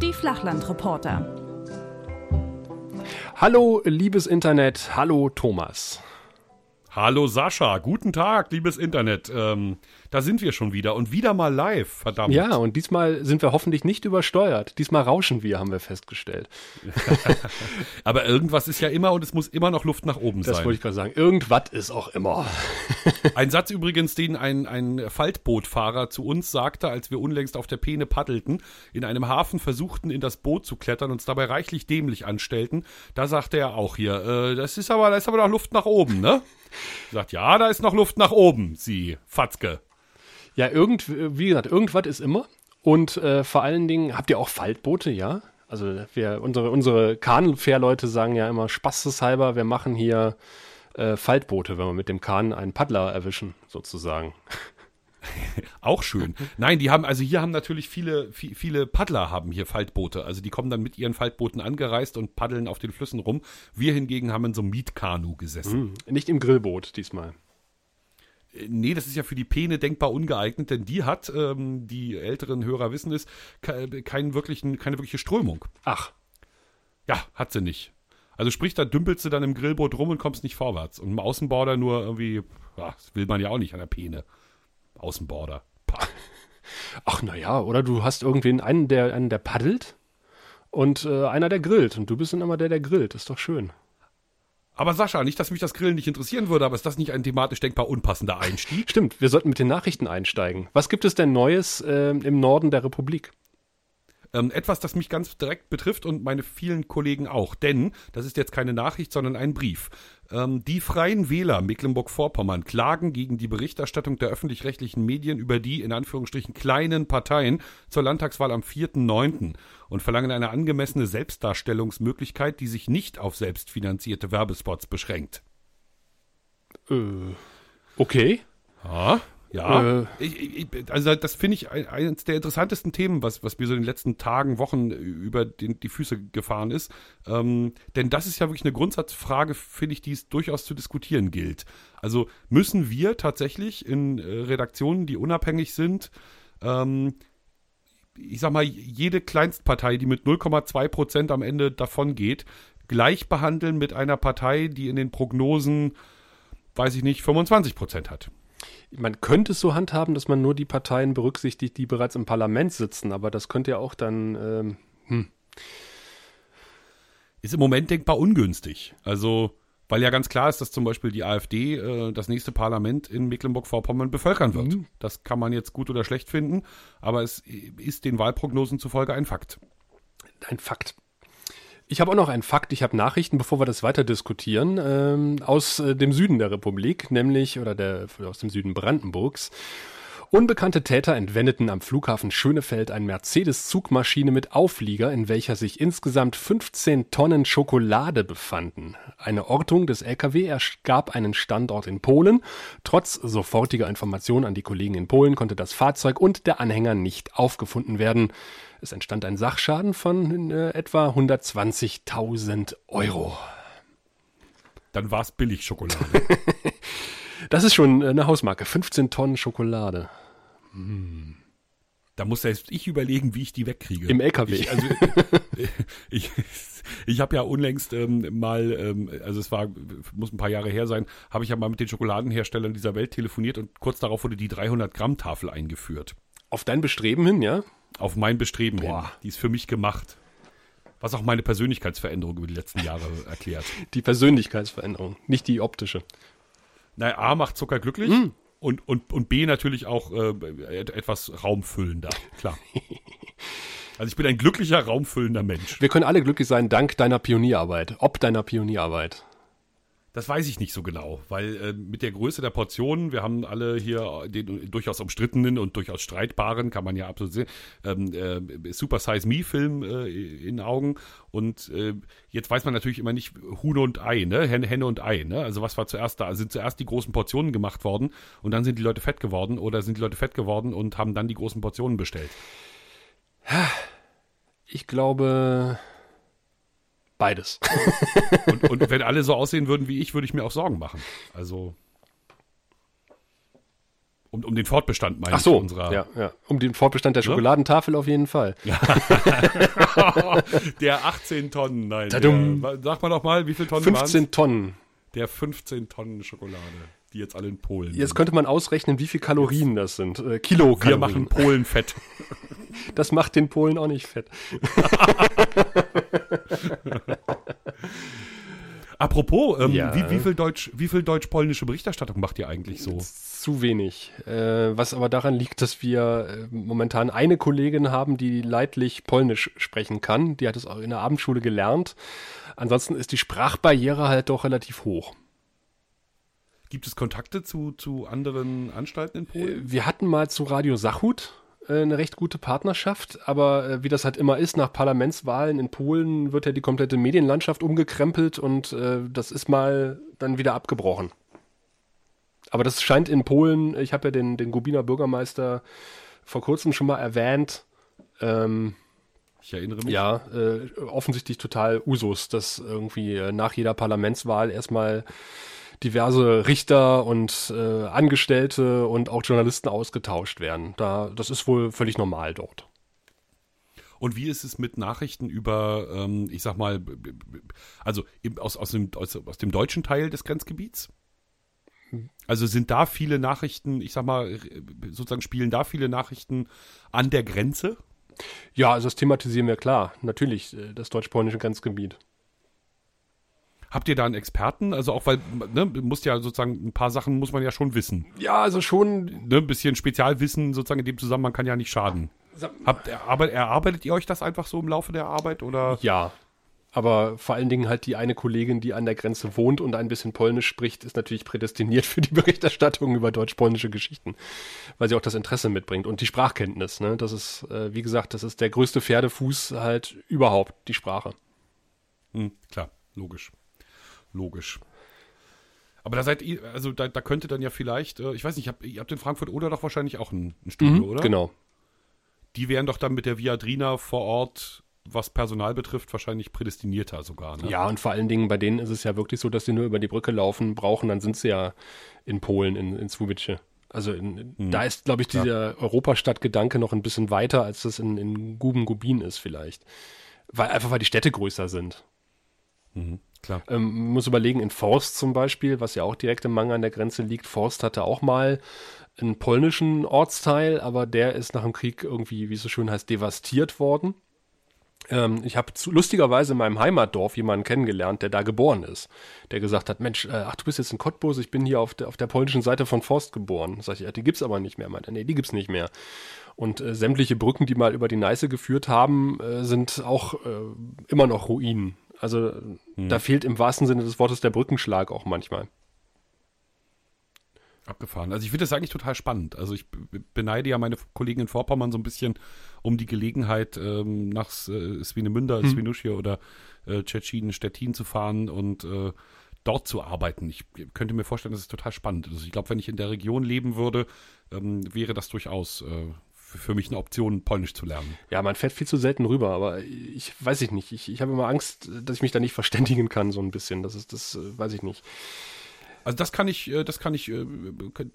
Die Flachlandreporter. Hallo, liebes Internet. Hallo, Thomas. Hallo Sascha, guten Tag, liebes Internet. Ähm, da sind wir schon wieder und wieder mal live, verdammt. Ja, und diesmal sind wir hoffentlich nicht übersteuert. Diesmal rauschen wir, haben wir festgestellt. Aber irgendwas ist ja immer und es muss immer noch Luft nach oben Das sein. wollte ich gerade sagen. Irgendwas ist auch immer. Ein Satz übrigens, den ein, ein Faltbootfahrer zu uns sagte, als wir unlängst auf der Peene paddelten, in einem Hafen versuchten, in das Boot zu klettern, uns dabei reichlich dämlich anstellten. Da sagte er auch hier, äh, das ist aber, da ist aber noch Luft nach oben, ne? Sagt, ja, da ist noch Luft nach oben, Sie Fatzke. Ja, irgend, wie gesagt, irgendwas ist immer. Und äh, vor allen Dingen, habt ihr auch Faltboote, ja? Also wir, unsere, unsere Kahnenfährleute sagen ja immer spaßeshalber, wir machen hier äh, Faltboote, wenn wir mit dem Kahn einen Paddler erwischen, sozusagen. Auch schön. Nein, die haben, also hier haben natürlich viele, viele, viele Paddler haben hier Faltboote. Also die kommen dann mit ihren Faltbooten angereist und paddeln auf den Flüssen rum. Wir hingegen haben in so einem Mietkanu gesessen. Hm, Nicht im Grillboot diesmal. Äh, Nee, das ist ja für die Peene denkbar ungeeignet, denn die hat, ähm, die älteren Hörer wissen es, ke keinen wirklichen, keine wirkliche Strömung. Ach, Ja, hat sie nicht. Also sprich, da dümpelst du dann im Grillboot rum und kommst nicht vorwärts. Und im Außenborder nur irgendwie, ja, das will man ja auch nicht an der Peene. Außenborder. Pah. ach na ja, oder du hast irgendwen einen, der, einen, der paddelt und äh, einer, der grillt. Und du bist dann immer der, der grillt. Ist doch schön. Aber Sascha, nicht, dass mich das Grillen nicht interessieren würde, aber ist das nicht ein thematisch denkbar unpassender Einstieg? Stimmt, wir sollten mit den Nachrichten einsteigen. Was gibt es denn Neues äh, im Norden der Republik? Ähm, etwas, das mich ganz direkt betrifft und meine vielen Kollegen auch. Denn, das ist jetzt keine Nachricht, sondern ein Brief. Ähm, die Freien Wähler Mecklenburg-Vorpommern klagen gegen die Berichterstattung der öffentlich-rechtlichen Medien über die, in Anführungsstrichen, kleinen Parteien zur Landtagswahl am 4.9. und verlangen eine angemessene Selbstdarstellungsmöglichkeit, die sich nicht auf selbstfinanzierte Werbespots beschränkt. Äh, okay. Ja, ja. Äh. ich, ich, also das finde ich ein, eines der interessantesten Themen, was, was mir so in den letzten Tagen, Wochen über den, die Füße gefahren ist. Ähm, denn das ist ja wirklich eine Grundsatzfrage, finde ich, die es durchaus zu diskutieren gilt. Also müssen wir tatsächlich in äh, Redaktionen, die unabhängig sind, ähm, ich sag mal, jede Kleinstpartei, die mit 0,2 Prozent am Ende davon geht, gleich behandeln mit einer Partei, die in den Prognosen, weiß ich nicht, 25 Prozent hat. Man könnte es so handhaben, dass man nur die Parteien berücksichtigt, die bereits im Parlament sitzen, aber das könnte ja auch dann. Ähm, ist im Moment denkbar ungünstig. Also, weil ja ganz klar ist, dass zum Beispiel die AfD äh, das nächste Parlament in Mecklenburg-Vorpommern bevölkern wird. Mhm. Das kann man jetzt gut oder schlecht finden, aber es ist den Wahlprognosen zufolge ein Fakt. ein Fakt. Ich habe auch noch einen Fakt. Ich habe Nachrichten, bevor wir das weiter diskutieren, ähm, aus äh, dem Süden der Republik, nämlich oder der aus dem Süden Brandenburgs. Unbekannte Täter entwendeten am Flughafen Schönefeld eine Mercedes-Zugmaschine mit Auflieger, in welcher sich insgesamt 15 Tonnen Schokolade befanden. Eine Ortung des LKW ergab einen Standort in Polen. Trotz sofortiger Informationen an die Kollegen in Polen konnte das Fahrzeug und der Anhänger nicht aufgefunden werden. Es entstand ein Sachschaden von äh, etwa 120.000 Euro. Dann war es billig Schokolade. Das ist schon äh, eine Hausmarke. 15 Tonnen Schokolade. da muss selbst ich überlegen, wie ich die wegkriege. Im LKW. Ich, also, ich, ich habe ja unlängst ähm, mal, ähm, also es war, muss ein paar Jahre her sein, habe ich ja mal mit den Schokoladenherstellern dieser Welt telefoniert und kurz darauf wurde die 300 Gramm Tafel eingeführt. Auf dein Bestreben hin, ja? Auf mein Bestreben Boah. hin. Die ist für mich gemacht. Was auch meine Persönlichkeitsveränderung über die letzten Jahre erklärt. Die Persönlichkeitsveränderung, nicht die optische. Naja, A macht Zucker glücklich und, und, und B natürlich auch äh, et- etwas raumfüllender. Klar. Also ich bin ein glücklicher, raumfüllender Mensch. Wir können alle glücklich sein, dank deiner Pionierarbeit. Ob deiner Pionierarbeit. Das weiß ich nicht so genau, weil äh, mit der Größe der Portionen, wir haben alle hier den durchaus umstrittenen und durchaus streitbaren, kann man ja absolut sehen, ähm, äh, Super Size Me Film äh, in Augen. Und äh, jetzt weiß man natürlich immer nicht Huhn und Ei, ne? Henne, Henne und Ei, ne? Also was war zuerst da? Sind zuerst die großen Portionen gemacht worden und dann sind die Leute fett geworden oder sind die Leute fett geworden und haben dann die großen Portionen bestellt? Ich glaube, beides. Und, und wenn alle so aussehen würden wie ich, würde ich mir auch Sorgen machen. Also. Um, um den Fortbestand meine Ach so, ich unserer. ja, ja. Um den Fortbestand der Ne? Schokoladentafel auf jeden Fall. der 18 Tonnen, nein. Der, sag mal doch mal, wie viele Tonnen 15 Tonnen. waren's? Der 15 Tonnen Schokolade, die jetzt alle in Polen Jetzt sind. könnte man ausrechnen, wie viel Kalorien das sind. Äh, Kilo Wir machen Polen fett. Das macht den Polen auch nicht fett. Apropos, ähm, Ja. wie, wie viel Deutsch, wie viel deutsch-polnische Berichterstattung macht ihr eigentlich so? Zu wenig. Äh, was aber daran liegt, dass wir äh, momentan eine Kollegin haben, die leidlich Polnisch sprechen kann. Die hat es auch in der Abendschule gelernt. Ansonsten ist die Sprachbarriere halt doch relativ hoch. Gibt es Kontakte zu, zu anderen Anstalten in Polen? Wir hatten mal zu Radio Sachut äh, eine recht gute Partnerschaft, aber äh, wie das halt immer ist, nach Parlamentswahlen in Polen wird ja die komplette Medienlandschaft umgekrempelt und äh, das ist mal dann wieder abgebrochen. Aber das scheint in Polen, ich habe ja den, den Gubiner Bürgermeister vor kurzem schon mal erwähnt, ähm, Ich erinnere mich. ja, äh, offensichtlich total Usus, dass irgendwie äh, nach jeder Parlamentswahl erstmal diverse Richter und äh, Angestellte und auch Journalisten ausgetauscht werden. Da, das ist wohl völlig normal dort. Und wie ist es mit Nachrichten über, ähm, ich sag mal, also aus, aus, dem, aus, aus dem deutschen Teil des Grenzgebiets? Also sind da viele Nachrichten, ich sag mal, sozusagen spielen da viele Nachrichten an der Grenze? Ja, also das thematisieren wir klar. Natürlich, äh, das deutsch-polnische Grenzgebiet. Habt ihr da einen Experten? Also auch weil, ne, muss ja sozusagen, ein paar Sachen muss man ja schon wissen. Ja, also schon. Ne, ein bisschen Spezialwissen sozusagen in dem Zusammenhang kann ja nicht schaden. Habt, erarbeitet, erarbeitet ihr euch das einfach so im Laufe der Arbeit oder? Ja. Aber vor allen Dingen halt die eine Kollegin, die an der Grenze wohnt und ein bisschen Polnisch spricht, ist natürlich prädestiniert für die Berichterstattung über deutsch-polnische Geschichten, weil sie auch das Interesse mitbringt und die Sprachkenntnis. Ne? Das ist, äh, wie gesagt, das ist der größte Pferdefuß halt überhaupt, die Sprache. Hm, klar, logisch. Logisch. Aber da seid ihr, also da, da könnte dann ja vielleicht, äh, ich weiß nicht, hab, ihr habt in Frankfurt oder doch wahrscheinlich auch ein, ein Studio, oder? Genau. Die wären doch dann mit der Viadrina vor Ort, was Personal betrifft, wahrscheinlich prädestinierter sogar. Ne? Ja, und vor allen Dingen bei denen ist es ja wirklich so, dass sie nur über die Brücke laufen brauchen, dann sind sie ja in Polen, in, in Słubice. Also in, da ist, glaube ich, dieser Europastadt-Gedanke noch ein bisschen weiter, als das in, in Guben-Gubin ist vielleicht. Weil, einfach weil die Städte größer sind. Klar. Ähm, muss überlegen, in Forst zum Beispiel, was ja auch direkt im Mangel an der Grenze liegt, Forst hatte auch mal einen polnischen Ortsteil, aber der ist nach dem Krieg irgendwie, wie es so schön heißt, devastiert worden. Ähm, ich habe lustigerweise in meinem Heimatdorf jemanden kennengelernt, der da geboren ist, der gesagt hat, Mensch, äh, ach, du bist jetzt in Cottbus, ich bin hier auf der, auf der polnischen Seite von Forst geboren. Sag ich, ja, die gibt's aber nicht mehr. Meinte, er, nee, die gibt's nicht mehr. Und äh, sämtliche Brücken, die mal über die Neiße geführt haben, äh, sind auch äh, immer noch Ruinen. Also äh, da fehlt im wahrsten Sinne des Wortes der Brückenschlag auch manchmal. Abgefahren. Also ich finde das eigentlich total spannend. Also ich beneide ja meine Kollegen in Vorpommern so ein bisschen um die Gelegenheit, ähm, nach äh, Swinemünde, Hm. Swinuschia oder äh, Tschetschen, Stettin zu fahren und äh, dort zu arbeiten. Ich könnte mir vorstellen, das ist total spannend. Also ich glaube, wenn ich in der Region leben würde, ähm, wäre das durchaus äh, für, mich eine Option, Polnisch zu lernen. Ja, man fährt viel zu selten rüber, aber ich weiß ich nicht. Ich, ich habe immer Angst, dass ich mich da nicht verständigen kann, so ein bisschen. Das ist, das äh, weiß ich nicht. Also das kann ich, äh, das kann ich, äh,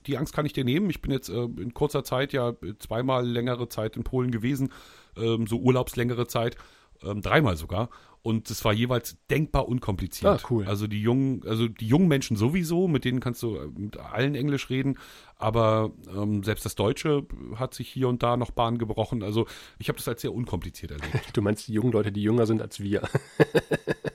die Angst kann ich dir nehmen. Ich bin jetzt in kurzer Zeit ja zweimal längere Zeit in Polen gewesen, ähm, so urlaubslängere Zeit, ähm, dreimal sogar. Und es war jeweils denkbar unkompliziert. Ah, cool. Also die jungen, also die jungen Menschen sowieso, mit denen kannst du äh, mit allen Englisch reden, aber ähm, selbst das Deutsche hat sich hier und da noch Bahn gebrochen. Also ich habe das als sehr unkompliziert erlebt. Du meinst die jungen Leute, die jünger sind als wir.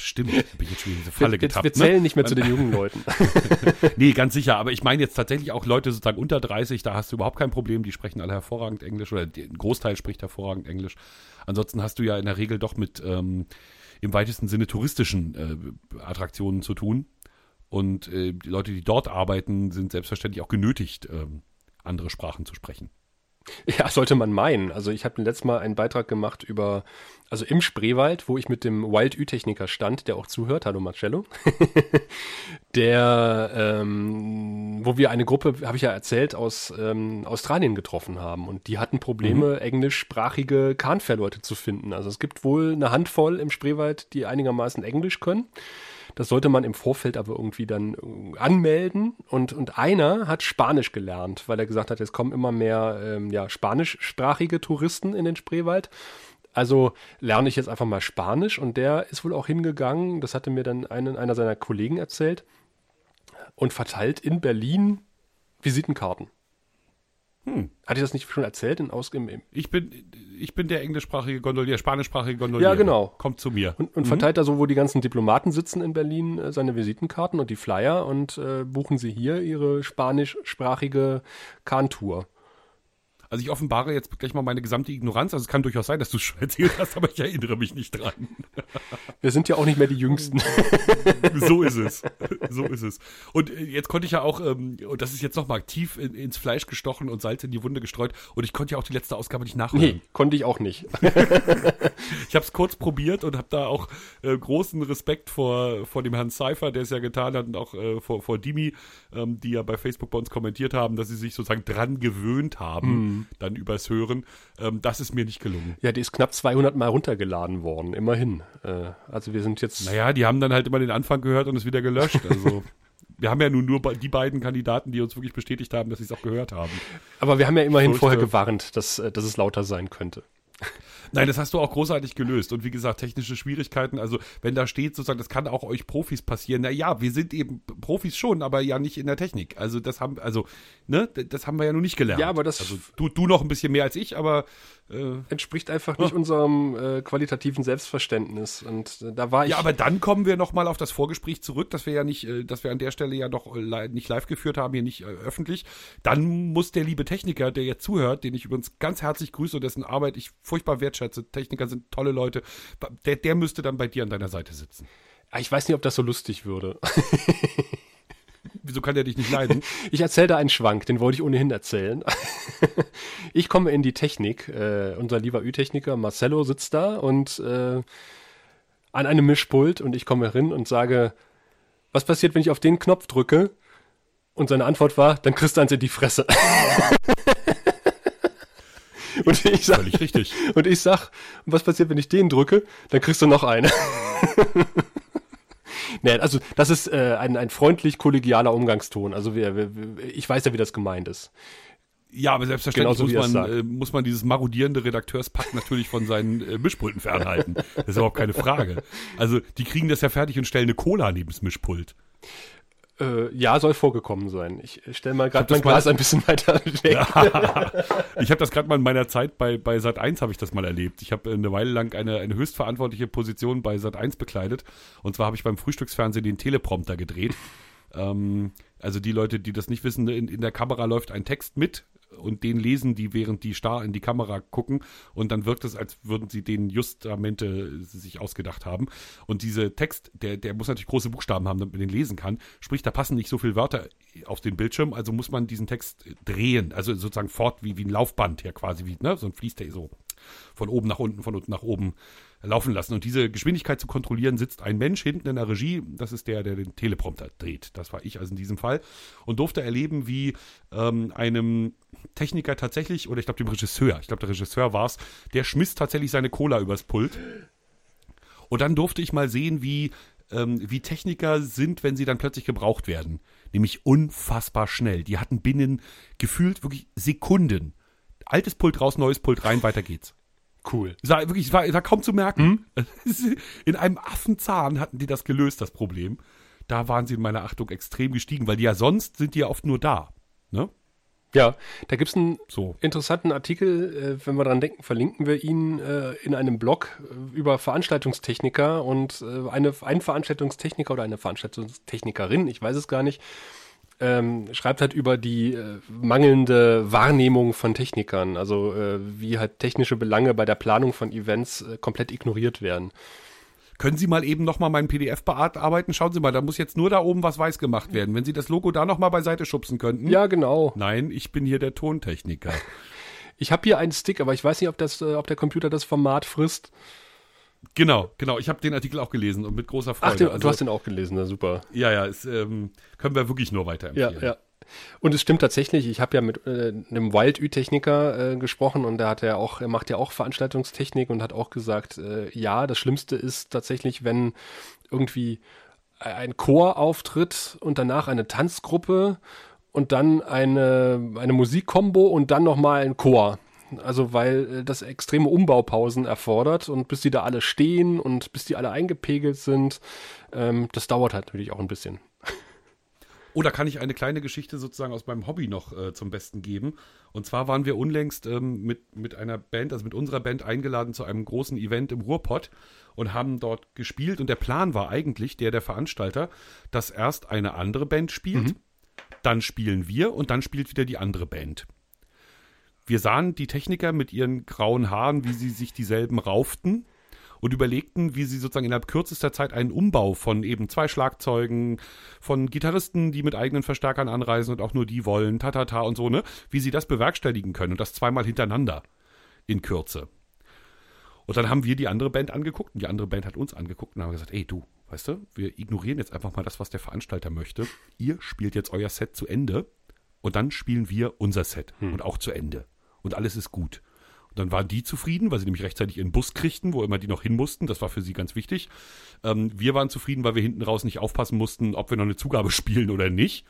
Stimmt, bin ich jetzt schon in diese Falle wir, getappt. wir ne? zählen nicht mehr zu den jungen Leuten. Nee, ganz sicher. Aber ich meine jetzt tatsächlich auch Leute sozusagen unter 30, da hast du überhaupt kein Problem. Die sprechen alle hervorragend Englisch oder ein Großteil spricht hervorragend Englisch. Ansonsten hast du ja in der Regel doch mit ähm, im weitesten Sinne touristischen äh, Attraktionen zu tun. Und äh, die Leute, die dort arbeiten, sind selbstverständlich auch genötigt, ähm, andere Sprachen zu sprechen. Ja, sollte man meinen. Also ich habe letztes Mal einen Beitrag gemacht über also im Spreewald, wo ich mit dem Wild Ü-Techniker stand, der auch zuhört, hallo Marcello, der, ähm, wo wir eine Gruppe, habe ich ja erzählt, aus ähm, Australien getroffen haben und die hatten Probleme, mhm. englischsprachige Kahnfährleute zu finden. Also es gibt wohl eine Handvoll im Spreewald, die einigermaßen Englisch können. Das sollte man im Vorfeld aber irgendwie dann äh, anmelden. Und, und einer hat Spanisch gelernt, weil er gesagt hat, es kommen immer mehr ähm, ja, spanischsprachige Touristen in den Spreewald. Also lerne ich jetzt einfach mal Spanisch und der ist wohl auch hingegangen, das hatte mir dann einen, einer seiner Kollegen erzählt, und verteilt in Berlin Visitenkarten. Hm. Hatte ich das nicht schon erzählt? In Aus im, ich, bin, ich bin der englischsprachige Gondolier, spanischsprachige Gondolier. Ja, genau. Kommt zu mir. Und, und mhm. verteilt da so, wo die ganzen Diplomaten sitzen in Berlin, äh, seine Visitenkarten und die Flyer und äh, buchen sie hier ihre spanischsprachige Kahntour. Also ich offenbare jetzt gleich mal meine gesamte Ignoranz. Also es kann durchaus sein, dass du es schon erzählt hast, aber ich erinnere mich nicht dran. Wir sind ja auch nicht mehr die Jüngsten. so ist es. So ist es. Und äh, jetzt konnte ich ja auch, ähm, und das ist jetzt nochmal tief in, ins Fleisch gestochen und Salz in die Wunde gestreut. Und ich konnte ja auch die letzte Ausgabe nicht nachholen. Nee, konnte ich auch nicht. ich habe es kurz probiert und habe da auch äh, großen Respekt vor, vor dem Herrn Seifer, der es ja getan hat, und auch äh, vor, vor Dimi, ähm, die ja bei Facebook bei uns kommentiert haben, dass sie sich sozusagen dran gewöhnt haben. Mhm dann übers Hören. Ähm, das ist mir nicht gelungen. Ja, die ist knapp 200 Mal runtergeladen worden, immerhin. Äh, also wir sind jetzt. Naja, die haben dann halt immer den Anfang gehört und es wieder gelöscht. Also. wir haben ja nun nur die beiden Kandidaten, die uns wirklich bestätigt haben, dass sie es auch gehört haben. Aber wir haben ja immerhin vorher gewarnt, dass, äh, dass es lauter sein könnte. Nein, das hast du auch großartig gelöst. Und wie gesagt, technische Schwierigkeiten, also wenn da steht sozusagen, das kann auch euch Profis passieren. Na ja, wir sind eben Profis schon, aber ja nicht in der Technik. Also das haben, also, ne, das haben wir ja nun nicht gelernt. Ja, aber das. Also du, du noch ein bisschen mehr als ich, aber äh, entspricht einfach nicht oh. unserem äh, qualitativen Selbstverständnis. Und äh, da war ich. Ja, aber dann kommen wir nochmal auf das Vorgespräch zurück, dass wir ja nicht, äh, dass wir an der Stelle ja doch li nicht live geführt haben, hier nicht äh, öffentlich. Dann muss der liebe Techniker, der jetzt zuhört, den ich übrigens ganz herzlich grüße und dessen Arbeit ich furchtbar wertschätze, Techniker sind tolle Leute, der, der müsste dann bei dir an deiner Seite sitzen. Ah, ich weiß nicht, ob das so lustig würde. Wieso kann der dich nicht leiden? Ich erzähle da einen Schwank, den wollte ich ohnehin erzählen. Ich komme in die Technik. Äh, unser lieber Ü-Techniker Marcello sitzt da und äh, an einem Mischpult und ich komme herin und sage, was passiert, wenn ich auf den Knopf drücke? Und seine Antwort war, dann kriegst du eins in die Fresse. und ich sag, Völlig richtig. Und ich sag, was passiert, wenn ich den drücke? Dann kriegst du noch eine. nee, also das ist äh, ein, ein freundlich kollegialer Umgangston. Also wir, wir, ich weiß ja, wie das gemeint ist. Ja, aber selbstverständlich so, muss, man, äh, muss man dieses marodierende Redakteurspack natürlich von seinen äh, Mischpulten fernhalten. Das ist überhaupt keine Frage. Also die kriegen das ja fertig und stellen eine Cola neben das Mischpult. Äh, ja, soll vorgekommen sein. Ich stelle mal gerade mein Glas ein bisschen weiter weg. Ja. ich habe das gerade mal in meiner Zeit bei, bei Sat 1 habe ich das mal erlebt. Ich habe eine Weile lang eine, eine höchstverantwortliche Position bei Sat 1 bekleidet. Und zwar habe ich beim Frühstücksfernsehen den Teleprompter gedreht. Ähm, also die Leute, die das nicht wissen, in, in der Kamera läuft ein Text mit und den lesen die, während die starr in die Kamera gucken und dann wirkt es, als würden sie den Justamente sich ausgedacht haben. Und dieser Text, der, der muss natürlich große Buchstaben haben, damit man den lesen kann. Sprich, da passen nicht so viele Wörter auf den Bildschirm, also muss man diesen Text drehen, also sozusagen fort wie, wie ein Laufband hier quasi, wie, ne, so ein Fließt der so von oben nach unten, von unten nach oben laufen lassen. Und diese Geschwindigkeit zu kontrollieren, sitzt ein Mensch hinten in der Regie. Das ist der, der den Teleprompter dreht. Das war ich also in diesem Fall. Und durfte erleben, wie ähm, einem Techniker tatsächlich, oder ich glaube dem Regisseur, ich glaube der Regisseur war es, der schmiss tatsächlich seine Cola übers Pult. Und dann durfte ich mal sehen, wie, ähm, wie Techniker sind, wenn sie dann plötzlich gebraucht werden. Nämlich unfassbar schnell. Die hatten binnen gefühlt wirklich Sekunden. Altes Pult raus, neues Pult rein, weiter geht's. Cool. Es war wirklich, es war, war kaum zu merken. Hm? In einem Affenzahn hatten die das gelöst, das Problem. Da waren sie in meiner Achtung extrem gestiegen, weil die ja sonst sind die ja oft nur da. Ne? Ja, da gibt es einen so. interessanten Artikel, äh, wenn wir dran denken, verlinken wir ihn äh, in einem Blog äh, über Veranstaltungstechniker und äh, eine, ein Veranstaltungstechniker oder eine Veranstaltungstechnikerin, ich weiß es gar nicht, ähm, schreibt halt über die äh, mangelnde Wahrnehmung von Technikern, also äh, wie halt technische Belange bei der Planung von Events komplett ignoriert werden. Können Sie mal eben nochmal meinen PDF bearbeiten? Schauen Sie mal, da muss jetzt nur da oben was weiß gemacht werden. Wenn Sie das Logo da nochmal beiseite schubsen könnten. Ja, genau. Nein, ich bin hier der Tontechniker. Ich habe hier einen Stick, aber ich weiß nicht, ob, das, äh, ob der Computer das Format frisst. Genau, genau. Ich habe den Artikel auch gelesen und mit großer Freude. Ach, den, also, du hast den auch gelesen, na super. Ja, ja, es, ähm, können wir wirklich nur weiterempfehlen. Ja, ja. Und es stimmt tatsächlich, ich habe ja mit äh, einem Wild-Ü-Techniker äh, gesprochen und der hat ja auch, er macht ja auch Veranstaltungstechnik und hat auch gesagt, äh, ja, das Schlimmste ist tatsächlich, wenn irgendwie ein Chor auftritt und danach eine Tanzgruppe und dann eine, eine Musikkombo und dann nochmal ein Chor. Also weil äh, das extreme Umbaupausen erfordert und bis die da alle stehen und bis die alle eingepegelt sind, ähm, das dauert halt natürlich auch ein bisschen. Oder kann ich eine kleine Geschichte sozusagen aus meinem Hobby noch äh, zum Besten geben? Und zwar waren wir unlängst ähm, mit, mit einer Band, also mit unserer Band eingeladen zu einem großen Event im Ruhrpott und haben dort gespielt. Und der Plan war eigentlich, der der Veranstalter, dass erst eine andere Band spielt, mhm. dann spielen wir und dann spielt wieder die andere Band. Wir sahen die Techniker mit ihren grauen Haaren, wie sie sich dieselben rauften und überlegten, wie sie sozusagen innerhalb kürzester Zeit einen Umbau von eben zwei Schlagzeugen, von Gitarristen, die mit eigenen Verstärkern anreisen und auch nur die wollen, tatata und so, ne, wie sie das bewerkstelligen können und das zweimal hintereinander in Kürze. Und dann haben wir die andere Band angeguckt und die andere Band hat uns angeguckt und haben gesagt, ey du, weißt du, wir ignorieren jetzt einfach mal das, was der Veranstalter möchte. Ihr spielt jetzt euer Set zu Ende und dann spielen wir unser Set hm. und auch zu Ende. Und alles ist gut. Dann waren die zufrieden, weil sie nämlich rechtzeitig ihren Bus kriegten, wo immer die noch hin mussten. Das war für sie ganz wichtig. Ähm, wir waren zufrieden, weil wir hinten raus nicht aufpassen mussten, ob wir noch eine Zugabe spielen oder nicht.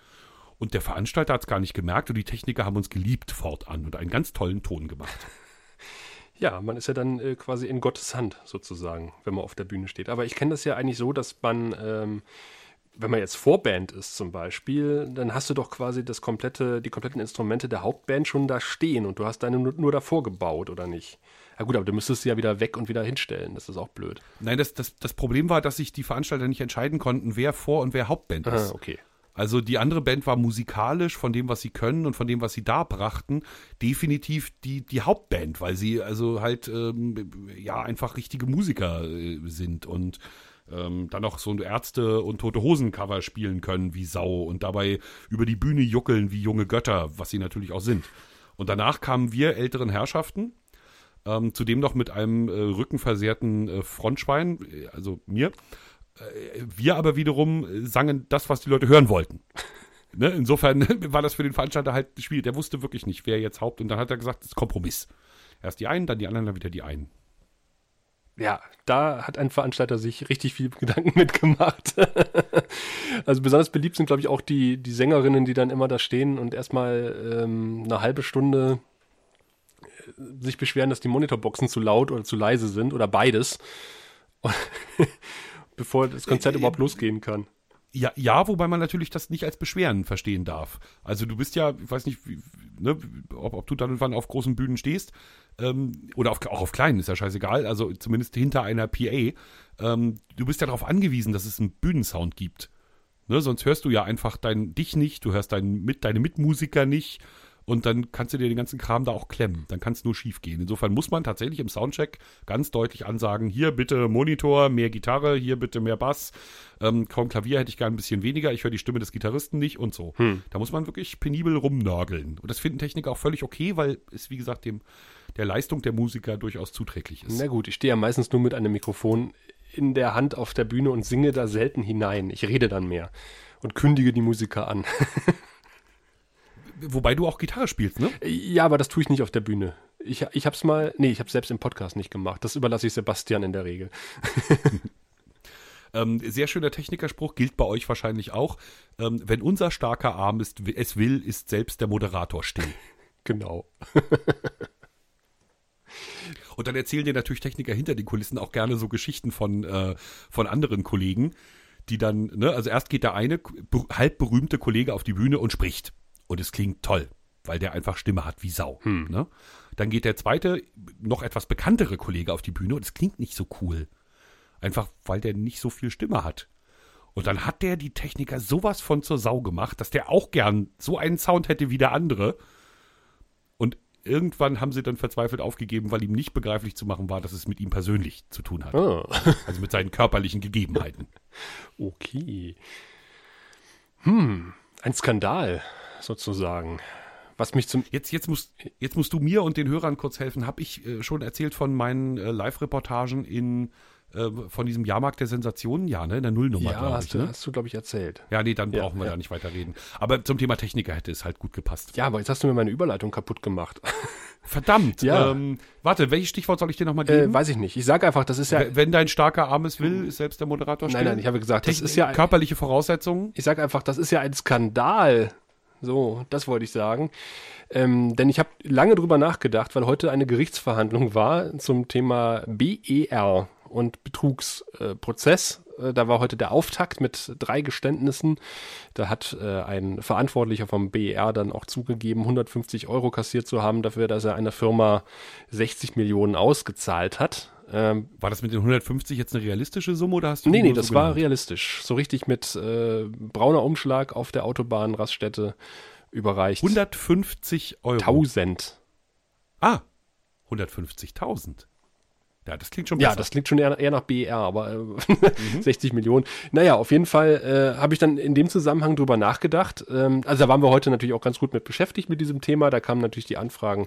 Und der Veranstalter hat es gar nicht gemerkt und die Techniker haben uns geliebt fortan und einen ganz tollen Ton gemacht. Ja, man ist ja dann äh, quasi in Gottes Hand sozusagen, wenn man auf der Bühne steht. Aber ich kenne das ja eigentlich so, dass man ähm, wenn man jetzt Vorband ist zum Beispiel, dann hast du doch quasi das komplette, die kompletten Instrumente der Hauptband schon da stehen und du hast deine nur, davor gebaut, oder nicht? Ja gut, aber du müsstest sie ja wieder weg und wieder hinstellen. Das ist auch blöd. Nein, das, das, das Problem war, dass sich die Veranstalter nicht entscheiden konnten, wer Vor- und wer Hauptband ist. Ah, okay. Also die andere Band war musikalisch von dem, was sie können und von dem, was sie da brachten, definitiv die, die Hauptband, weil sie also halt ähm, ja einfach richtige Musiker äh, sind und ähm, dann noch so Ärzte und tote Hosen-Cover spielen können wie Sau und dabei über die Bühne juckeln wie junge Götter, was sie natürlich auch sind. Und danach kamen wir älteren Herrschaften, ähm, zudem noch mit einem äh, rückenversehrten äh, Frontschwein, äh, also mir. Äh, wir aber wiederum äh, sangen das, was die Leute hören wollten. ne? Insofern war das für den Veranstalter halt schwierig. Der wusste wirklich nicht, wer jetzt Haupt. Und dann hat er gesagt, das ist Kompromiss. Erst die einen, dann die anderen, dann wieder die einen ja, da hat ein Veranstalter sich richtig viel Gedanken mitgemacht. also besonders beliebt sind, glaube ich, auch die, die Sängerinnen, die dann immer da stehen und erstmal ähm, eine halbe Stunde äh, sich beschweren, dass die Monitorboxen zu laut oder zu leise sind oder beides, bevor das Konzert äh, überhaupt losgehen kann. Ja, ja, wobei man natürlich das nicht als Beschweren verstehen darf. Also du bist ja, ich weiß nicht, wie, ne, ob, ob, du dann und wann auf großen Bühnen stehst ähm, oder auf, auch auf kleinen, ist ja scheißegal, also zumindest hinter einer PA. Ähm, du bist ja darauf angewiesen, dass es einen Bühnensound gibt. Ne, sonst hörst du ja einfach dein, dich nicht, du hörst dein, mit, deine Mitmusiker nicht und dann kannst du dir den ganzen Kram da auch klemmen. Dann kann es nur schief gehen. Insofern muss man tatsächlich im Soundcheck ganz deutlich ansagen, hier bitte Monitor, mehr Gitarre, hier bitte mehr Bass. Ähm, kaum Klavier hätte ich gern ein bisschen weniger, ich höre die Stimme des Gitarristen nicht und so. Hm. Da muss man wirklich penibel rumnörgeln. Und das finden Techniker auch völlig okay, weil es, wie gesagt, dem der Leistung der Musiker durchaus zuträglich ist. Na gut, ich stehe ja meistens nur mit einem Mikrofon in der Hand auf der Bühne und singe da selten hinein. Ich rede dann mehr und kündige die Musiker an. Wobei du auch Gitarre spielst, ne? Ja, aber das tue ich nicht auf der Bühne. Ich, ich habe es mal, nee, ich habe selbst im Podcast nicht gemacht. Das überlasse ich Sebastian in der Regel. ähm, sehr schöner Technikerspruch, gilt bei euch wahrscheinlich auch. Ähm, wenn unser starker Arm ist, es will, ist selbst der Moderator still. genau. Und dann erzählen dir natürlich Techniker hinter den Kulissen auch gerne so Geschichten von, äh, von anderen Kollegen, die dann, ne, also erst geht der eine halb berühmte Kollege auf die Bühne und spricht und es klingt toll, weil der einfach Stimme hat wie Sau. Hm. Ne? Dann geht der zweite, noch etwas bekanntere Kollege auf die Bühne und es klingt nicht so cool. Einfach weil der nicht so viel Stimme hat. Und dann hat der die Techniker sowas von zur Sau gemacht, dass der auch gern so einen Sound hätte wie der andere. Und irgendwann haben sie dann verzweifelt aufgegeben, weil ihm nicht begreiflich zu machen war, dass es mit ihm persönlich zu tun hat. Oh. Also mit seinen körperlichen Gegebenheiten. Okay. Hm, ein Skandal sozusagen. Was mich zum jetzt, jetzt, musst, jetzt musst du mir und den Hörern kurz helfen. Habe ich äh, schon erzählt von meinen äh, Live-Reportagen in äh, von diesem Jahrmarkt der Sensationen, ja, ne? In der Nullnummer, ja, glaube hast, ich. du, Ne? hast du, glaube ich, erzählt. Ja, nee, dann Ja, brauchen wir ja. da nicht weiter reden. Aber zum Thema Techniker hätte es halt gut gepasst. Ja, aber jetzt hast du mir meine Überleitung kaputt gemacht. Verdammt. Ja. Ähm, warte, welches Stichwort soll ich dir nochmal äh, geben? weiß ich nicht. Ich sage einfach, das ist ja. Wenn dein starker Arm es will, ist selbst der Moderator still. Nein, nein, ich habe gesagt, das Techn- ist ja. körperliche Voraussetzungen. Ich sage einfach, das ist ja ein Skandal. So, das wollte ich sagen. Ähm, denn ich habe lange drüber nachgedacht, weil heute eine Gerichtsverhandlung war zum Thema BER und Betrugsprozess. Äh, da war heute der Auftakt mit drei Geständnissen. Da hat äh, ein Verantwortlicher vom BER dann auch zugegeben, 150 Euro kassiert zu haben dafür, dass er einer Firma 60 Millionen ausgezahlt hat. Ähm, War das mit den 150 jetzt eine realistische Summe oder hast du Nee, nee, das so war genannt? realistisch. So richtig mit äh, brauner Umschlag auf der Autobahn Raststätte überreicht. 150 Euro. 1000. Ah, 150.000. Ja, das klingt schon Ja, besser. das klingt schon eher, eher nach BER, aber äh, 60 Millionen. Naja, auf jeden Fall äh, habe ich dann in dem Zusammenhang drüber nachgedacht. Ähm, also da waren wir heute natürlich auch ganz gut mit beschäftigt mit diesem Thema. Da kamen natürlich die Anfragen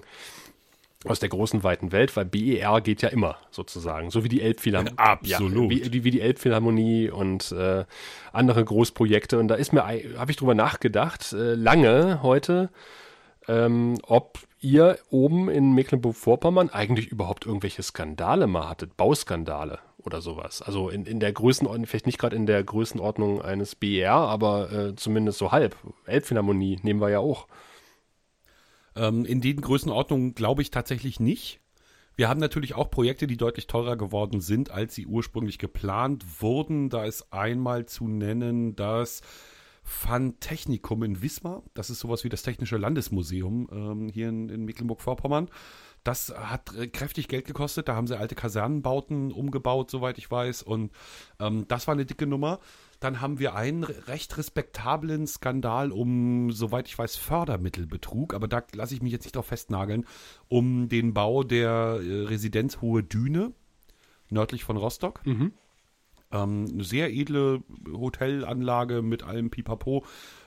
aus der großen, weiten Welt, weil BER geht ja immer sozusagen, so wie die Elbphilharmonie. Absolut. Ja, wie, die- wie die Elbphilharmonie und äh, andere Großprojekte. Und da ist mir, habe ich drüber nachgedacht, äh, lange heute, ähm, ob ihr oben in Mecklenburg-Vorpommern eigentlich überhaupt irgendwelche Skandale mal hattet, Bauskandale oder sowas. Also in, in der Größenordnung, vielleicht nicht gerade in der Größenordnung eines BER, aber äh, zumindest so halb. Elbphilharmonie nehmen wir ja auch. Ähm, in den Größenordnungen glaube ich tatsächlich nicht. Wir haben natürlich auch Projekte, die deutlich teurer geworden sind, als sie ursprünglich geplant wurden. Da ist einmal zu nennen das Fantechnikum in Wismar. Das ist sowas wie das Technische Landesmuseum ähm, hier in, in Mecklenburg-Vorpommern. Das hat äh, kräftig Geld gekostet. Da haben sie alte Kasernenbauten umgebaut, soweit ich weiß. Und ähm, das war eine dicke Nummer. Dann haben wir einen re- recht respektablen Skandal um, soweit ich weiß, Fördermittelbetrug. Aber da lasse ich mich jetzt nicht drauf festnageln. Um den Bau der äh, Residenz Hohe Düne, nördlich von Rostock. Ähm, eine sehr edle Hotelanlage mit allem Pipapo.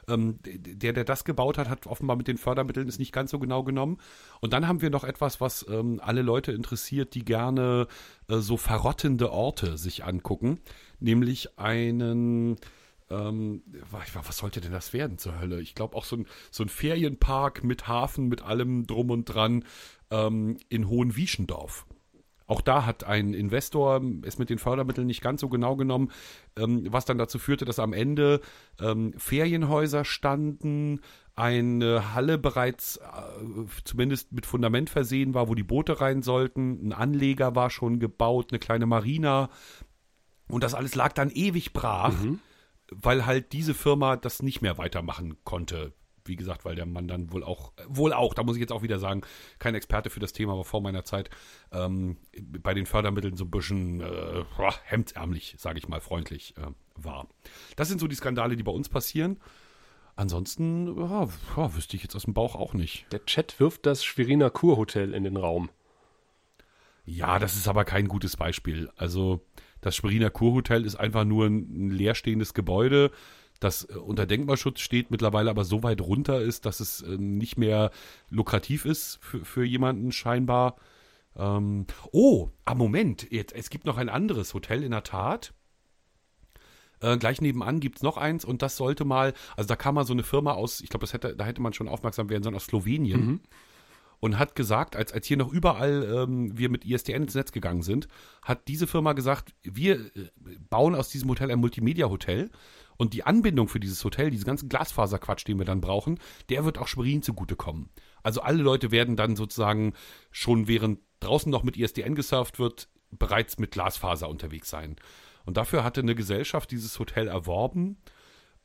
Ähm, der, der das gebaut hat, hat offenbar mit den Fördermitteln es nicht ganz so genau genommen. Und dann haben wir noch etwas, was ähm, alle Leute interessiert, die gerne äh, so verrottende Orte sich angucken. Nämlich einen, ähm, was sollte denn das werden zur Hölle? Ich glaube auch so ein, so ein Ferienpark mit Hafen, mit allem drum und dran ähm, in Hohenwieschendorf. Auch da hat ein Investor es mit den Fördermitteln nicht ganz so genau genommen, ähm, was dann dazu führte, dass am Ende ähm, Ferienhäuser standen, eine Halle bereits äh, zumindest mit Fundament versehen war, wo die Boote rein sollten, ein Anleger war schon gebaut, eine kleine Marina und das alles lag dann ewig brach, weil halt diese Firma das nicht mehr weitermachen konnte. Wie gesagt, weil der Mann dann wohl auch, wohl auch, da muss ich jetzt auch wieder sagen, kein Experte für das Thema, aber vor meiner Zeit ähm, bei den Fördermitteln so ein bisschen äh, hemdsärmlich, sage ich mal, freundlich äh, war. Das sind so die Skandale, die bei uns passieren. Ansonsten ja, ja, wüsste ich jetzt aus dem Bauch auch nicht. Der Chat wirft das Schweriner Kurhotel in den Raum. Ja, das ist aber kein gutes Beispiel. Also das Schweriner Kurhotel ist einfach nur ein, ein leerstehendes Gebäude, das äh, unter Denkmalschutz steht, mittlerweile aber so weit runter ist, dass es äh, nicht mehr lukrativ ist für, für jemanden scheinbar. Ähm, oh, ah, Moment, jetzt, es gibt noch ein anderes Hotel in der Tat. Äh, gleich nebenan gibt es noch eins und das sollte mal, also da kam mal so eine Firma aus, ich glaube, hätte, da hätte man schon aufmerksam werden sollen, aus Slowenien und hat gesagt, als, als hier noch überall ähm, wir mit ISDN ins Netz gegangen sind, hat diese Firma gesagt, wir äh, bauen aus diesem Hotel ein Multimedia-Hotel und die Anbindung für dieses Hotel, diesen ganzen Glasfaserquatsch, den wir dann brauchen, der wird auch Schwerin zugutekommen. Also alle Leute werden dann sozusagen schon während draußen noch mit ISDN gesurft wird, bereits mit Glasfaser unterwegs sein. Und dafür hatte eine Gesellschaft dieses Hotel erworben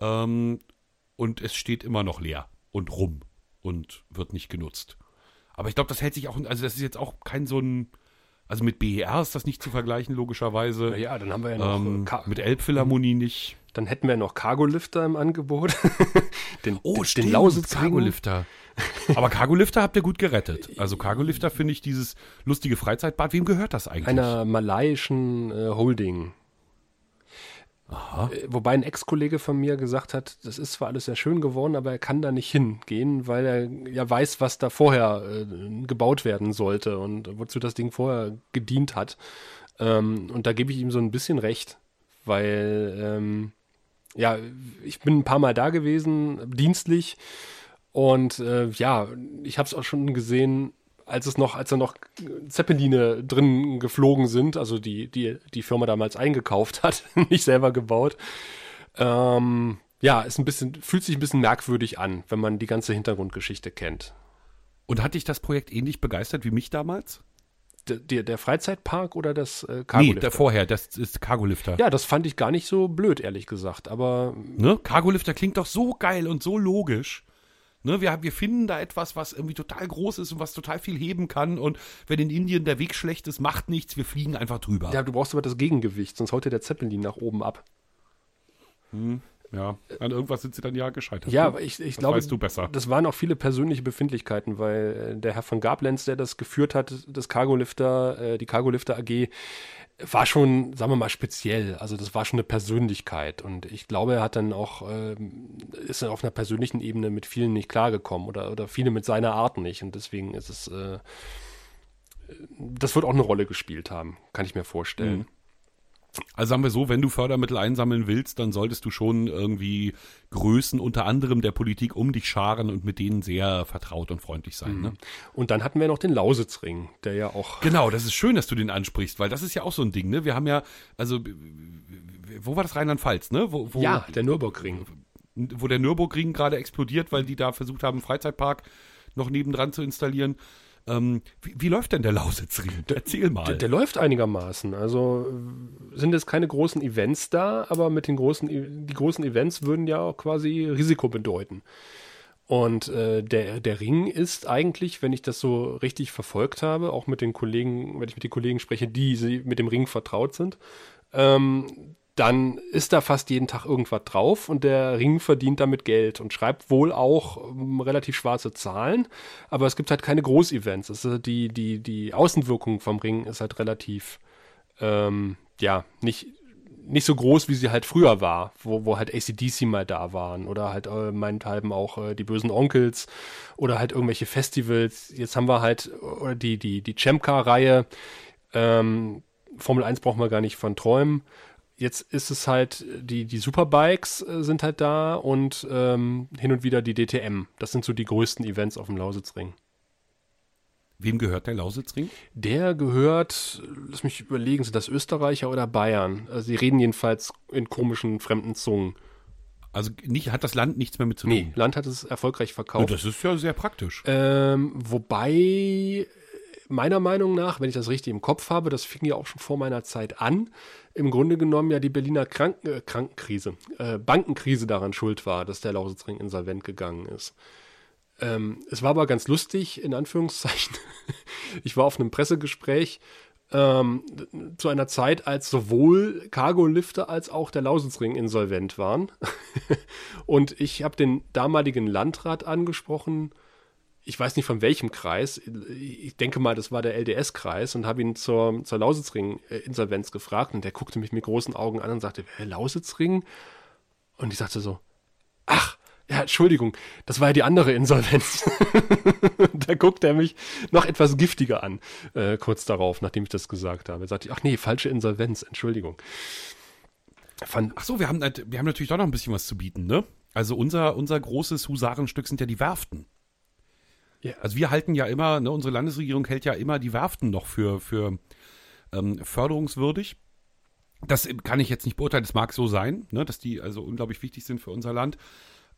ähm, und es steht immer noch leer und rum und wird nicht genutzt. Aber ich glaube, das hält sich auch, also das ist jetzt auch kein so ein, also mit BER ist das nicht zu vergleichen, logischerweise. Na ja, dann haben wir ja noch Ähm, äh, mit Elbphilharmonie nicht. Dann hätten wir noch Cargolifter im Angebot. den, Oh, den, stimmt, den Lausitzring. Cargolifter. Aber Cargolifter habt ihr gut gerettet. Also Cargolifter finde ich dieses lustige Freizeitbad. Wem gehört das eigentlich? Einer malaiischen äh, Holding. Äh, Wobei ein Ex-Kollege von mir gesagt hat, das ist zwar alles sehr schön geworden, aber er kann da nicht hingehen, weil er ja weiß, was da vorher äh, gebaut werden sollte und wozu das Ding vorher gedient hat. Ähm, und da gebe ich ihm so ein bisschen recht, weil ähm, ja, ich bin ein paar Mal da gewesen, dienstlich. Und äh, ja, ich habe es auch schon gesehen, als es noch, als da noch Zeppeline drin geflogen sind, also die, die, die Firma damals eingekauft hat, nicht selber gebaut. Ähm, ja, ist ein bisschen, fühlt sich ein bisschen merkwürdig an, wenn man die ganze Hintergrundgeschichte kennt. Und hat dich das Projekt ähnlich begeistert wie mich damals? der, der Freizeitpark oder das äh, Cargolifter? Nee, der vorher, das ist Cargolifter. Ja, das fand ich gar nicht so blöd, ehrlich gesagt, aber... Ne? Cargolifter klingt doch so geil und so logisch. Ne, wir, wir finden da etwas, was irgendwie total groß ist und was total viel heben kann. Und wenn in Indien der Weg schlecht ist, macht nichts, wir fliegen einfach drüber. Ja, du brauchst aber das Gegengewicht, sonst haut dir der Zeppelin nach oben ab. Hm. Ja, an irgendwas sind sie dann ja gescheitert. Ja, aber ich, ich glaube, weißt du besser. das waren auch viele persönliche Befindlichkeiten, weil äh, der Herr von Gablenz, der das geführt hat, das Cargolifter, äh, die Cargolifter AG, war schon, sagen wir mal, speziell. Also das war schon eine Persönlichkeit. Und ich glaube, er hat dann auch, äh, ist auf einer persönlichen Ebene mit vielen nicht klargekommen oder, oder viele mit seiner Art nicht. Und deswegen ist es, äh, das wird auch eine Rolle gespielt haben, kann ich mir vorstellen. Mhm. Also sagen wir so, wenn du Fördermittel einsammeln willst, dann solltest du schon irgendwie Größen unter anderem der Politik um dich scharen und mit denen sehr vertraut und freundlich sein. Ne? Mhm. Und dann hatten wir noch den Lausitzring, der ja auch. Genau, das ist schön, dass du den ansprichst, weil das ist ja auch so ein Ding, ne? Wir haben ja, also wo war das Rheinland-Pfalz, ne? Wo, wo, ja, der Nürburgring. Wo der Nürburgring gerade explodiert, weil die da versucht haben, einen Freizeitpark noch nebendran zu installieren. Ähm, wie, wie, läuft denn der Lausitzring? Erzähl mal. Der, der, läuft einigermaßen. Also sind jetzt keine großen Events da, aber mit den großen, die großen Events würden ja auch quasi Risiko bedeuten. Und äh, der, der Ring ist eigentlich, wenn ich das so richtig verfolgt habe, auch mit den Kollegen, wenn ich mit den Kollegen spreche, die mit dem Ring vertraut sind, ähm, dann ist da fast jeden Tag irgendwas drauf und der Ring verdient damit Geld und schreibt wohl auch ähm, relativ schwarze Zahlen, aber es gibt halt keine Großevents. Also die, die, die Außenwirkung vom Ring ist halt relativ, ähm, ja, nicht, nicht so groß, wie sie halt früher war, wo, wo halt ACDC mal da waren oder halt äh, meinethalben auch äh, die bösen Onkels oder halt irgendwelche Festivals. Jetzt haben wir halt oder die, die, die Chemka-Reihe, ähm, Formel 1 brauchen wir gar nicht von träumen jetzt ist es halt, die, die Superbikes äh, sind halt da und ähm, hin und wieder die DTM. Das sind so die größten Events auf dem Lausitzring. Wem gehört der Lausitzring? Der gehört, lass mich überlegen, sind das Österreicher oder Bayern? Also sie reden jedenfalls in komischen fremden Zungen. Also nicht, hat das Land nichts mehr mit zu tun? Nee, Land hat es erfolgreich verkauft. Ja, das ist ja sehr praktisch. Ähm, wobei meiner Meinung nach, wenn ich das richtig im Kopf habe, das fing ja auch schon vor meiner Zeit an, im Grunde genommen ja die Berliner Kranken äh, Krankenkrise, äh, Bankenkrise daran schuld war, dass der Lausitzring insolvent gegangen ist. Ähm, es war aber ganz lustig, in Anführungszeichen. ich war auf einem Pressegespräch ähm, zu einer Zeit, als sowohl Cargo-Lifter als auch der Lausitzring insolvent waren. Und ich habe den damaligen Landrat angesprochen, ich weiß nicht von welchem Kreis, ich denke mal, das war der LDS-Kreis und habe ihn zur, zur Lausitzring-Insolvenz gefragt und der guckte mich mit großen Augen an und sagte, Lausitzring? Und ich sagte so, ach, ja, Entschuldigung, das war ja die andere Insolvenz. da guckte er mich noch etwas giftiger an, äh, kurz darauf, nachdem ich das gesagt habe. Er sagte, ach nee, falsche Insolvenz, Entschuldigung. Fand ach so, wir haben, wir haben natürlich doch noch ein bisschen was zu bieten, ne? Also unser, unser großes Husarenstück sind ja die Werften. Ja. Also wir halten ja immer, ne, unsere Landesregierung hält ja immer die Werften noch für, für ähm, förderungswürdig. Das kann ich jetzt nicht beurteilen, das mag so sein, ne, dass die also unglaublich wichtig sind für unser Land.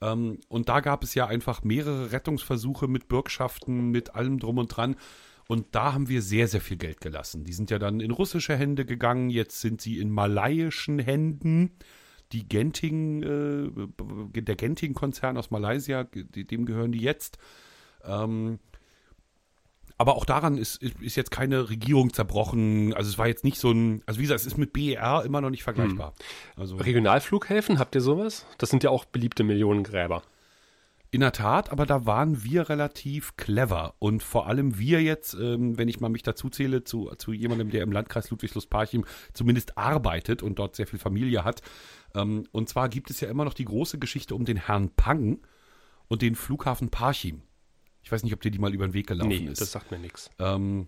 Ähm, und da gab es ja einfach mehrere Rettungsversuche mit Bürgschaften, mit allem drum und dran. Und da haben wir sehr, sehr viel Geld gelassen. Die sind ja dann in russische Hände gegangen, jetzt sind sie in malaiischen Händen. Die Genting, äh, der Genting-Konzern aus Malaysia, dem gehören die jetzt. Ähm, aber auch daran ist, ist, jetzt keine Regierung zerbrochen. Also es war jetzt nicht so ein, also wie gesagt, es ist mit BER immer noch nicht vergleichbar. Hm. Also, Regionalflughäfen, habt ihr sowas? Das sind ja auch beliebte Millionengräber. In der Tat, aber da waren wir relativ clever. Und vor allem wir jetzt, ähm, wenn ich mal mich dazu zähle, zu, zu jemandem, der im Landkreis Ludwigslust-Parchim zumindest arbeitet und dort sehr viel Familie hat. Ähm, und zwar gibt es ja immer noch die große Geschichte um den Herrn Pang und den Flughafen Parchim. Ich weiß nicht, ob dir die mal über den Weg gelaufen nee, ist. das sagt mir nichts. Ähm,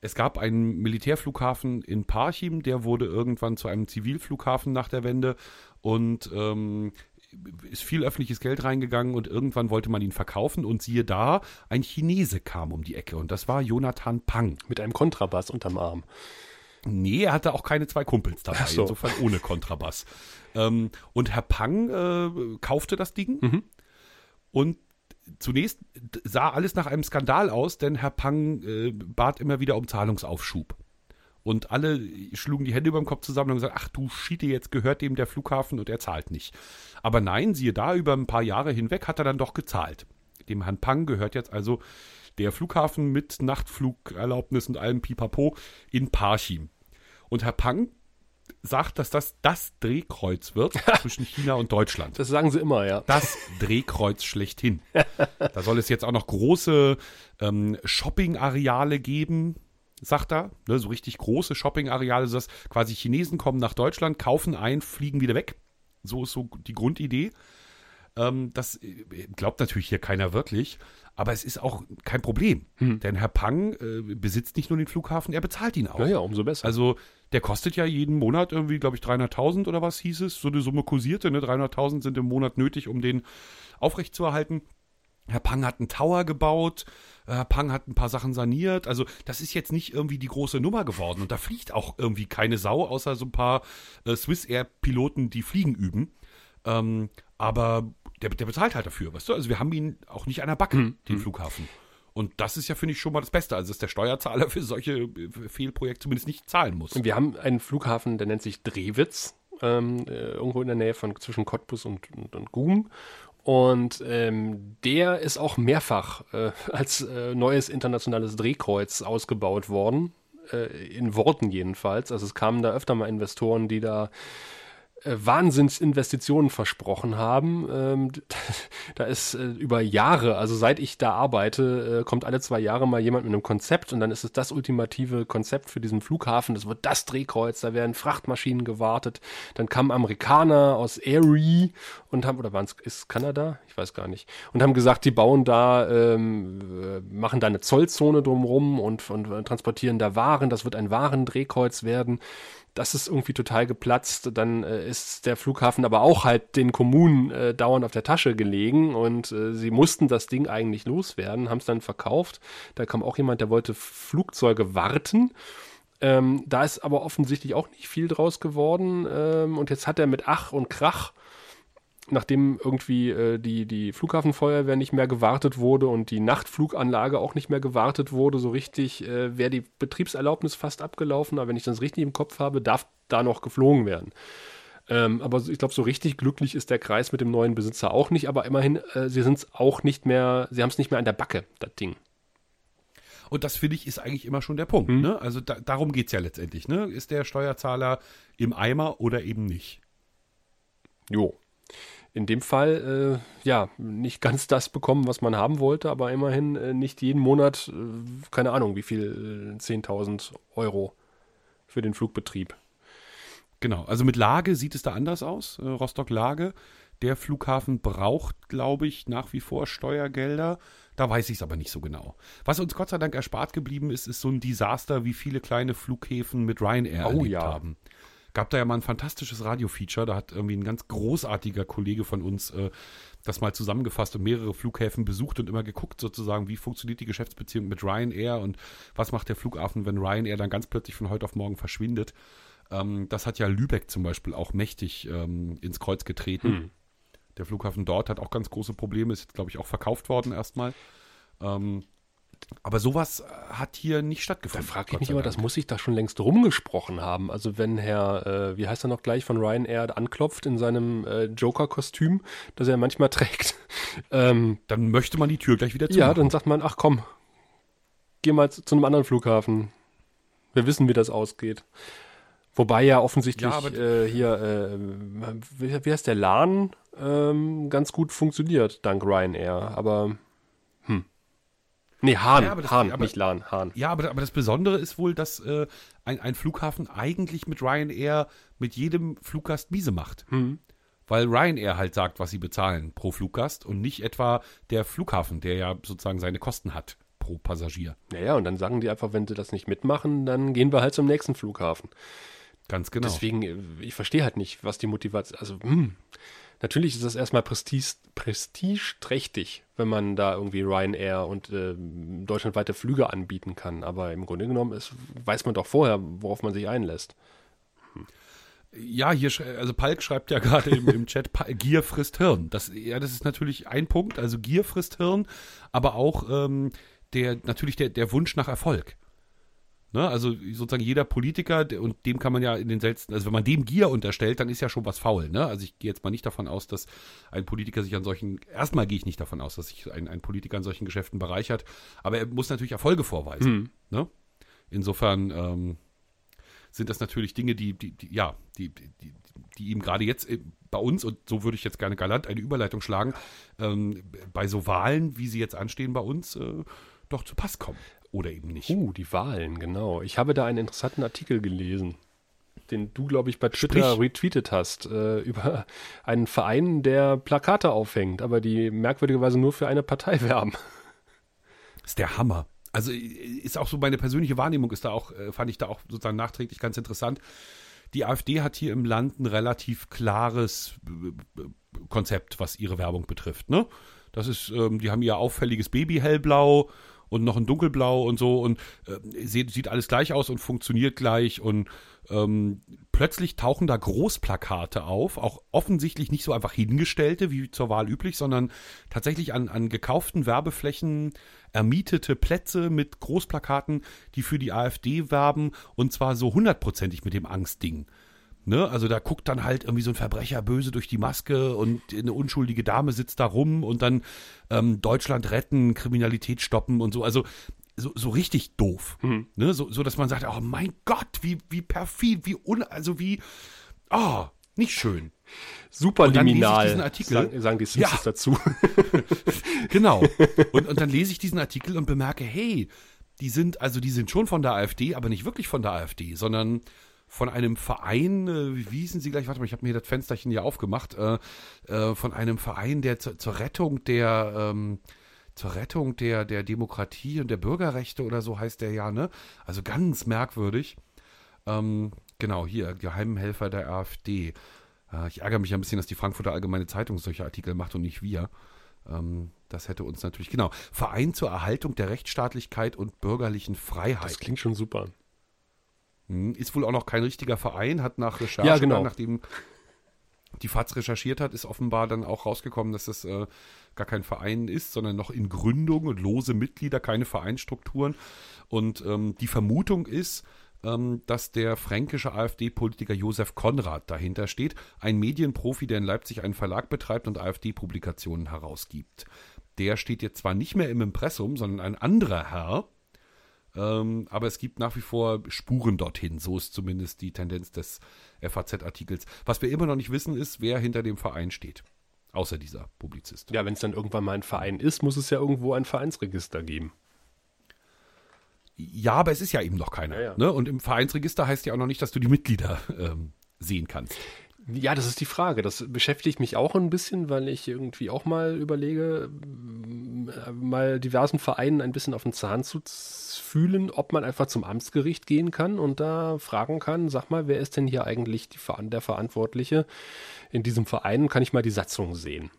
es gab einen Militärflughafen in Parchim, der wurde irgendwann zu einem Zivilflughafen nach der Wende und ähm, ist viel öffentliches Geld reingegangen und irgendwann wollte man ihn verkaufen und siehe da, ein Chinese kam um die Ecke und das war Jonathan Pang. Mit einem Kontrabass unterm Arm. Nee, er hatte auch keine zwei Kumpels dabei, so. insofern ohne Kontrabass. ähm, und Herr Pang äh, kaufte das Ding Mhm. und zunächst sah alles nach einem Skandal aus, denn Herr Pang äh, bat immer wieder um Zahlungsaufschub. Und alle schlugen die Hände über dem Kopf zusammen und haben gesagt, ach du Schiete, jetzt gehört dem der Flughafen und er zahlt nicht. Aber nein, siehe da, über ein paar Jahre hinweg hat er dann doch gezahlt. Dem Herrn Pang gehört jetzt also der Flughafen mit Nachtflugerlaubnis und allem Pipapo in Parchim. Und Herr Pang sagt, dass das das Drehkreuz wird zwischen China und Deutschland Das sagen sie immer, ja. das Drehkreuz schlechthin. Da soll es jetzt auch noch große ähm, Shopping-Areale geben, sagt er. Ne, so richtig große Shopping-Areale, sodass quasi Chinesen kommen nach Deutschland, kaufen ein, fliegen wieder weg. So ist so die Grundidee. Ähm, das äh, glaubt natürlich hier keiner wirklich, aber es ist auch kein Problem. Denn Herr Pang äh, besitzt nicht nur den Flughafen, er bezahlt ihn auch. Ja, ja, umso besser. Also der kostet ja jeden Monat irgendwie, glaube ich, 300.000 oder was hieß es. So eine Summe kursierte. Ne? 300.000 sind im Monat nötig, um den aufrechtzuerhalten. Herr Pang hat einen Tower gebaut. äh, Herr Pang hat ein paar Sachen saniert. Also das ist jetzt nicht irgendwie die große Nummer geworden. Und da fliegt auch irgendwie keine Sau, außer so ein paar äh, Swiss Air-Piloten, die Fliegen üben. Ähm, aber der, der bezahlt halt dafür, weißt du? Also wir haben ihn auch nicht an der Backe, den Flughafen. Und das ist ja, finde ich, schon mal das Beste. Also, dass der Steuerzahler für solche Fehlprojekte zumindest nicht zahlen muss. Wir haben einen Flughafen, der nennt sich Drewitz, ähm, äh, irgendwo in der Nähe von zwischen Cottbus und, und, und Gum. Und ähm, der ist auch mehrfach äh, als äh, neues internationales Drehkreuz ausgebaut worden. Äh, in Worten jedenfalls. Also es kamen da öfter mal Investoren, die da Wahnsinnsinvestitionen versprochen haben. Ähm, da ist äh, über Jahre, also seit ich da arbeite, äh, kommt alle zwei Jahre mal jemand mit einem Konzept und dann ist es das ultimative Konzept für diesen Flughafen. Das wird das Drehkreuz, da werden Frachtmaschinen gewartet. Dann kamen Amerikaner aus Erie und haben, oder waren es, ist Kanada? Ich weiß gar nicht. Und haben gesagt, die bauen da, ähm, äh, machen da eine Zollzone drumrum und, und äh, transportieren da Waren. Das wird ein Warendrehkreuz werden das ist irgendwie total geplatzt. Dann äh, ist der Flughafen aber auch halt den Kommunen äh, dauernd auf der Tasche gelegen und äh, sie mussten das Ding eigentlich loswerden, haben es dann verkauft. Da kam auch jemand, der wollte Flugzeuge warten. Ähm, da ist aber offensichtlich auch nicht viel draus geworden. Ähm, und jetzt hat er mit Ach und Krach nachdem irgendwie äh, die, die Flughafenfeuerwehr nicht mehr gewartet wurde und die Nachtfluganlage auch nicht mehr gewartet wurde, so richtig, äh, wäre die Betriebserlaubnis fast abgelaufen, aber wenn ich das richtig im Kopf habe, darf da noch geflogen werden. Ähm, aber ich glaube, so richtig glücklich ist der Kreis mit dem neuen Besitzer auch nicht, aber immerhin, äh, sie sind es auch nicht mehr, sie haben es nicht mehr an der Backe, das Ding. Und das finde ich ist eigentlich immer schon der Punkt. Hm. Ne? Also da, darum geht es ja letztendlich. Ne? Ist der Steuerzahler im Eimer oder eben nicht? Jo. In dem Fall, äh, ja, nicht ganz das bekommen, was man haben wollte, aber immerhin äh, nicht jeden Monat, äh, keine Ahnung, wie viel, äh, 10.000 Euro für den Flugbetrieb. Genau. Also mit Lage sieht es da anders aus. Äh, Rostock-Lage. Der Flughafen braucht, glaube ich, nach wie vor Steuergelder. Da weiß ich es aber nicht so genau. Was uns Gott sei Dank erspart geblieben ist, ist so ein Desaster, wie viele kleine Flughäfen mit Ryanair Oh erlebt ja. haben. Gab da ja mal ein fantastisches Radio-Feature. Da hat irgendwie ein ganz großartiger Kollege von uns äh, das mal zusammengefasst und mehrere Flughäfen besucht und immer geguckt, sozusagen, wie funktioniert die Geschäftsbeziehung mit Ryanair und was macht der Flughafen, wenn Ryanair dann ganz plötzlich von heute auf morgen verschwindet. Ähm, das hat ja Lübeck zum Beispiel auch mächtig ähm, ins Kreuz getreten. Hm. Der Flughafen dort hat auch ganz große Probleme, ist jetzt, glaube ich, auch verkauft worden erstmal. Ähm, aber sowas äh, hat hier nicht Da stattgefunden. frage ich mich immer, das muss sich da schon längst rumgesprochen haben. Also wenn Herr, äh, wie heißt er noch gleich, von Ryanair anklopft in seinem äh, Joker-Kostüm, das er manchmal trägt. ähm, Dann möchte man die Tür gleich wieder ja, zumachen. dann sagt man, ach komm, geh mal zu, zu einem anderen Flughafen. Wir wissen, wie das ausgeht. Wobei ja offensichtlich Ja, äh, hier, äh, wie, wie heißt der LAN, ähm, ganz gut funktioniert, dank Ryanair. Aber, hm. Nee, Hahn, Ja, aber das- Hahn, aber- nicht LAN, Hahn. Ja, aber, aber das Besondere ist wohl, dass äh, ein, ein Flughafen eigentlich mit Ryanair mit jedem Fluggast miese macht. Hm. Weil Ryanair halt sagt, was sie bezahlen pro Fluggast und nicht etwa der Flughafen, der ja sozusagen seine Kosten hat pro pro Passagier. Naja, und dann sagen die einfach, wenn sie das nicht mitmachen, dann gehen wir halt zum nächsten Flughafen. Ganz genau. Deswegen, äh, ich verstehe halt nicht, was die Motivation, also, hm, natürlich ist das erstmal Prestige, prestigeträchtig, wenn man da irgendwie Ryanair und äh, deutschlandweite Flüge anbieten kann. Aber im Grunde genommen ist, weiß man doch vorher, worauf man sich einlässt. Ja, hier, also Palk schreibt ja gerade im, im Chat, Gier frisst Hirn. Das, ja, das ist natürlich ein Punkt, also Gier frisst Hirn, aber auch ähm, der, natürlich der, der Wunsch nach Erfolg. Ne? Also sozusagen jeder Politiker, und dem kann man ja in den seltensten, also wenn man dem Gier unterstellt, dann ist ja schon was faul. Ne? Also ich gehe jetzt mal nicht davon aus, dass ein Politiker sich an solchen, erstmal gehe ich nicht davon aus, dass sich ein, ein Politiker an solchen Geschäften bereichert, aber er muss natürlich Erfolge vorweisen. Hm. Ne? Insofern ähm, sind das natürlich Dinge, die, die, die ja, die, die, die ihm gerade jetzt äh, bei uns, und so würde ich jetzt gerne galant eine Überleitung schlagen, ähm, bei so Wahlen, wie sie jetzt anstehen bei uns, äh, doch zu Pass kommen. Oder eben nicht. Uh, die Wahlen, genau. Ich habe da einen interessanten Artikel gelesen, den du, glaube ich, bei Twitter Sprich. retweetet hast, äh, über einen Verein, der Plakate aufhängt, aber die merkwürdigerweise nur für eine Partei werben. Das ist der Hammer. Also ist auch so meine persönliche Wahrnehmung, ist da auch, äh, fand ich da auch sozusagen nachträglich ganz interessant. Die AfD hat hier im Land ein relativ klares äh, Konzept, was ihre Werbung betrifft. Ne? Das ist, ähm, die haben ihr auffälliges Baby-Hellblau und noch ein Dunkelblau und so und äh, sieht, sieht alles gleich aus und funktioniert gleich und ähm, plötzlich tauchen da Großplakate auf, auch offensichtlich nicht so einfach hingestellte wie zur Wahl üblich, sondern tatsächlich an, an gekauften Werbeflächen ermietete Plätze mit Großplakaten, die für die AfD werben und zwar so hundertprozentig mit dem Angstding. Ne? Also da guckt dann halt irgendwie so ein Verbrecher böse durch die Maske und eine unschuldige Dame sitzt da rum und dann ähm, Deutschland retten, Kriminalität stoppen und so. Also so, so richtig doof. Mhm. Ne? So, so, dass man sagt, oh mein Gott, wie, wie perfid, wie un, also wie, oh, nicht schön. Superliminal, diesen Artikel. sagen, sagen die Simpsons Ja. dazu. Genau. Und, und dann lese ich diesen Artikel und bemerke, hey, die sind, also die sind schon von der AfD, aber nicht wirklich von der AfD, sondern von einem Verein, äh, wie hießen sie gleich, warte mal, ich habe mir das Fensterchen hier aufgemacht, äh, äh, von einem Verein, der zur, zur Rettung der, ähm, zur Rettung der, der Demokratie und der Bürgerrechte oder so heißt der ja, ne? Also ganz merkwürdig. Ähm, genau, hier, Geheimhelfer der AfD. Äh, ich ärgere mich ein bisschen, dass die Frankfurter Allgemeine Zeitung solche Artikel macht und nicht wir. Ähm, das hätte uns natürlich, genau, Verein zur Erhaltung der Rechtsstaatlichkeit und bürgerlichen Freiheit. Das klingt schon super. Hm, Ist wohl auch noch kein richtiger Verein, hat nach Recherche, Ja, genau. nachdem die FAZ recherchiert hat, ist offenbar dann auch rausgekommen, dass das äh, gar kein Verein ist, sondern noch in Gründung und lose Mitglieder, keine Vereinsstrukturen. Und ähm, die Vermutung ist, ähm, dass der fränkische AfD-Politiker Josef Konrad dahinter steht, ein Medienprofi, der in Leipzig einen Verlag betreibt und AfD-Publikationen herausgibt. Der steht jetzt zwar nicht mehr im Impressum, sondern ein anderer Herr, ähm, aber es gibt nach wie vor Spuren dorthin. So ist zumindest die Tendenz des FAZ-Artikels. Was wir immer noch nicht wissen, ist, wer hinter dem Verein steht. Außer dieser Publizist. Ja, wenn es dann irgendwann mal ein Verein ist, muss es ja irgendwo ein Vereinsregister geben. Ja, aber es ist ja eben noch keiner. Ja, ja. Ne? Und im Vereinsregister heißt ja auch noch nicht, dass du die Mitglieder ähm, sehen kannst. Ja, das ist die Frage. Das beschäftigt mich auch ein bisschen, weil ich irgendwie auch mal überlege, m, mal diversen Vereinen ein bisschen auf den Zahn zu fühlen, ob man einfach zum Amtsgericht gehen kann und da fragen kann, sag mal, wer ist denn hier eigentlich die, der Verantwortliche in diesem Verein? Kann ich mal die Satzung sehen?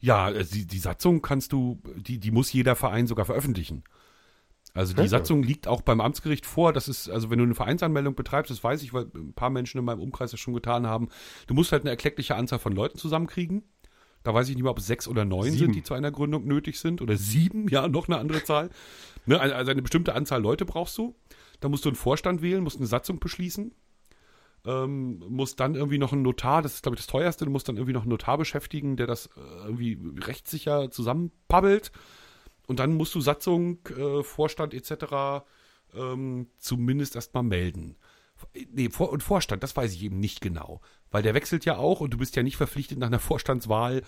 Ja, äh, die, die Satzung kannst du, die, die muss jeder Verein sogar veröffentlichen. Also die Ja. Satzung liegt auch beim Amtsgericht vor. Das ist, also wenn du eine Vereinsanmeldung betreibst, das weiß ich, weil ein paar Menschen in meinem Umkreis das schon getan haben. Du musst halt eine erkleckliche Anzahl von Leuten zusammenkriegen. Da weiß ich nicht mehr, ob es sechs oder neun Sieben. sind, die zu einer Gründung nötig sind. Oder sieben, ja, noch eine andere Zahl. Ne, also also eine bestimmte Anzahl Leute brauchst du. Da musst du einen Vorstand wählen, musst eine Satzung beschließen. Ähm, musst dann irgendwie noch einen Notar, das ist glaube ich das teuerste, du musst dann irgendwie noch einen Notar beschäftigen, der das äh, irgendwie rechtssicher zusammenpabbelt. Und dann musst du Satzung, äh, Vorstand etc. Ähm, zumindest erstmal melden. Nee, Vor und Vorstand, das weiß ich eben nicht genau. Weil der wechselt ja auch und du bist ja nicht verpflichtet, nach einer Vorstandswahl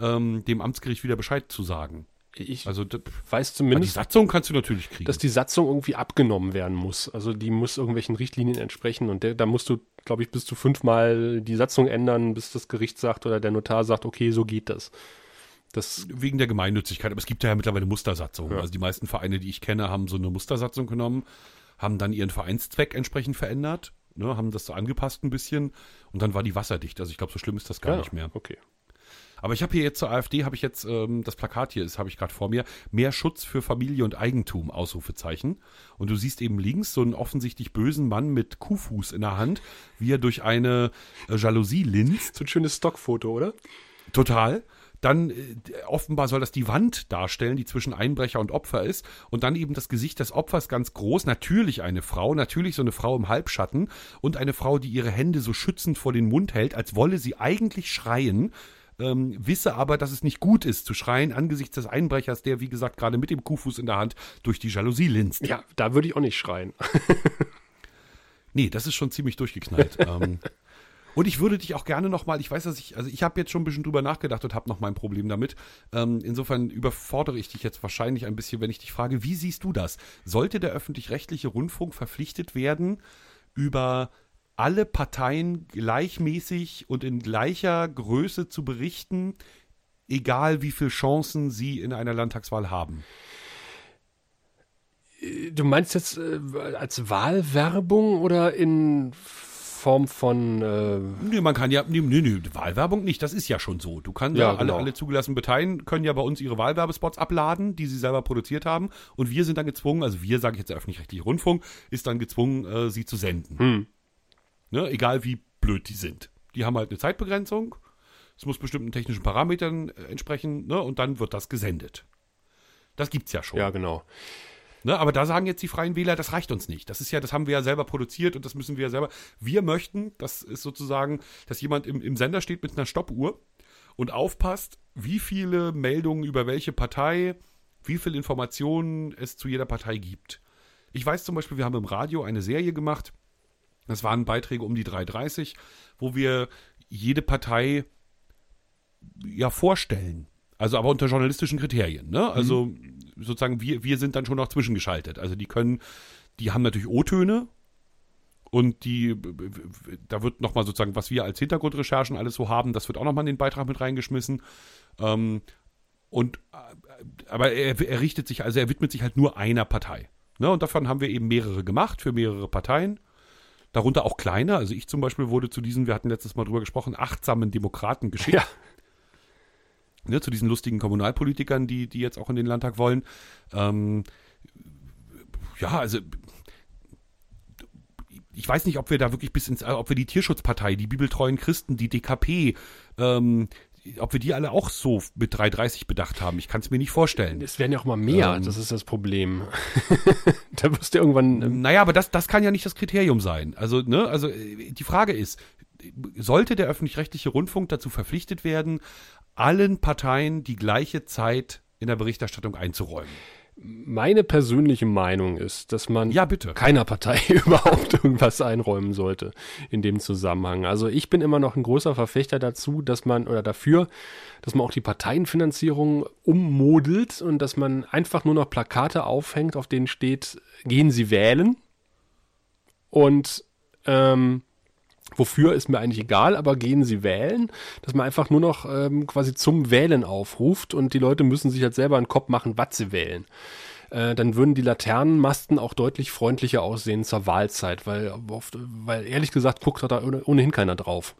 ähm, dem Amtsgericht wieder Bescheid zu sagen. Ich Also weiß die zumindest, Satzung kannst du natürlich kriegen. dass die Satzung irgendwie abgenommen werden muss. Also die muss irgendwelchen Richtlinien entsprechen und der, da musst du, glaube ich, bis zu fünfmal die Satzung ändern, bis das Gericht sagt oder der Notar sagt, okay, so geht das. Das Wegen der Gemeinnützigkeit. Aber es gibt ja mittlerweile Mustersatzungen. Ja. Also die meisten Vereine, die ich kenne, haben so eine Mustersatzung genommen, haben dann ihren Vereinszweck entsprechend verändert, ne, haben das so angepasst ein bisschen und dann war die wasserdicht. Also ich glaube, so schlimm ist das gar ja, nicht mehr. Okay. Aber ich habe hier jetzt zur AfD, habe ich jetzt, ähm, das Plakat hier ist, habe ich gerade vor mir, mehr Schutz für Familie und Eigentum, Ausrufezeichen. Und du siehst eben links so einen offensichtlich bösen Mann mit Kuhfuß in der Hand, wie er durch eine äh, Jalousie linst. So ein schönes Stockfoto, oder? Total. Dann äh, offenbar soll das die Wand darstellen, die zwischen Einbrecher und Opfer ist. Und dann eben das Gesicht des Opfers ganz groß. Natürlich eine Frau, natürlich so eine Frau im Halbschatten und eine Frau, die ihre Hände so schützend vor den Mund hält, als wolle sie eigentlich schreien. Ähm, wisse aber, dass es nicht gut ist zu schreien angesichts des Einbrechers, der, wie gesagt, gerade mit dem Kuhfuß in der Hand durch die Jalousie linst. Ja, da würde ich auch nicht schreien. Nee, das ist schon ziemlich durchgeknallt. ähm, und ich würde dich auch gerne nochmal, ich weiß, dass ich, also ich habe jetzt schon ein bisschen drüber nachgedacht und habe noch mein Problem damit. Ähm, insofern überfordere ich dich jetzt wahrscheinlich ein bisschen, wenn ich dich frage, wie siehst du das? Sollte der öffentlich-rechtliche Rundfunk verpflichtet werden, über alle Parteien gleichmäßig und in gleicher Größe zu berichten, egal wie viele Chancen sie in einer Landtagswahl haben? Du meinst jetzt äh, als Wahlwerbung oder in Form von äh, Nee, man kann ja, nee, nee, nee, Wahlwerbung nicht, das ist ja schon so. Du kannst ja, Ja, alle, genau. alle zugelassenen Parteien können ja bei uns ihre Wahlwerbespots abladen, die sie selber produziert haben. Und wir sind dann gezwungen, also wir, sage ich jetzt der öffentlich-rechtliche Rundfunk, ist dann gezwungen, äh, sie zu senden. Hm. Ne, egal wie blöd die sind. Die haben halt eine Zeitbegrenzung, es muss bestimmten technischen Parametern äh, entsprechen, ne, und dann wird das gesendet. Das gibt's ja schon. ja genau. Ne, aber da sagen jetzt die Freien Wähler, das reicht uns nicht. Das ist ja, das haben wir ja selber produziert und das müssen wir ja selber. Wir möchten, das ist sozusagen, dass jemand im, im Sender steht mit einer Stoppuhr und aufpasst, wie viele Meldungen über welche Partei, wie viel Informationen es zu jeder Partei gibt. Ich weiß zum Beispiel, wir haben im Radio eine Serie gemacht. Das waren Beiträge um die 3.30, wo wir jede Partei ja vorstellen. Also aber unter journalistischen Kriterien. Ne? Also sozusagen wir, wir sind dann schon noch zwischengeschaltet. Also die können, die haben natürlich O-Töne und die, da wird nochmal sozusagen, was wir als Hintergrundrecherchen alles so haben, das wird auch nochmal in den Beitrag mit reingeschmissen. Ähm, und aber er, er richtet sich, also er widmet sich halt nur einer Partei. Ne? Und davon haben wir eben mehrere gemacht für mehrere Parteien. Darunter auch kleine. Also ich zum Beispiel wurde zu diesen, wir hatten letztes Mal drüber gesprochen, achtsamen Demokraten geschickt Ja. Ne, zu diesen lustigen Kommunalpolitikern, die, die jetzt auch in den Landtag wollen. Ähm, ja, also ich weiß nicht, ob wir da wirklich bis ins, ob wir die Tierschutzpartei, die bibeltreuen Christen, die DKP, ähm, ob wir die alle auch so mit 3,30 bedacht haben. Ich kann es mir nicht vorstellen. Es werden ja auch mal mehr, Ähm. das ist das Problem. da wirst du irgendwann. Ähm, Naja, aber das, das kann ja nicht das Kriterium sein. Also, ne, also äh, die Frage ist, sollte der öffentlich-rechtliche Rundfunk dazu verpflichtet werden, allen Parteien die gleiche Zeit in der Berichterstattung einzuräumen? meine persönliche Meinung ist, dass man Ja, bitte. keiner Partei überhaupt irgendwas einräumen sollte in dem Zusammenhang. Also ich bin immer noch ein großer Verfechter dazu, dass man oder dafür, dass man auch die Parteienfinanzierung ummodelt und dass man einfach nur noch Plakate aufhängt, auf denen steht, gehen Sie wählen. Und ähm, wofür ist mir eigentlich egal, aber gehen Sie wählen, dass man einfach nur noch ähm, quasi zum Wählen aufruft und die Leute müssen sich halt selber einen Kopf machen, was sie wählen. Äh, dann würden die Laternenmasten auch deutlich freundlicher aussehen zur Wahlzeit, weil, oft, weil ehrlich gesagt guckt da ohne- ohnehin keiner drauf.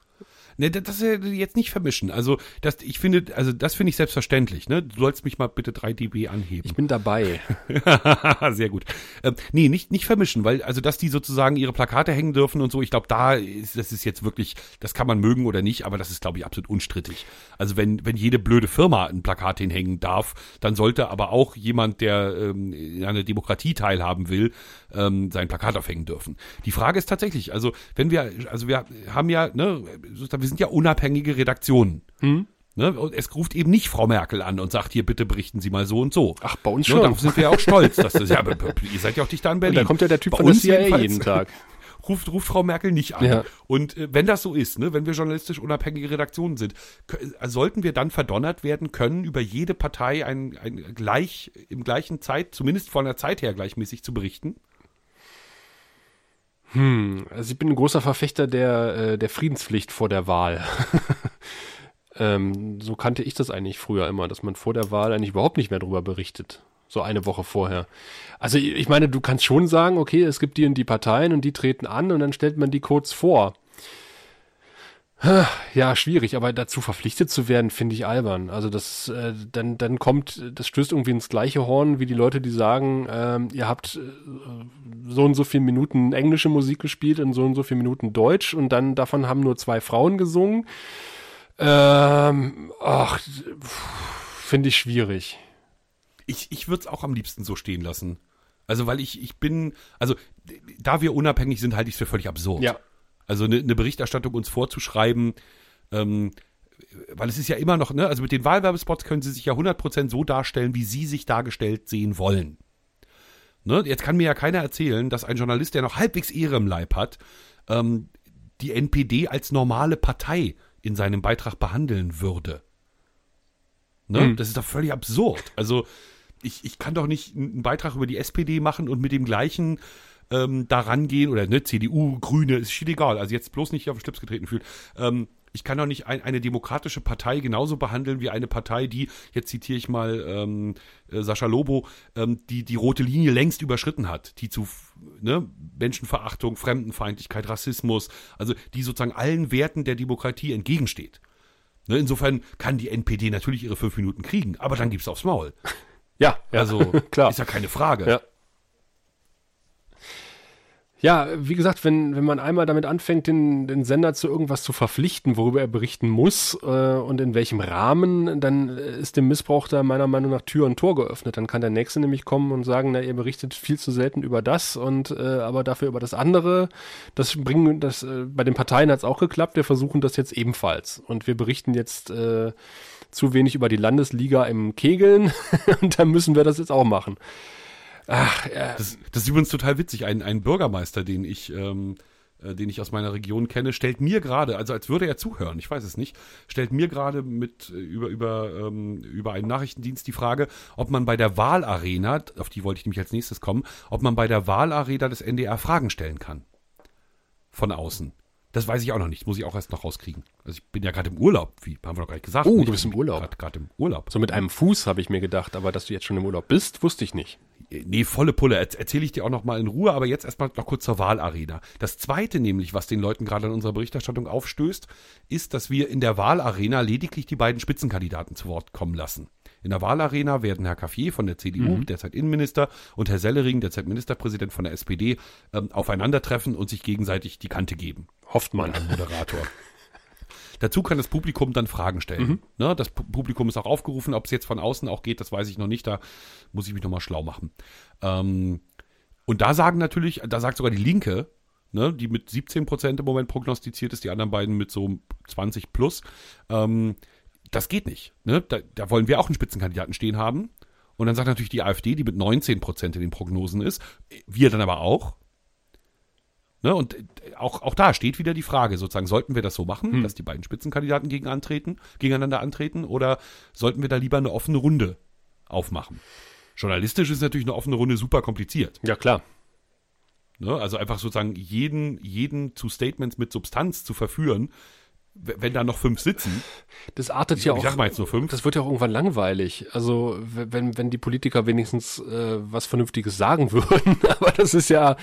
Ne, das äh, jetzt nicht vermischen. Also, das, ich finde, also das finde ich selbstverständlich. Ne? Du sollst mich mal bitte 3 dB anheben. Ich bin dabei. Sehr gut. Ähm, nee, nicht, nicht vermischen, weil, also, dass die sozusagen ihre Plakate hängen dürfen und so, ich glaube, da ist, das ist jetzt wirklich, das kann man mögen oder nicht, aber das ist, glaube ich, absolut unstrittig. Also, wenn, wenn jede blöde Firma ein Plakat hinhängen darf, dann sollte aber auch jemand, der ähm, in einer Demokratie teilhaben will, ähm, sein Plakat aufhängen dürfen. Die Frage ist tatsächlich, also, wenn wir, also, wir haben ja, ne, wir sind ja unabhängige Redaktionen. Ne, und es ruft eben nicht Frau Merkel an und sagt, hier bitte berichten Sie mal so und so. Ach, bei uns Ne, schon. darauf sind wir ja auch stolz. Dass das, ja, ihr seid ja auch dicht da in Und Berlin. da kommt ja der Typ Bei von der uns CIA jedenfalls jeden Tag. Ruft, ruft Frau Merkel nicht an. Ja. Und äh, wenn das so ist, ne, wenn wir journalistisch unabhängige Redaktionen sind, äh, sollten wir dann verdonnert werden können, über jede Partei ein, ein gleich im gleichen Zeit, zumindest von der Zeit her gleichmäßig zu berichten? Also ich bin ein großer Verfechter der, äh, der Friedenspflicht vor der Wahl. Ähm, so kannte ich das eigentlich früher immer, dass man vor der Wahl eigentlich überhaupt nicht mehr darüber berichtet. So eine Woche vorher. Also ich meine, du kannst schon sagen, okay, es gibt die und die Parteien und die treten an und dann stellt man die kurz vor. Ja, schwierig, aber dazu verpflichtet zu werden, finde ich albern. Also das, äh, dann, dann kommt, das stößt irgendwie ins gleiche Horn wie die Leute, die sagen, ähm, ihr habt äh, so und so viele Minuten englische Musik gespielt und so und so viele Minuten Deutsch und dann davon haben nur zwei Frauen gesungen. Ähm, ach, finde ich schwierig. Ich, ich würde es auch am liebsten so stehen lassen. Also, weil ich, ich bin, also, da wir unabhängig sind, halte ich es für völlig absurd. Ja. Also eine, eine Berichterstattung uns vorzuschreiben, ähm, weil es ist ja immer noch, ne, also mit den Wahlwerbespots können sie sich ja 100% so darstellen, wie sie sich dargestellt sehen wollen. Ne, jetzt kann mir ja keiner erzählen, dass ein Journalist, der noch halbwegs Ehre im Leib hat, ähm, die NPD als normale Partei in seinem Beitrag behandeln würde. Ne? Mhm. Das ist doch völlig absurd. Also ich, ich kann doch nicht einen Beitrag über die SPD machen und mit dem gleichen ähm, da rangehen, oder ne, CDU, Grüne, ist schon egal, also jetzt bloß nicht auf den Schlips getreten fühlen. Ähm, ich kann doch nicht ein, eine demokratische Partei genauso behandeln wie eine Partei, die, jetzt zitiere ich mal ähm, äh, Sascha Lobo, ähm, die die rote Linie längst überschritten hat, die zu ne, Menschenverachtung, Fremdenfeindlichkeit, Rassismus, also die sozusagen allen Werten der Demokratie entgegensteht. Ne, insofern kann die NPD natürlich ihre fünf Minuten kriegen, aber dann gibt's aufs Maul. Ja, ja also klar. Ist ja keine Frage. Ja. Ja, wie gesagt, wenn, wenn man einmal damit anfängt, den, den Sender zu irgendwas zu verpflichten, worüber er berichten muss äh, und in welchem Rahmen, dann ist dem Missbrauch da meiner Meinung nach Tür und Tor geöffnet. Dann kann der Nächste nämlich kommen und sagen, na, ihr berichtet viel zu selten über das und äh, aber dafür über das andere. Das bringen, das, äh, bei den Parteien hat es auch geklappt, wir versuchen das jetzt ebenfalls. Und wir berichten jetzt äh, zu wenig über die Landesliga im Kegeln und dann müssen wir das jetzt auch machen. Ach, ja. Das, das ist übrigens total witzig. Ein, ein Bürgermeister, den ich, ähm, äh, den ich aus meiner Region kenne, stellt mir gerade, also als würde er zuhören, ich weiß es nicht, stellt mir gerade mit äh, über, über, ähm, über einen Nachrichtendienst die Frage, ob man bei der Wahlarena, auf die wollte ich nämlich als nächstes kommen, ob man bei der Wahlarena des NDR Fragen stellen kann. Von außen. Das weiß ich auch noch nicht. Muss ich auch erst noch rauskriegen. Also ich bin ja gerade im Urlaub. Wie haben wir doch nicht gesagt. Oh, du bist im Urlaub. Gerade im Urlaub. So mit einem Fuß habe ich mir gedacht, aber dass du jetzt schon im Urlaub bist, wusste ich nicht. Nee, volle Pulle. Erzähle ich dir auch noch mal in Ruhe, aber jetzt erstmal noch kurz zur Wahlarena. Das zweite nämlich, was den Leuten gerade in unserer Berichterstattung aufstößt, ist, dass wir in der Wahlarena lediglich die beiden Spitzenkandidaten zu Wort kommen lassen. In der Wahlarena werden Herr Caffier von der CDU, mhm. derzeit Innenminister, und Herr Sellering, derzeit Ministerpräsident von der SPD, ähm, aufeinandertreffen und sich gegenseitig die Kante geben. Hofft man. Ein Moderator. Dazu kann das Publikum dann Fragen stellen. Mhm. Ne, das Publikum ist auch aufgerufen, ob es jetzt von außen auch geht, das weiß ich noch nicht. Da muss ich mich nochmal schlau machen. Ähm, und da sagen natürlich, da sagt sogar die Linke, ne, die mit 17 Prozent im Moment prognostiziert ist, die anderen beiden mit so 20 plus, ähm, das geht nicht. Ne? Da, da wollen wir auch einen Spitzenkandidaten stehen haben. Und dann sagt natürlich die AfD, die mit 19 Prozent in den Prognosen ist, wir dann aber auch. Ne? Und auch, auch da steht wieder die Frage, sozusagen, sollten wir das so machen, hm. dass die beiden Spitzenkandidaten gegen antreten, gegeneinander antreten, oder sollten wir da lieber eine offene Runde aufmachen? Journalistisch ist natürlich eine offene Runde super kompliziert. Ja, klar. Ne? Also einfach sozusagen jeden, jeden zu Statements mit Substanz zu verführen, wenn da noch fünf sitzen. Das artet ja auch. Ich sag mal jetzt nur fünf. Das wird ja auch irgendwann langweilig. Also, wenn, wenn die Politiker wenigstens äh, was Vernünftiges sagen würden. Aber das ist ja,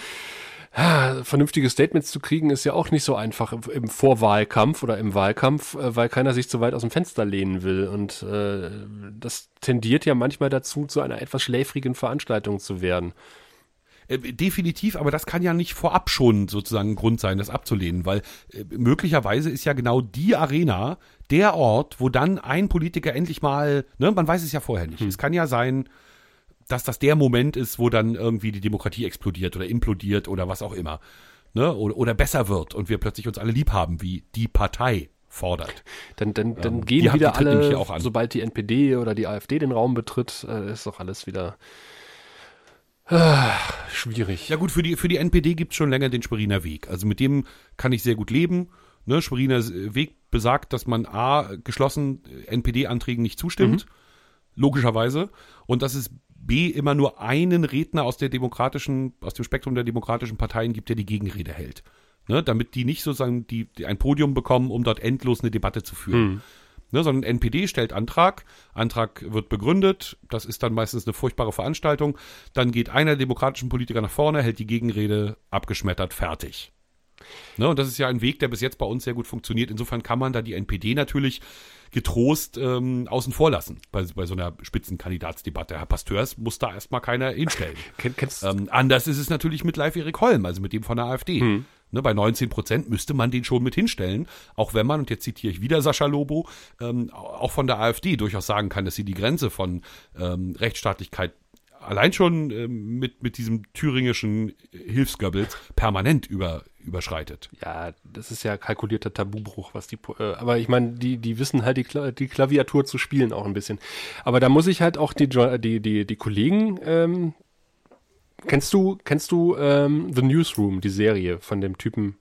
vernünftige Statements zu kriegen, ist ja auch nicht so einfach im, im Vorwahlkampf oder im Wahlkampf, äh, weil keiner sich zu weit aus dem Fenster lehnen will. Und äh, das tendiert ja manchmal dazu, zu einer etwas schläfrigen Veranstaltung zu werden. Äh, definitiv, aber das kann ja nicht vorab schon sozusagen ein Grund sein, das abzulehnen, weil äh, möglicherweise ist ja genau die Arena der Ort, wo dann ein Politiker endlich mal, ne, man weiß es ja vorher nicht. Hm. Es kann ja sein, dass das der Moment ist, wo dann irgendwie die Demokratie explodiert oder implodiert oder was auch immer. Ne? Oder, oder besser wird und wir plötzlich uns alle lieb haben, wie die Partei fordert. Dann, dann, dann ähm, gehen wieder alle, sobald die NPD oder die AfD den Raum betritt, äh, ist doch alles wieder Ah, schwierig. Ja gut, für die, für die NPD gibt es schon länger den Speriner Weg. Also mit dem kann ich sehr gut leben. Ne, Speriner Weg besagt, dass man A, geschlossen NPD-Anträgen nicht zustimmt, mhm. logischerweise, und dass es B, immer nur einen Redner aus der demokratischen, aus dem Spektrum der demokratischen Parteien gibt, der die Gegenrede hält. Ne, damit die nicht sozusagen die, die ein Podium bekommen, um dort endlos eine Debatte zu führen. Mhm. Ne, sondern NPD stellt Antrag, Antrag wird begründet, das ist dann meistens eine furchtbare Veranstaltung. Dann geht einer der demokratischen Politiker nach vorne, hält die Gegenrede, abgeschmettert, fertig. Ne, und das ist ja ein Weg, der bis jetzt bei uns sehr gut funktioniert. Insofern kann man da die NPD natürlich getrost ähm, außen vor lassen bei, bei so einer Spitzenkandidatsdebatte. Herr Pasteurs muss da erstmal keiner hinstellen. ähm, anders ist es natürlich mit Live Erik Holm, also mit dem von der AfD. Hm. Ne, bei 19 Prozent müsste man den schon mit hinstellen, auch wenn man, und jetzt zitiere ich wieder Sascha Lobo, ähm, auch von der AfD durchaus sagen kann, dass sie die Grenze von ähm, Rechtsstaatlichkeit allein schon ähm, mit, mit diesem thüringischen Hilfsgöbbels permanent über, überschreitet. Ja, das ist ja kalkulierter Tabubruch, was die, äh, aber ich meine, die, die wissen halt die, Kla die Klaviatur zu spielen auch ein bisschen. Aber da muss ich halt auch die, die, die, die Kollegen ähm, Kennst du, kennst du ähm, The Newsroom, die Serie von dem Typen?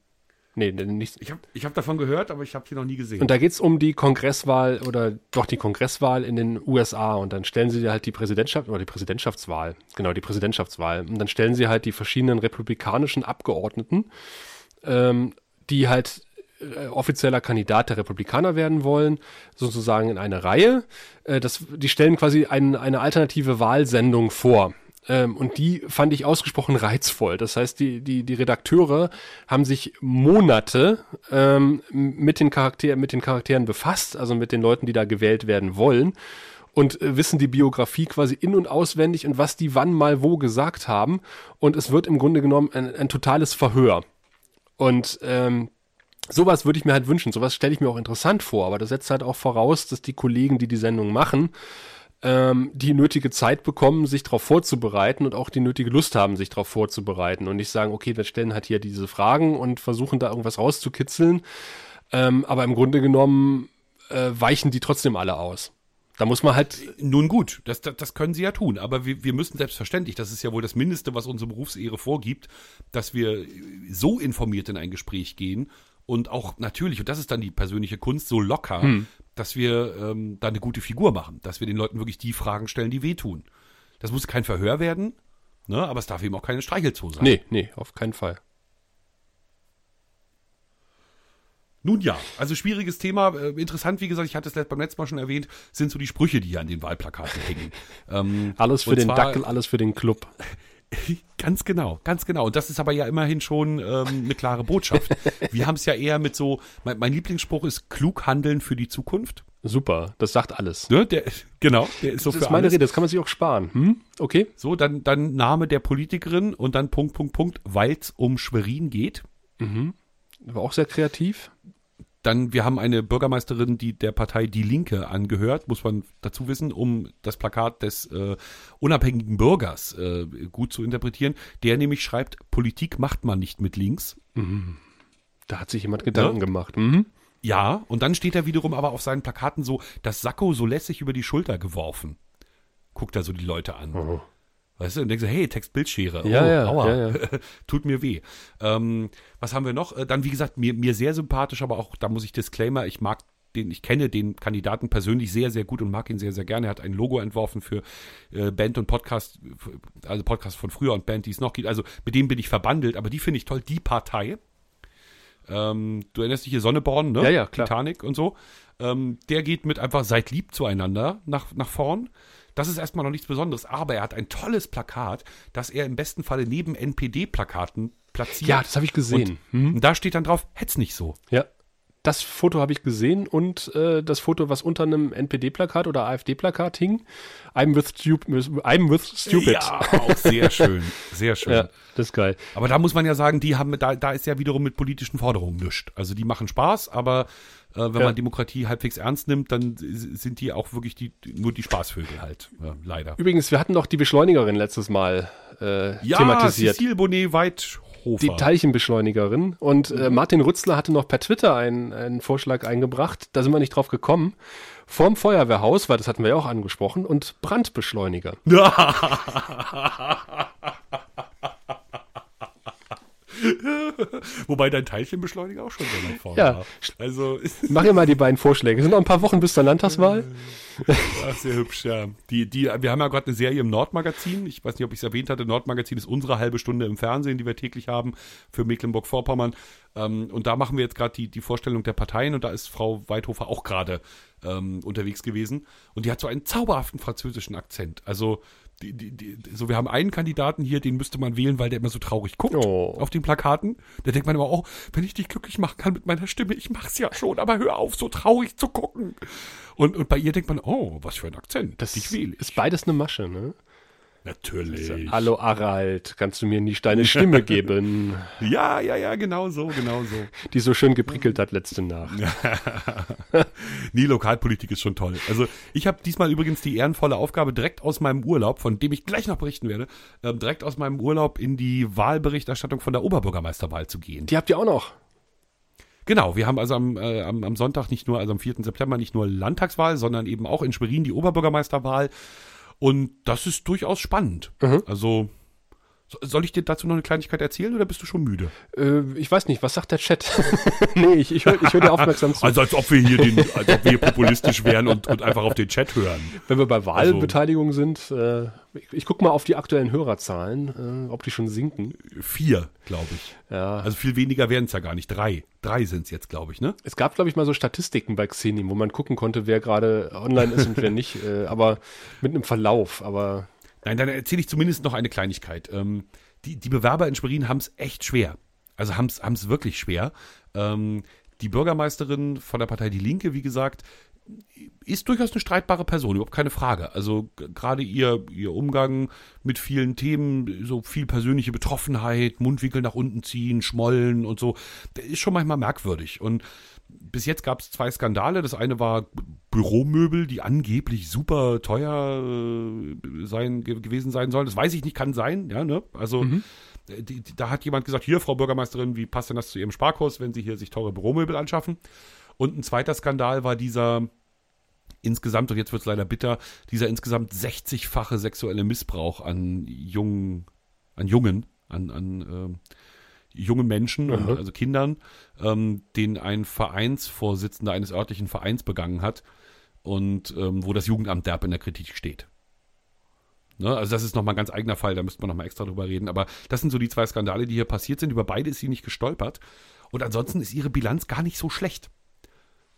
Nee, nicht. Ich habe ich hab davon gehört, aber ich habe sie noch nie gesehen. Und da geht es um die Kongresswahl oder doch die Kongresswahl in den USA und dann stellen sie halt die Präsidentschaft oder die Präsidentschaftswahl, genau, die Präsidentschaftswahl. Und dann stellen sie halt die verschiedenen republikanischen Abgeordneten, ähm, die halt äh, offizieller Kandidat der Republikaner werden wollen, sozusagen in eine Reihe. Äh, das, die stellen quasi ein, eine alternative Wahlsendung vor. Ähm, und die fand ich ausgesprochen reizvoll. Das heißt, die, die, die Redakteure haben sich Monate ähm, mit, den Charakter mit den Charakteren befasst, also mit den Leuten, die da gewählt werden wollen und äh, wissen die Biografie quasi in- und auswendig und was die wann mal wo gesagt haben. Und es wird im Grunde genommen ein, ein totales Verhör. Und ähm, sowas würde ich mir halt wünschen. Sowas stelle ich mir auch interessant vor. Aber das setzt halt auch voraus, dass die Kollegen, die die Sendung machen, ähm, die nötige Zeit bekommen, sich darauf vorzubereiten und auch die nötige Lust haben, sich darauf vorzubereiten und nicht sagen, okay, wir stellen halt hier diese Fragen und versuchen da irgendwas rauszukitzeln. Ähm, aber im Grunde genommen äh, weichen die trotzdem alle aus. Da muss man halt. Nun gut, das, das, das können sie ja tun. Aber wir, wir müssen selbstverständlich, das ist ja wohl das Mindeste, was unsere Berufsehre vorgibt, dass wir so informiert in ein Gespräch gehen und auch natürlich, und das ist dann die persönliche Kunst, so locker, hm dass wir ähm, da eine gute Figur machen, dass wir den Leuten wirklich die Fragen stellen, die wehtun. Das muss kein Verhör werden, ne, aber es darf eben auch keine Streichelzoo sein. Nee, nee, auf keinen Fall. Nun ja, also schwieriges Thema. Äh, interessant, wie gesagt, ich hatte es beim letzten Mal schon erwähnt, sind so die Sprüche, die hier an den Wahlplakaten hängen. Ähm, alles für den zwar, Dackel, alles für den Club. Ganz genau, ganz genau. Und das ist aber ja immerhin schon ähm, eine klare Botschaft. Wir haben es ja eher mit so, mein, mein, Lieblingsspruch ist klug handeln für die Zukunft. Super, das sagt alles. Ne, der, genau, der ist so das ist meine alles. Rede, das kann man sich auch sparen. Hm? Okay. So, dann, dann Name der Politikerin und dann Punkt, Punkt, Punkt, weil es um Schwerin geht. Mhm. War auch sehr kreativ. Dann, wir haben eine Bürgermeisterin, die der Partei Die Linke angehört, muss man dazu wissen, um das Plakat des äh, unabhängigen Bürgers äh, gut zu interpretieren. Der nämlich schreibt, Politik macht man nicht mit links. Mhm. Da hat sich jemand Gedanken ja. gemacht. Mhm. Ja, und dann steht er wiederum aber auf seinen Plakaten so, das Sakko so lässig über die Schulter geworfen. Guckt er so die Leute an. Oh. Weißt du, und denkst du, hey, Textbildschere. Ja, oh, ja, aua. Ja, ja. Tut mir weh. Ähm, was haben wir noch? Äh, dann, wie gesagt, mir, mir sehr sympathisch, aber auch, da muss ich Disclaimer, ich mag den, ich kenne den Kandidaten persönlich sehr, sehr gut und mag ihn sehr, sehr gerne. Er hat ein Logo entworfen für äh, Band und Podcast, also Podcast von früher und Band, die es noch gibt. Also mit dem bin ich verbandelt, aber die finde ich toll. Die Partei. Ähm, du erinnerst dich hier Sonneborn, ne? Ja, ja, klar. Titanic und so. Ähm, der geht mit einfach seid lieb zueinander nach, nach vorn. Das ist erstmal noch nichts Besonderes, aber er hat ein tolles Plakat, das er im besten Falle neben NPD-Plakaten platziert. Ja, das habe ich gesehen. Und, hm. da steht dann drauf, hätt's nicht so. Ja. Das Foto habe ich gesehen und äh, das Foto, was unter einem NPD-Plakat oder AfD-Plakat hing. I'm with, I'm with stupid. Ja, auch sehr schön. Sehr schön. Ja, das ist geil. Aber da muss man ja sagen, die haben, da, da ist ja wiederum mit politischen Forderungen nichts. Also die machen Spaß, aber äh, wenn ja. man Demokratie halbwegs ernst nimmt, dann sind die auch wirklich die, nur die Spaßvögel halt, ja, leider. Übrigens, wir hatten doch die Beschleunigerin letztes Mal äh, ja, thematisiert. Cecile Bonnet Weithofer. Die Teilchenbeschleunigerin. Und äh, mhm. Martin Rützler hatte noch per Twitter einen, einen Vorschlag eingebracht, da sind wir nicht drauf gekommen. Vorm Feuerwehrhaus, weil das hatten wir ja auch angesprochen, und Brandbeschleuniger. Wobei dein Teilchenbeschleuniger auch schon so nach vorne Ja. war. Also, Mach ja mal die beiden Vorschläge. Es sind noch ein paar Wochen bis zur Landtagswahl. ach, sehr hübsch, ja. Die, die, wir haben ja gerade eine Serie im Nordmagazin. Ich weiß nicht, ob ich es erwähnt hatte. Nordmagazin ist unsere halbe Stunde im Fernsehen, die wir täglich haben für Mecklenburg-Vorpommern. Ähm, und da machen wir jetzt gerade die, die Vorstellung der Parteien und da ist Frau Weidhofer auch gerade ähm, unterwegs gewesen. Und die hat so einen zauberhaften französischen Akzent. Also, die, die, die, so wir haben einen Kandidaten hier, den müsste man wählen, weil der immer so traurig guckt Oh. auf den Plakaten. Da denkt man immer, oh, wenn ich dich glücklich machen kann mit meiner Stimme, ich mach's ja schon, aber hör auf, so traurig zu gucken. Und, und bei ihr denkt man, oh, was für ein Akzent. Das ich wähle. ist beides eine Masche, ne? Natürlich. Hallo Harald, kannst du mir nicht deine Stimme geben, Ja, ja, ja, genau so, genau so. die so schön geprickelt hat letzte Nacht? Nee, Lokalpolitik ist schon toll. Also ich habe diesmal übrigens die ehrenvolle Aufgabe, direkt aus meinem Urlaub, von dem ich gleich noch berichten werde, ähm, direkt aus meinem Urlaub in die Wahlberichterstattung von der Oberbürgermeisterwahl zu gehen. Die habt ihr auch noch. Genau, wir haben also am, äh, am, am Sonntag nicht nur, also am 4. September nicht nur Landtagswahl, sondern eben auch in Schwerin die Oberbürgermeisterwahl. Und das ist durchaus spannend. Also, so- soll ich dir dazu noch eine Kleinigkeit erzählen oder bist du schon müde? Äh, ich weiß nicht, was sagt der Chat? nee, ich, ich höre hör dir aufmerksam zu. Also als ob wir hier den, als ob wir hier populistisch wären und, und einfach auf den Chat hören. Wenn wir bei Wahlbeteiligung sind, äh, ich, ich gucke mal auf die aktuellen Hörerzahlen, äh, ob die schon sinken. Vier, glaube ich. Ja. Also viel weniger werden es ja gar nicht. Drei. Drei sind es jetzt, glaube ich, ne? Es gab, glaube ich, mal so Statistiken bei Xeni, wo man gucken konnte, wer gerade online ist und wer nicht, äh, aber mit einem Verlauf. Aber Nein, dann erzähle ich zumindest noch eine Kleinigkeit. Ähm, die, die Bewerber in Schwerin haben es echt schwer. Also haben es wirklich schwer. Ähm, die Bürgermeisterin von der Partei Die Linke, wie gesagt, ist durchaus eine streitbare Person, überhaupt keine Frage. Also gerade ihr, ihr Umgang mit vielen Themen, so viel persönliche Betroffenheit, Mundwinkel nach unten ziehen, schmollen und so, der ist schon manchmal merkwürdig. Und bis jetzt gab es zwei Skandale. Das eine war Büromöbel, die angeblich super teuer äh, sein, ge gewesen sein sollen. Das weiß ich nicht, kann sein, ja, ne? Also äh, die, die, da hat jemand gesagt, hier, Frau Bürgermeisterin, wie passt denn das zu Ihrem Sparkurs, wenn Sie hier sich teure Büromöbel anschaffen? Und ein zweiter Skandal war dieser insgesamt, und jetzt wird es leider bitter, dieser insgesamt 60-fache sexuelle Missbrauch an jungen, an Jungen, an, an ähm, jungen Menschen, und, also Kindern, ähm, den ein Vereinsvorsitzender eines örtlichen Vereins begangen hat und ähm, wo das Jugendamt derb in der Kritik steht. Ne? Also das ist nochmal ein ganz eigener Fall, da müsste man nochmal extra drüber reden. Aber das sind so die zwei Skandale, die hier passiert sind. Über beide ist sie nicht gestolpert. Und ansonsten ist ihre Bilanz gar nicht so schlecht.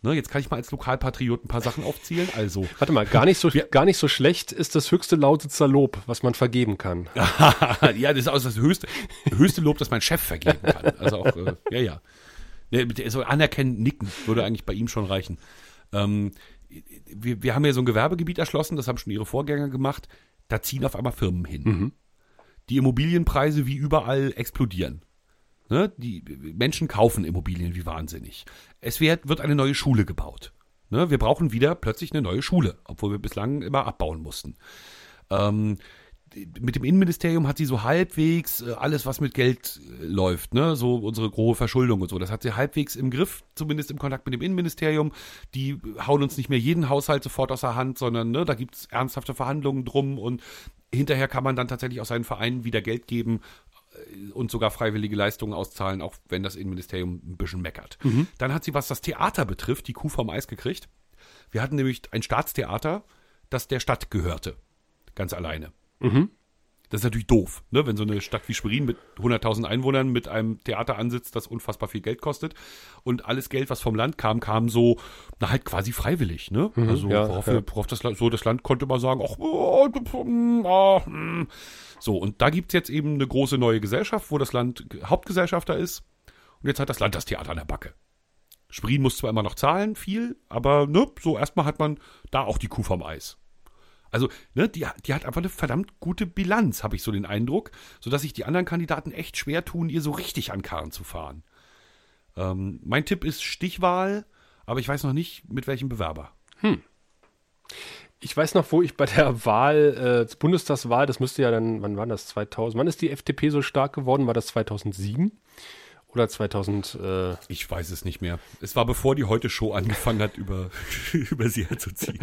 Ne? Jetzt kann ich mal als Lokalpatriot ein paar Sachen aufzählen. Also, warte mal, gar nicht so, gar nicht so schlecht ist das höchste Lausitzer Lob, was man vergeben kann. ja, das ist auch das höchste, höchste Lob, das mein Chef vergeben kann. Also auch, äh, ja, ja. Ne, So anerkennend nicken würde eigentlich bei ihm schon reichen. Ähm, wir, wir haben ja so ein Gewerbegebiet erschlossen, das haben schon ihre Vorgänger gemacht. Da ziehen auf einmal Firmen hin. Die Immobilienpreise wie überall explodieren. Ne? Die Menschen kaufen Immobilien wie wahnsinnig. Es wird, wird eine neue Schule gebaut. Ne? Wir brauchen wieder plötzlich eine neue Schule, obwohl wir bislang immer abbauen mussten. Ähm, mit dem Innenministerium hat sie so halbwegs äh, alles, was mit Geld äh, läuft, ne, so unsere große Verschuldung und so, das hat sie halbwegs im Griff, zumindest im Kontakt mit dem Innenministerium. Die hauen uns nicht mehr jeden Haushalt sofort aus der Hand, sondern ne, da gibt's ernsthafte Verhandlungen drum und hinterher kann man dann tatsächlich aus seinen Vereinen wieder Geld geben und sogar freiwillige Leistungen auszahlen, auch wenn das Innenministerium ein bisschen meckert. Dann hat sie, was das Theater betrifft, die Kuh vom Eis gekriegt. Wir hatten nämlich ein Staatstheater, das der Stadt gehörte. Ganz alleine. Das ist natürlich doof, ne? wenn so eine Stadt wie Schwerin mit 100.000 Einwohnern mit einem Theater ansitzt, das unfassbar viel Geld kostet. Und alles Geld, was vom Land kam, kam so, na halt quasi freiwillig. Ne? also ja, worauf, ja. worauf das, Land- so das Land konnte mal sagen, ach, oh, ah, hm. so. Und da gibt's jetzt eben eine große neue Gesellschaft, wo das Land Hauptgesellschafter ist. Und jetzt hat das Land das Theater an der Backe. Schwerin muss zwar immer noch zahlen, viel, aber ne, so erstmal hat man da auch die Kuh vom Eis. Also, ne, die, die hat einfach eine verdammt gute Bilanz, habe ich so den Eindruck, sodass sich die anderen Kandidaten echt schwer tun, ihr so richtig an Karren zu fahren. Ähm, mein Tipp ist Stichwahl, aber ich weiß noch nicht, mit welchem Bewerber. Ich weiß noch, wo ich bei der Wahl, äh, Bundestagswahl, das müsste ja dann, wann war das, 2000, wann ist die FDP so stark geworden? War das 2007? Oder 2000. Äh ich weiß es nicht mehr. Es war bevor die heute Show angefangen hat, über, über sie herzuziehen.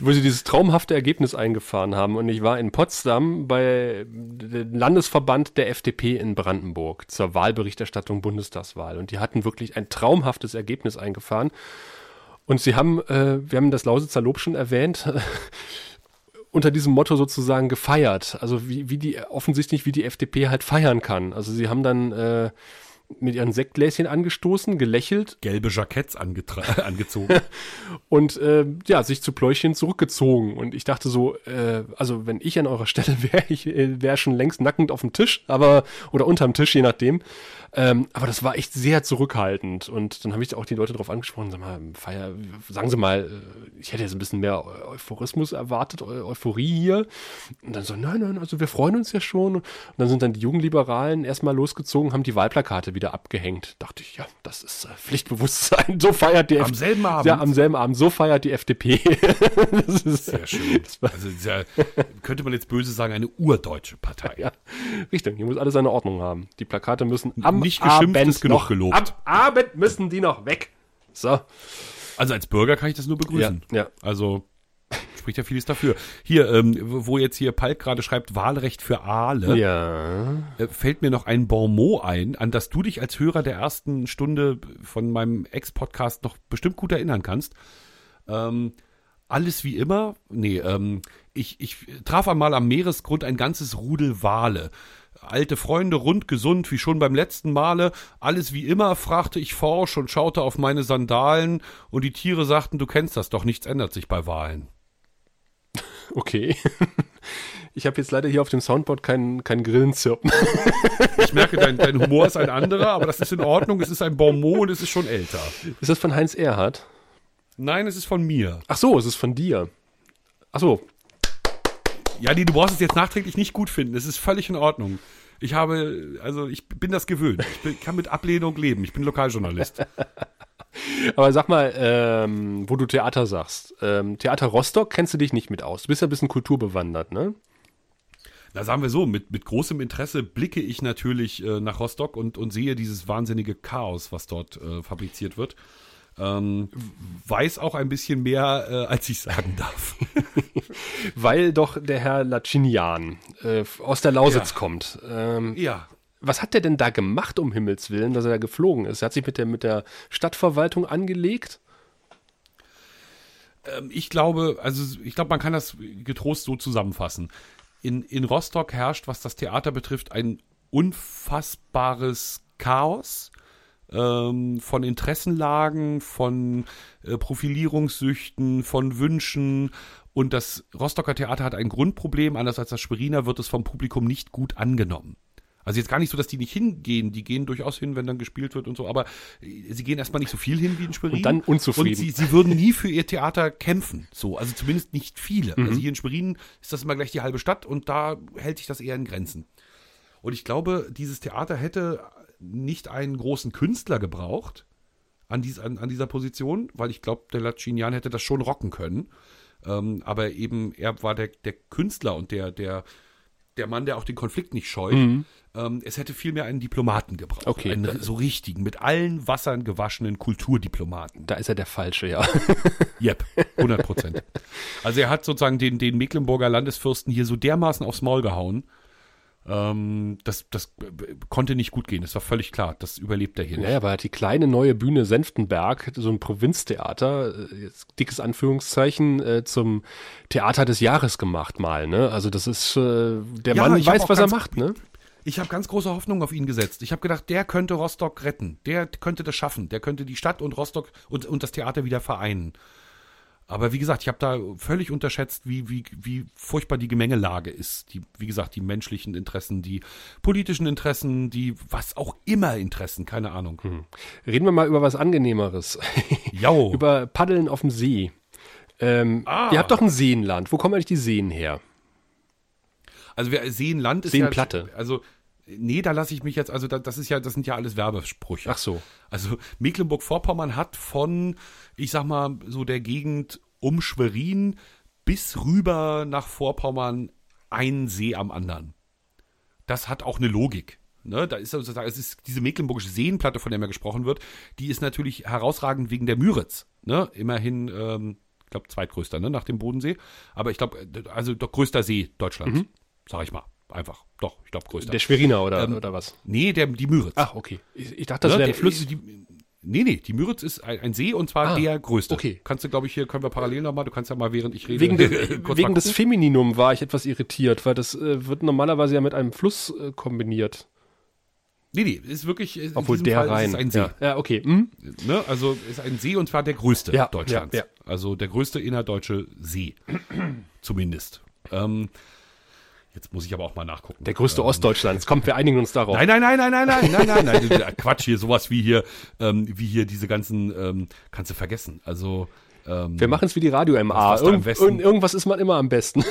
Wo sie dieses traumhafte Ergebnis eingefahren haben. Und ich war in Potsdam bei dem Landesverband der FDP in Brandenburg zur Wahlberichterstattung Bundestagswahl. Und die hatten wirklich ein traumhaftes Ergebnis eingefahren. Und sie haben, äh, wir haben das Lausitzer Lob schon erwähnt, unter diesem Motto sozusagen gefeiert. Also wie, wie die, offensichtlich wie die FDP halt feiern kann. Also sie haben dann äh, mit ihren Sektgläschen angestoßen, gelächelt. Gelbe Jacketts angezogen. und äh, ja, sich zu Pläuchchen zurückgezogen. Und ich dachte so, äh, also wenn ich an eurer Stelle wäre, ich äh, wäre schon längst nackend auf dem Tisch, aber oder unterm Tisch, je nachdem. Ähm, aber das war echt sehr zurückhaltend. Und dann habe ich auch die Leute darauf angesprochen, sag mal, Feier, sagen Sie mal, äh, ich hätte jetzt ein bisschen mehr Euphorismus erwartet, Euphorie hier. Und dann so, nein, nein, also wir freuen uns ja schon. Und dann sind dann die Jugendliberalen erstmal losgezogen, haben die Wahlplakate wieder abgehängt. Dachte ich, ja, das ist äh, Pflichtbewusstsein. So feiert die FDP. Am selben Abend? Ja, am selben Abend. So feiert die FDP. das ist sehr schön. also könnte man jetzt böse sagen, eine urdeutsche Partei. Ja, richtig. Hier muss alles seine Ordnung haben. Die Plakate müssen am Nicht geschimpft Abend ist genug noch, gelobt. Am Abend müssen die noch weg. So. Also als Bürger kann ich das nur begrüßen. Ja, ja. Also spricht ja vieles dafür. Hier, ähm, wo jetzt hier Palk gerade schreibt, Wahlrecht für Aale, ja. äh, fällt mir noch ein Bonmot ein, an das du dich als Hörer der ersten Stunde von meinem Ex-Podcast noch bestimmt gut erinnern kannst. Ähm, alles wie immer, nee, ähm, ich, ich traf einmal am Meeresgrund ein ganzes Rudel Wale. Alte Freunde, rund gesund, wie schon beim letzten Male. Alles wie immer, fragte ich forsch und schaute auf meine Sandalen, und die Tiere sagten, du kennst das doch, nichts ändert sich bei Wahlen. Okay. Ich habe jetzt leider hier auf dem Soundboard kein, kein Grillenzirpen. Ich merke, dein, dein Humor ist ein anderer, aber das ist in Ordnung. Es ist ein Bonmot und es ist schon älter. Ist das von Heinz Erhardt? Nein, es ist von mir. Ach so, es ist von dir. Ach so. Ja, nee, du brauchst es jetzt nachträglich nicht gut finden. Es ist völlig in Ordnung. Ich habe, also ich bin das gewöhnt. Ich bin, kann mit Ablehnung leben. Ich bin Lokaljournalist. Aber sag mal, ähm, wo du Theater sagst. Ähm, Theater Rostock kennst du dich nicht mit aus. Du bist ja ein bisschen kulturbewandert, ne? Na, sagen wir so, mit, mit großem Interesse blicke ich natürlich äh, nach Rostock und, und sehe dieses wahnsinnige Chaos, was dort äh, fabriziert wird. Ähm, weiß auch ein bisschen mehr, äh, als ich sagen darf. Weil doch der Herr Lacinian äh, aus der Lausitz ja. kommt. Ähm, ja. Was hat der denn da gemacht, um Himmels Willen, dass er da geflogen ist? Er hat sich mit der, mit der Stadtverwaltung angelegt? Ähm, ich glaube, also ich glaube, man kann das getrost so zusammenfassen. In, in Rostock herrscht, was das Theater betrifft, ein unfassbares Chaos ähm, von Interessenlagen, von äh, Profilierungssüchten, von Wünschen. Und das Rostocker Theater hat ein Grundproblem, anders als das Schweriner wird es vom Publikum nicht gut angenommen. Also jetzt gar nicht so, dass die nicht hingehen, die gehen durchaus hin, wenn dann gespielt wird und so, aber äh, sie gehen erstmal nicht so viel hin wie in Schwerin. Und dann unzufrieden. Und sie, sie würden nie für ihr Theater kämpfen, so, also zumindest nicht viele. Mhm. Also hier in Schwerin ist das immer gleich die halbe Stadt und da hält sich das eher in Grenzen. Und ich glaube, dieses Theater hätte nicht einen großen Künstler gebraucht an, dies, an, an dieser Position, weil ich glaube, der Lacinian hätte das schon rocken können. Ähm, aber eben, er war der, der Künstler und der, der, der Mann, der auch den Konflikt nicht scheut. Mhm. Ähm, es hätte vielmehr einen Diplomaten gebraucht. Okay. Einen so richtigen, mit allen Wassern gewaschenen Kulturdiplomaten. Da ist er der Falsche, ja. Yep, 100 Prozent. Also er hat sozusagen den, den Mecklenburger Landesfürsten hier so dermaßen aufs Maul gehauen, ähm, das, das konnte nicht gut gehen, das war völlig klar. Das überlebt er hier nicht. Ja, aber er hat die kleine neue Bühne Senftenberg, so ein Provinztheater, äh, jetzt dickes Anführungszeichen, äh, zum Theater des Jahres gemacht mal. Ne? Also das ist, äh, der ja, Mann weiß, was er macht. Ne? Ich habe ganz große Hoffnung auf ihn gesetzt. Ich habe gedacht, der könnte Rostock retten. Der könnte das schaffen. Der könnte die Stadt und Rostock und, und das Theater wieder vereinen. Aber wie gesagt, ich habe da völlig unterschätzt, wie, wie, wie furchtbar die Gemengelage ist. Die, wie gesagt, die menschlichen Interessen, die politischen Interessen, die was auch immer Interessen, keine Ahnung. Hm. Reden wir mal über was Angenehmeres. Jo. über Paddeln auf dem See. Ähm, ah. Ihr habt doch ein Seenland. Wo kommen eigentlich die Seen her? Also wir Seenland ist Seenplatte. ja. Also Nee, da lasse ich mich jetzt, also das ist ja, das sind ja alles Werbesprüche. Ach so. Also Mecklenburg-Vorpommern hat von, ich sag mal, so der Gegend um Schwerin bis rüber nach Vorpommern einen See am anderen. Das hat auch eine Logik. Ne, da ist sozusagen, es ist diese Mecklenburgische Seenplatte, von der immer gesprochen wird, die ist natürlich herausragend wegen der Müritz. Ne? Immerhin, ähm, ich glaube, zweitgrößter, ne, nach dem Bodensee. Aber ich glaube, also der größter See Deutschlands, mhm. sag ich mal. Einfach. Doch, ich glaube, größter. Der Schweriner oder, ähm, oder was? Nee, der, die Müritz. Ach, okay. Ich, ich dachte, das ne, wäre ein Fluss. Die, Nee, nee, die Müritz ist ein, ein See und zwar ah, der größte. Okay. Kannst du, glaube ich, hier können wir parallel nochmal, du kannst ja mal, während ich rede. Wegen, de, wegen des Femininum war ich etwas irritiert, weil das äh, wird normalerweise ja mit einem Fluss äh, kombiniert. Nee, nee, ist wirklich. Obwohl der Fall rein. Ist ein See. Ja, ja okay. Hm? Ne, also ist ein See und zwar der größte ja, Deutschlands. Ja, ja. Also der größte innerdeutsche See. Zumindest. Ähm, Jetzt muss ich aber auch mal nachgucken. Der größte ähm, Ostdeutschlands. Kommt, wir einigen uns darauf. Nein, nein, nein, nein, nein, nein, nein, nein, nein. Quatsch hier, sowas wie hier, ähm, wie hier diese ganzen, ähm, kannst du vergessen. Also ähm, wir machen es wie die Radio MA. Irgend, irgendwas ist man immer am besten.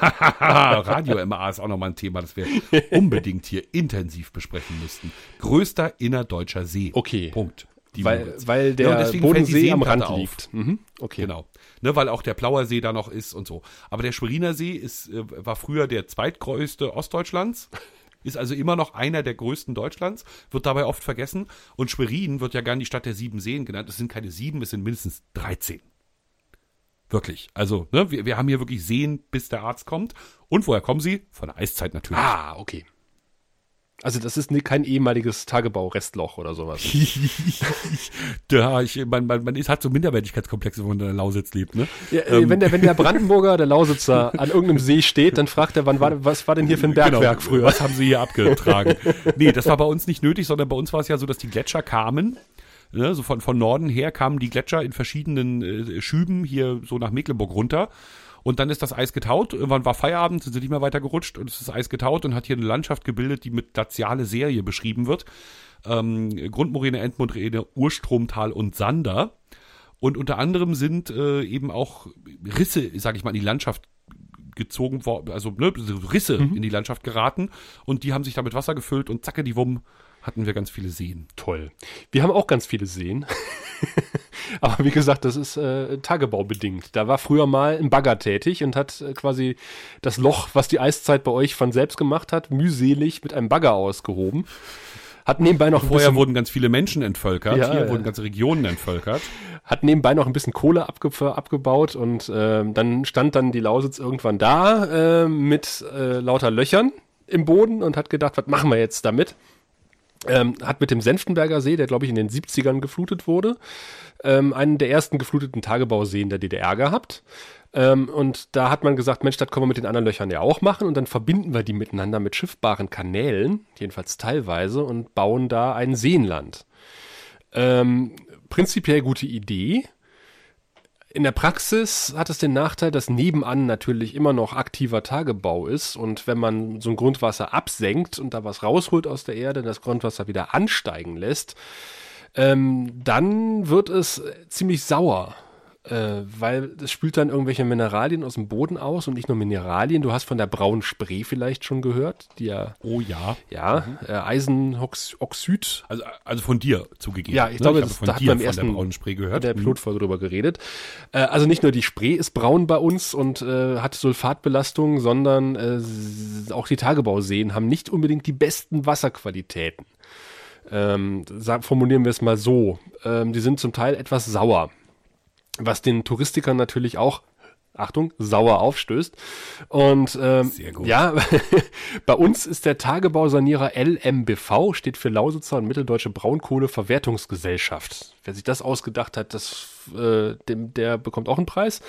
Radio MA ist auch nochmal ein Thema, das wir unbedingt hier intensiv besprechen müssten. Größter innerdeutscher See. Okay. Punkt. Weil, weil der ja, Bodensee am Rand liegt. Mhm. Okay. Genau ne, weil auch der Plauer See da noch ist und so. Aber der Schweriner See ist, äh, war früher der zweitgrößte Ostdeutschlands. Ist also immer noch einer der größten Deutschlands, wird dabei oft vergessen. Und Schwerin wird ja gern die Stadt der sieben Seen genannt. Es sind keine sieben, es sind mindestens 13. Wirklich. Also, ne, wir, wir haben hier wirklich Seen, bis der Arzt kommt. Und woher kommen sie? Von der Eiszeit natürlich. Ah, okay. Also das ist kein ehemaliges Tagebau-Restloch oder sowas. ja, ich, man, man, man ist, hat so Minderwertigkeitskomplexe, wenn man in der Lausitz lebt. Ne? Ja, äh, ähm. wenn, der, wenn der Brandenburger, der Lausitzer, an irgendeinem See steht, dann fragt er, wann war, was war denn hier für ein genau. Bergwerk genau, früher? Was haben sie hier abgetragen? nee, das war bei uns nicht nötig, sondern bei uns war es ja so, dass die Gletscher kamen. Ne, so von, von Norden her kamen die Gletscher in verschiedenen äh, Schüben hier so nach Mecklenburg runter. Und dann ist das Eis getaut. Irgendwann war Feierabend, sind sie nicht mehr weiter gerutscht und es ist Eis getaut und hat hier eine Landschaft gebildet, die mit glaziale Serie beschrieben wird. Ähm, Grundmoräne, Endmoräne, Urstromtal und Sander. Und unter anderem sind äh, eben auch Risse, sage ich mal, in die Landschaft gezogen worden, also ne, Risse mhm. in die Landschaft geraten und die haben sich damit Wasser gefüllt und zacke die Wumm hatten wir ganz viele Seen. Toll. Wir haben auch ganz viele Seen. Aber wie gesagt, das ist äh, tagebaubedingt. Da war früher mal ein Bagger tätig und hat äh, quasi das Loch, was die Eiszeit bei euch von selbst gemacht hat, mühselig mit einem Bagger ausgehoben. Hat nebenbei noch Vorher wurden ganz viele Menschen entvölkert, ja, hier ja. wurden ganze Regionen entvölkert. Hat nebenbei noch ein bisschen Kohle abge abgebaut und äh, dann stand dann die Lausitz irgendwann da äh, mit äh, lauter Löchern im Boden und hat gedacht, was machen wir jetzt damit? Ähm, hat mit dem Senftenberger See, der glaube ich in den 70ern geflutet wurde, ähm, einen der ersten gefluteten Tagebauseen der DDR gehabt. Ähm, und da hat man gesagt, Mensch, das können wir mit den anderen Löchern ja auch machen und dann verbinden wir die miteinander mit schiffbaren Kanälen, jedenfalls teilweise, und bauen da ein Seenland. Ähm, prinzipiell gute Idee. In der Praxis hat es den Nachteil, dass nebenan natürlich immer noch aktiver Tagebau ist. Und wenn man so ein Grundwasser absenkt und da was rausholt aus der Erde, das Grundwasser wieder ansteigen lässt, ähm, dann wird es ziemlich sauer äh, weil es spült dann irgendwelche Mineralien aus dem Boden aus und nicht nur Mineralien. Du hast von der braunen Spree vielleicht schon gehört, die ja. Oh ja. Ja, mhm. äh, Eisenoxid. Also, also von dir zugegeben. Ja, ich ne? glaube, ich das, da hat man ersten der braunen Spree gehört. der mhm. Pilotfolge drüber geredet. Äh, also nicht nur die Spree ist braun bei uns und äh, hat Sulfatbelastung, sondern äh, auch die Tagebauseen haben nicht unbedingt die besten Wasserqualitäten. Ähm, formulieren wir es mal so. Ähm, die sind zum Teil etwas sauer was den Touristikern natürlich auch Achtung, sauer aufstößt. Und ähm, ja, bei uns ist der Tagebausanierer LMBV, steht für Lausitzer und Mitteldeutsche Braunkohleverwertungsgesellschaft. Wer sich das ausgedacht hat, das, äh, dem, der bekommt auch einen Preis.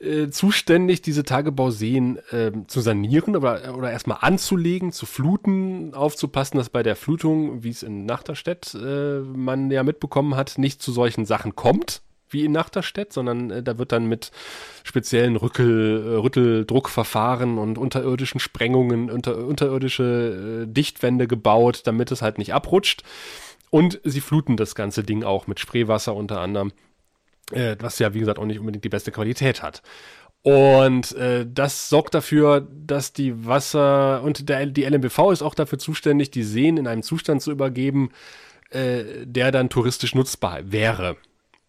Äh, zuständig, diese Tagebauseen äh, zu sanieren oder, oder erstmal anzulegen, zu fluten, aufzupassen, dass bei der Flutung, wie es in Nachterstedt äh, man ja mitbekommen hat, nicht zu solchen Sachen kommt wie in Nachterstedt, sondern äh, da wird dann mit speziellen Rückel, äh, Rütteldruckverfahren und unterirdischen Sprengungen, unter, unterirdische äh, Dichtwände gebaut, damit es halt nicht abrutscht. Und sie fluten das ganze Ding auch mit Spreewasser unter anderem, äh, was ja wie gesagt auch nicht unbedingt die beste Qualität hat. Und äh, das sorgt dafür, dass die Wasser und der, die LMBV ist auch dafür zuständig, die Seen in einem Zustand zu übergeben, äh, der dann touristisch nutzbar wäre.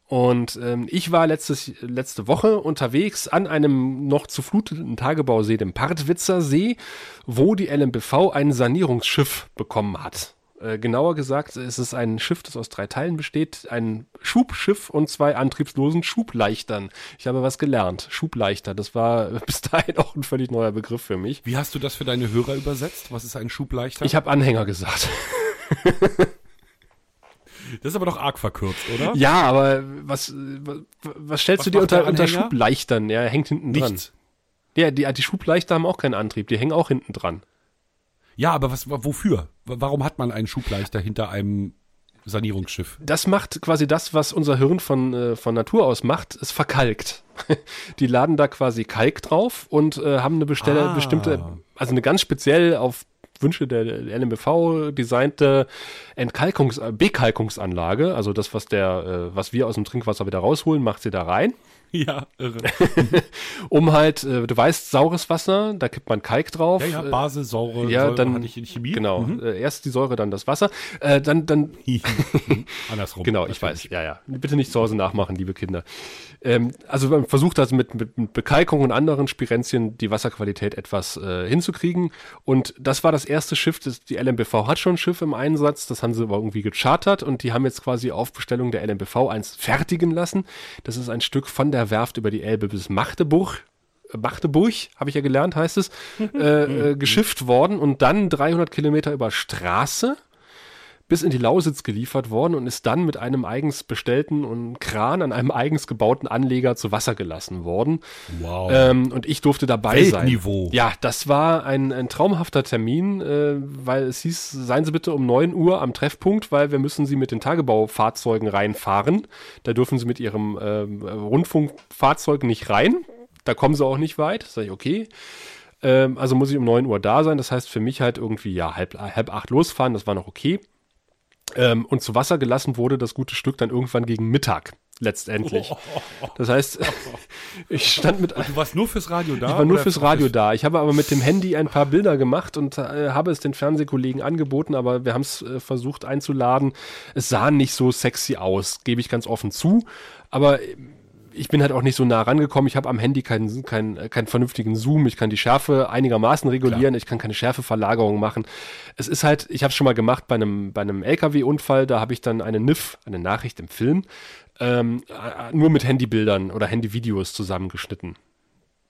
Und ähm, ich war letztes, letzte Woche unterwegs an einem noch zu fluteten Tagebausee, dem Partwitzer See, wo die LMBV ein Sanierungsschiff bekommen hat. Äh, genauer gesagt, es ist ein Schiff, das aus drei Teilen besteht. Ein Schubschiff und zwei antriebslosen Schubleichtern. Ich habe was gelernt. Schubleichter, das war bis dahin auch ein völlig neuer Begriff für mich. Wie hast du das für deine Hörer übersetzt? Was ist ein Schubleichter? Ich habe Anhänger gesagt. Das ist aber doch arg verkürzt, oder? Ja, aber was, was, was stellst Was du dir unter, unter? Schubleichtern? Ja, hängt hinten dran. Nichts. Ja, die, die Schubleichter haben auch keinen Antrieb, die hängen auch hinten dran. Ja, aber was, wofür? Warum hat man einen Schubleichter hinter einem Sanierungsschiff? Das macht quasi das, was unser Hirn von, äh, von Natur aus macht, ist verkalkt. Die laden da quasi Kalk drauf und äh, haben eine bestelle, Ah. bestimmte, also eine ganz speziell auf Wünsche der der LMBV designte Entkalkungs-, Bekalkungsanlage. Also das, was der, äh, was wir aus dem Trinkwasser wieder rausholen, macht sie da rein. Ja, irre. Um halt, äh, du weißt, saures Wasser, da kippt man Kalk drauf. Ja, ja, Äh, Base, Säure, ja, Säure dann hatte ich in Chemie. Genau, Mhm. äh, erst die Säure, dann das Wasser. Äh, dann, dann Andersrum. Genau, ich weiß. Ja, ja. Bitte nicht zu Hause nachmachen, liebe Kinder. Ähm, also man versucht also mit, mit, mit Bekalkung und anderen Spirenzien die Wasserqualität etwas äh, hinzukriegen. Und das war das erste Schiff, das, die LMBV hat schon ein Schiff im Einsatz, das haben sie aber irgendwie gechartert und die haben jetzt quasi auf Bestellung der LMBV eins fertigen lassen. Das ist ein Stück von der Werft über die Elbe bis Magdeburg. äh, Magdeburg, habe ich ja gelernt, heißt es, äh, äh, geschifft worden und dann 300 Kilometer über Straße bis in die Lausitz geliefert worden und ist dann mit einem eigens bestellten und Kran an einem eigens gebauten Anleger zu Wasser gelassen worden. Wow. Ähm, und ich durfte dabei Weltniveau. sein. Ja, das war ein, ein traumhafter Termin, äh, weil es hieß, seien Sie bitte um 9 Uhr am Treffpunkt, weil wir müssen Sie mit den Tagebaufahrzeugen reinfahren. Da dürfen Sie mit Ihrem ähm, Rundfunkfahrzeug nicht rein. Da kommen Sie auch nicht weit. Sag ich, okay. Ähm, also muss ich um 9 Uhr da sein. Das heißt für mich halt irgendwie, ja, halb, halb acht losfahren. Das war noch okay. Ähm, und zu Wasser gelassen wurde das gute Stück dann irgendwann gegen Mittag, letztendlich. Das heißt, ich stand mit, du warst nur fürs Radio da? ich war nur fürs Radio da. Ich habe aber mit dem Handy ein paar Bilder gemacht und äh, habe es den Fernsehkollegen angeboten, aber wir haben es äh, versucht einzuladen. Es sah nicht so sexy aus, gebe ich ganz offen zu. Aber äh, ich bin halt auch nicht so nah rangekommen. Ich habe am Handy keinen, keinen, keinen vernünftigen Zoom. Ich kann die Schärfe einigermaßen regulieren. Ich kann keine Schärfeverlagerung machen. Es ist halt, ich habe es schon mal gemacht bei einem, bei einem LKW-Unfall. Da habe ich dann eine NIF, eine Nachricht im Film, ähm, äh, nur mit Handybildern oder Handyvideos zusammengeschnitten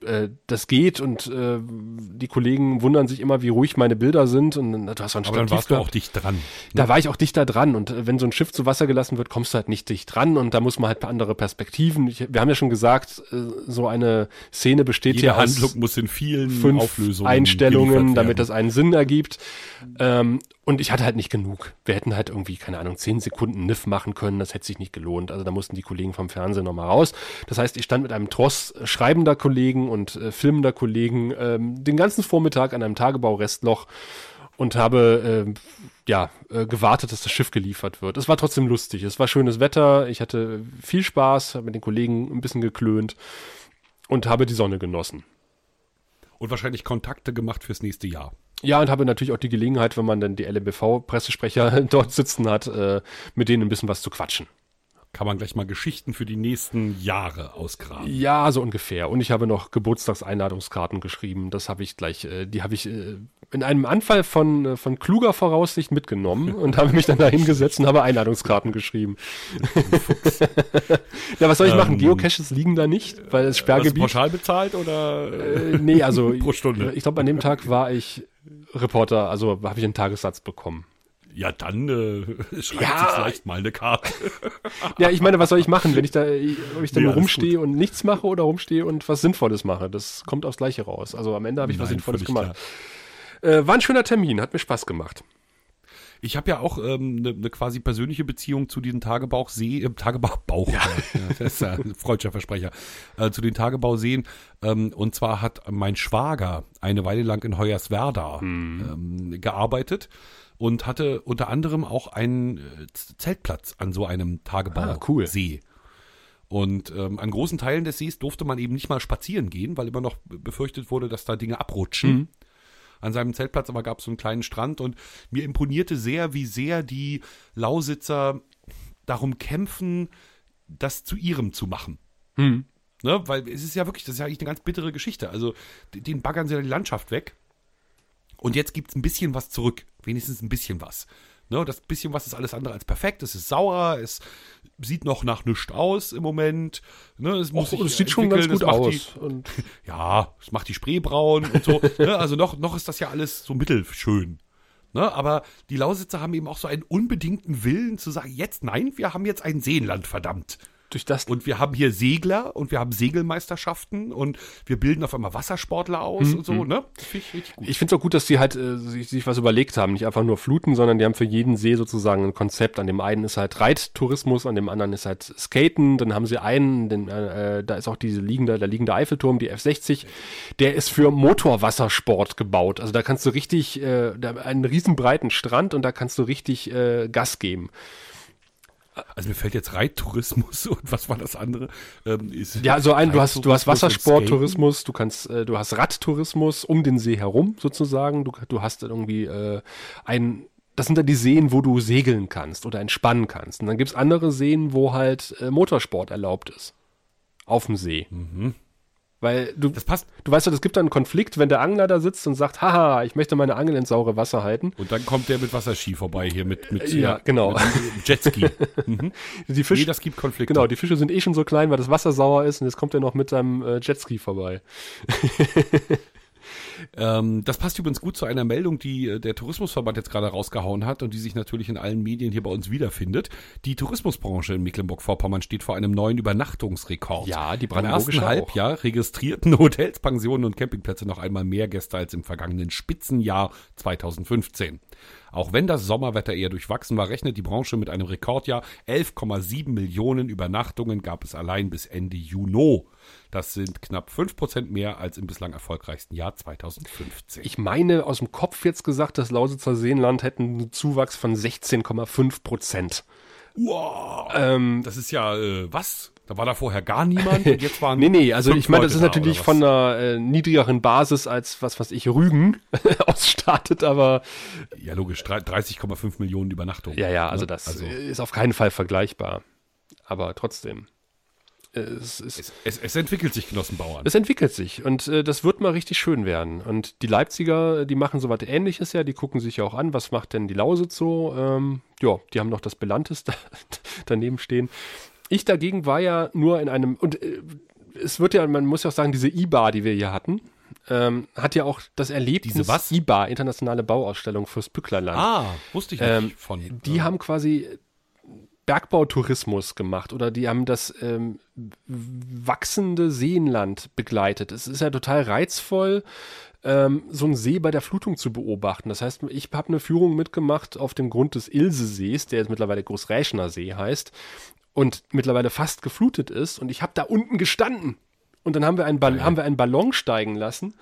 äh, das geht und äh, die Kollegen wundern sich immer, wie ruhig meine Bilder sind und du hast so ein Aber dann warst du auch dicht dran. Da war ich auch dichter dran und äh, wenn so ein Schiff zu Wasser gelassen wird, kommst du halt nicht dicht dran und da muss man halt andere Perspektiven. Ich, wir haben ja schon gesagt, äh, so eine Szene besteht Jede ja aus Handlung muss in vielen fünf Auflösungen Einstellungen, damit das einen Sinn ergibt. Ähm, und ich hatte halt nicht genug. Wir hätten halt irgendwie, keine Ahnung, zehn Sekunden Niff machen können. Das hätte sich nicht gelohnt. Also da mussten die Kollegen vom Fernsehen nochmal raus. Das heißt, ich stand mit einem Tross schreibender Kollegen und äh, filmender Kollegen ähm, den ganzen Vormittag an einem Tagebaurestloch und habe äh, ja äh, gewartet, dass das Schiff geliefert wird. Es war trotzdem lustig. Es war schönes Wetter. Ich hatte viel Spaß, habe mit den Kollegen ein bisschen geklönt und habe die Sonne genossen. Und wahrscheinlich Kontakte gemacht fürs nächste Jahr. Ja, und habe natürlich auch die Gelegenheit, wenn man dann die LMBV-Pressesprecher dort sitzen hat, äh, mit denen ein bisschen was zu quatschen. Kann man gleich mal Geschichten für die nächsten Jahre ausgraben. Ja, so ungefähr. Und ich habe noch Geburtstagseinladungskarten geschrieben. Das habe ich gleich, äh, die habe ich äh, in einem Anfall von, äh, von kluger Voraussicht mitgenommen und habe mich dann da hingesetzt und habe Einladungskarten geschrieben. ja, was soll ich machen? Ähm, Geocaches liegen da nicht, weil es Hast du Sperrgebiet. pauschal bezahlt oder? Äh, nee, also Pro Stunde. ich glaube, an dem Tag war ich Reporter, also habe ich einen Tagessatz bekommen. Ja, dann äh, schreibt Ja. sich vielleicht mal eine Karte. Ja, ich meine, was soll ich machen, wenn ich da, ob ich da Ja, nur rumstehe und nichts mache oder rumstehe und was Sinnvolles mache? Das kommt aufs Gleiche raus. Also am Ende habe ich was Nein, Sinnvolles völlig gemacht. Äh, war ein schöner Termin, hat mir Spaß gemacht. Ich habe ja auch eine ähm, ne, ne quasi persönliche Beziehung zu diesen Tagebauchsee, äh, Tagebaubauch, ja. das ist ja ein freudscher Versprecher, äh, zu den Tagebauseen. Ähm, und zwar hat mein Schwager eine Weile lang in Hoyerswerda ähm, gearbeitet und hatte unter anderem auch einen äh, Zeltplatz an so einem Ah, cool. Tagebausee. Und ähm, an großen Teilen des Sees durfte man eben nicht mal spazieren gehen, weil immer noch befürchtet wurde, dass da Dinge abrutschen. An seinem Zeltplatz aber gab es so einen kleinen Strand und mir imponierte sehr, wie sehr die Lausitzer darum kämpfen, das zu ihrem zu machen. Hm. Ne? Weil es ist ja wirklich, das ist ja eigentlich eine ganz bittere Geschichte. Also, den baggern sie ja die Landschaft weg. Und jetzt gibt es ein bisschen was zurück. Wenigstens ein bisschen was. Ne, das bisschen was ist alles andere als perfekt. Es ist sauer, es sieht noch nach nichts aus im Moment. Ne, es, muss Och, es sieht schon ganz gut aus. Die, ja, es macht die Spree braun und so. ne, also noch, noch ist das ja alles so mittelschön. Ne, aber die Lausitzer haben eben auch so einen unbedingten Willen zu sagen, jetzt nein, wir haben jetzt ein Seenland, verdammt durch das. Und wir haben hier Segler und wir haben Segelmeisterschaften und wir bilden auf einmal Wassersportler aus hm, und so, hm. ne? Finde ich richtig gut. Ich finde es auch gut, dass die halt äh, sich, sich, was überlegt haben. Nicht einfach nur fluten, sondern die haben für jeden See sozusagen ein Konzept. An dem einen ist halt Reittourismus, an dem anderen ist halt Skaten. Dann haben sie einen, den, äh, da ist auch diese liegende, der liegende Eiffelturm, die F60. Der ist für Motorwassersport gebaut. Also da kannst du richtig, äh, einen riesenbreiten Strand und da kannst du richtig äh, Gas geben. Also mir fällt jetzt Reittourismus und was war das andere? Ähm, ja, also ein, du hast, du hast Wassersporttourismus, du kannst, äh, du hast Radtourismus um den See herum sozusagen. Du, du hast irgendwie äh, ein, das sind dann die Seen, wo du segeln kannst oder entspannen kannst. Und dann gibt's andere Seen, wo halt äh, Motorsport erlaubt ist. Auf dem See. Mhm. Weil du, das passt. du weißt ja, es gibt dann einen Konflikt, wenn der Angler da sitzt und sagt, haha, ich möchte meine Angel ins saure Wasser halten. Und dann kommt der mit Wasserski vorbei hier mit, mit ja, ja genau. Mit Jetski. mhm. Die Fische, nee, das gibt Konflikte. Genau, die Fische sind eh schon so klein, weil das Wasser sauer ist und jetzt kommt er noch mit seinem äh, Jetski vorbei. Ähm, das passt übrigens gut zu einer Meldung, die äh, der Tourismusverband jetzt gerade rausgehauen hat und die sich natürlich in allen Medien hier bei uns wiederfindet. Die Tourismusbranche in Mecklenburg-Vorpommern steht vor einem neuen Übernachtungsrekord. Ja, die Im ersten Halbjahr registrierten Hotels, Pensionen und Campingplätze noch einmal mehr Gäste als im vergangenen Spitzenjahr 2015. Auch wenn das Sommerwetter eher durchwachsen war, rechnet die Branche mit einem Rekordjahr. 11,7 Millionen Übernachtungen gab es allein bis Ende Juni. Das sind knapp 5% mehr als im bislang erfolgreichsten Jahr 2015. Ich meine aus dem Kopf jetzt gesagt, das Lausitzer Seenland hätten einen Zuwachs von 16,5 Prozent. Wow, ähm, das ist ja, äh, was? Da war da vorher gar niemand und jetzt waren. nee, nee, also ich meine, das ist natürlich von einer äh, niedrigeren Basis als was, was ich Rügen ausstartet, aber. Ja, logisch, 30,5 Millionen Übernachtungen. Ja, ja, also ne? das also. ist auf keinen Fall vergleichbar. Aber trotzdem. Es, es, es, es, entwickelt sich, Genossenbauern. Es entwickelt sich und äh, das wird mal richtig schön werden. Und die Leipziger, die machen so was ähnliches ja, die gucken sich ja auch an, was macht denn die Lausitz so. Ähm, ja, die haben noch das Belantes da, daneben stehen. Ich dagegen war ja nur in einem, und äh, es wird ja, man muss ja auch sagen, diese IBA, die wir hier hatten, ähm, hat ja auch das Erlebnis Diese was? IBA, Internationale Bauausstellung fürs Bücklerland. Ah, wusste ich nicht ähm, von. Die ja. haben quasi Bergbautourismus gemacht oder die haben das ähm, wachsende Seenland begleitet. Es ist ja total reizvoll, ähm, so einen See bei der Flutung zu beobachten. Das heißt, ich habe eine Führung mitgemacht auf dem Grund des Ilsesees, der jetzt mittlerweile Großräschener See heißt und mittlerweile fast geflutet ist. Und ich habe da unten gestanden. Und dann haben wir, einen Ball haben wir einen Ballon steigen lassen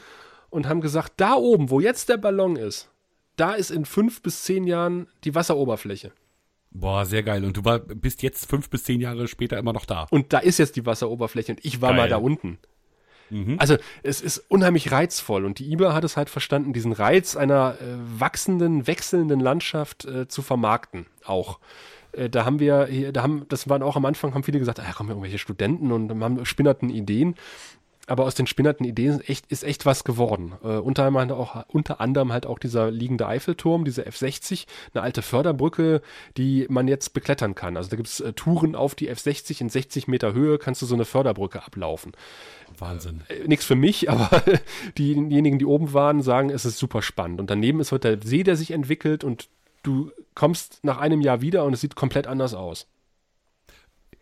und haben gesagt, da oben, wo jetzt der Ballon ist, da ist in fünf bis zehn Jahren die Wasseroberfläche. Boah, sehr geil. Und du war, bist jetzt fünf bis zehn Jahre später immer noch da. Und da ist jetzt die Wasseroberfläche und ich war geil. mal da unten. Mhm. Also es ist unheimlich reizvoll und die IBA hat es halt verstanden, diesen Reiz einer äh, wachsenden, wechselnden Landschaft äh, zu vermarkten auch. Äh, da haben wir, hier, da haben, das waren auch am Anfang, haben viele gesagt, ah, kommen irgendwelche Studenten und haben spinnerten Ideen. Aber aus den spinnerten Ideen ist echt, ist echt was geworden. Äh, unter, anderem halt auch, unter anderem halt auch dieser liegende Eiffelturm, diese F60, eine alte Förderbrücke, die man jetzt beklettern kann. Also da gibt's äh, Touren auf die F60 in 60 Meter Höhe, kannst du so eine Förderbrücke ablaufen. Wahnsinn. Äh, Nichts für mich, aber diejenigen, die oben waren, sagen, es ist super spannend. Und daneben ist heute der See, der sich entwickelt und du kommst nach einem Jahr wieder und es sieht komplett anders aus.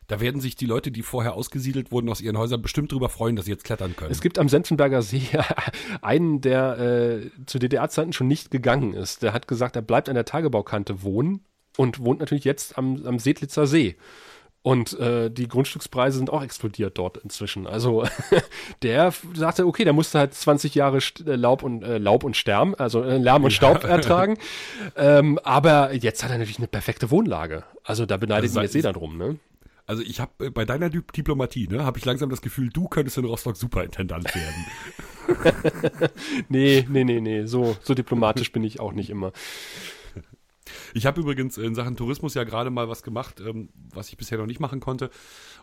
Da werden sich die Leute, die vorher ausgesiedelt wurden aus ihren Häusern, bestimmt darüber freuen, dass sie jetzt klettern können. Es gibt am Senfenberger See einen, der äh, zu DDR-Zeiten schon nicht gegangen ist. Der hat gesagt, er bleibt an der Tagebaukante wohnen und wohnt natürlich jetzt am, am Sedlitzer See. Und äh, die Grundstückspreise sind auch explodiert dort inzwischen. Also der sagte, okay, der musste halt 20 Jahre äh, Laub und äh, Laub und Stern, also äh, Lärm und Staub ertragen. ähm, aber jetzt hat er natürlich eine perfekte Wohnlage. Also da beneidet ihn jetzt jeder drum, ne? Also ich habe äh, bei deiner Diplomatie, ne, habe ich langsam das Gefühl, du könntest in Rostock Superintendant werden. nee, nee, nee, nee, so, so diplomatisch bin ich auch nicht immer. Ich habe übrigens in Sachen Tourismus ja gerade mal was gemacht, ähm, was ich bisher noch nicht machen konnte.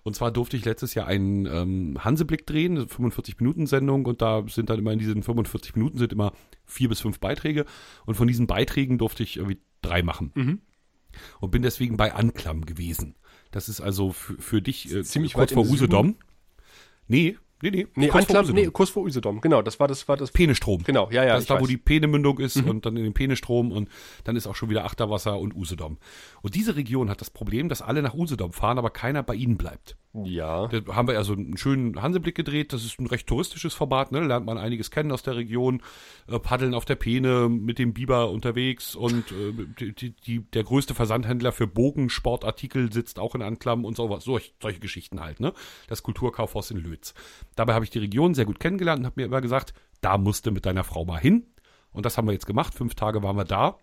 Und zwar durfte ich letztes Jahr einen ähm, Hanseblick drehen, eine 45-Minuten-Sendung. Und da sind dann immer in diesen 45 Minuten sind immer vier bis fünf Beiträge. Und von diesen Beiträgen durfte ich irgendwie drei machen. Mhm. Und bin deswegen bei Anklam gewesen. Das ist also für, für dich äh, Ziemlich kurz weit vor. Usedom. Nee, nee, nee. Nee, kurz vor Anklam, Usedom. nee, kurz vor Usedom. Genau, das war das, war das. Penestrom. Genau, ja, ja. das ist da, wo weiß. Mhm. die Peenemündung ist und dann in den Peenestrom und dann ist auch schon wieder Achterwasser und Usedom. Und diese Region hat das Problem, dass alle nach Usedom fahren, aber keiner bei ihnen bleibt. Ja. Da haben wir ja so einen schönen Hanseblick gedreht. Das ist ein recht touristisches Format, ne? Lernt man einiges kennen aus der Region. Äh, paddeln auf der Peene mit dem Biber unterwegs und äh, die, die, die, der größte Versandhändler für Bogensportartikel sitzt auch in Anklam und sowas. Solch, solche Geschichten halt, ne? Das Kulturkaufhaus in Lötz. Dabei habe ich die Region sehr gut kennengelernt und habe mir immer gesagt, da musst du mit deiner Frau mal hin. Und das haben wir jetzt gemacht. Fünf Tage waren wir da.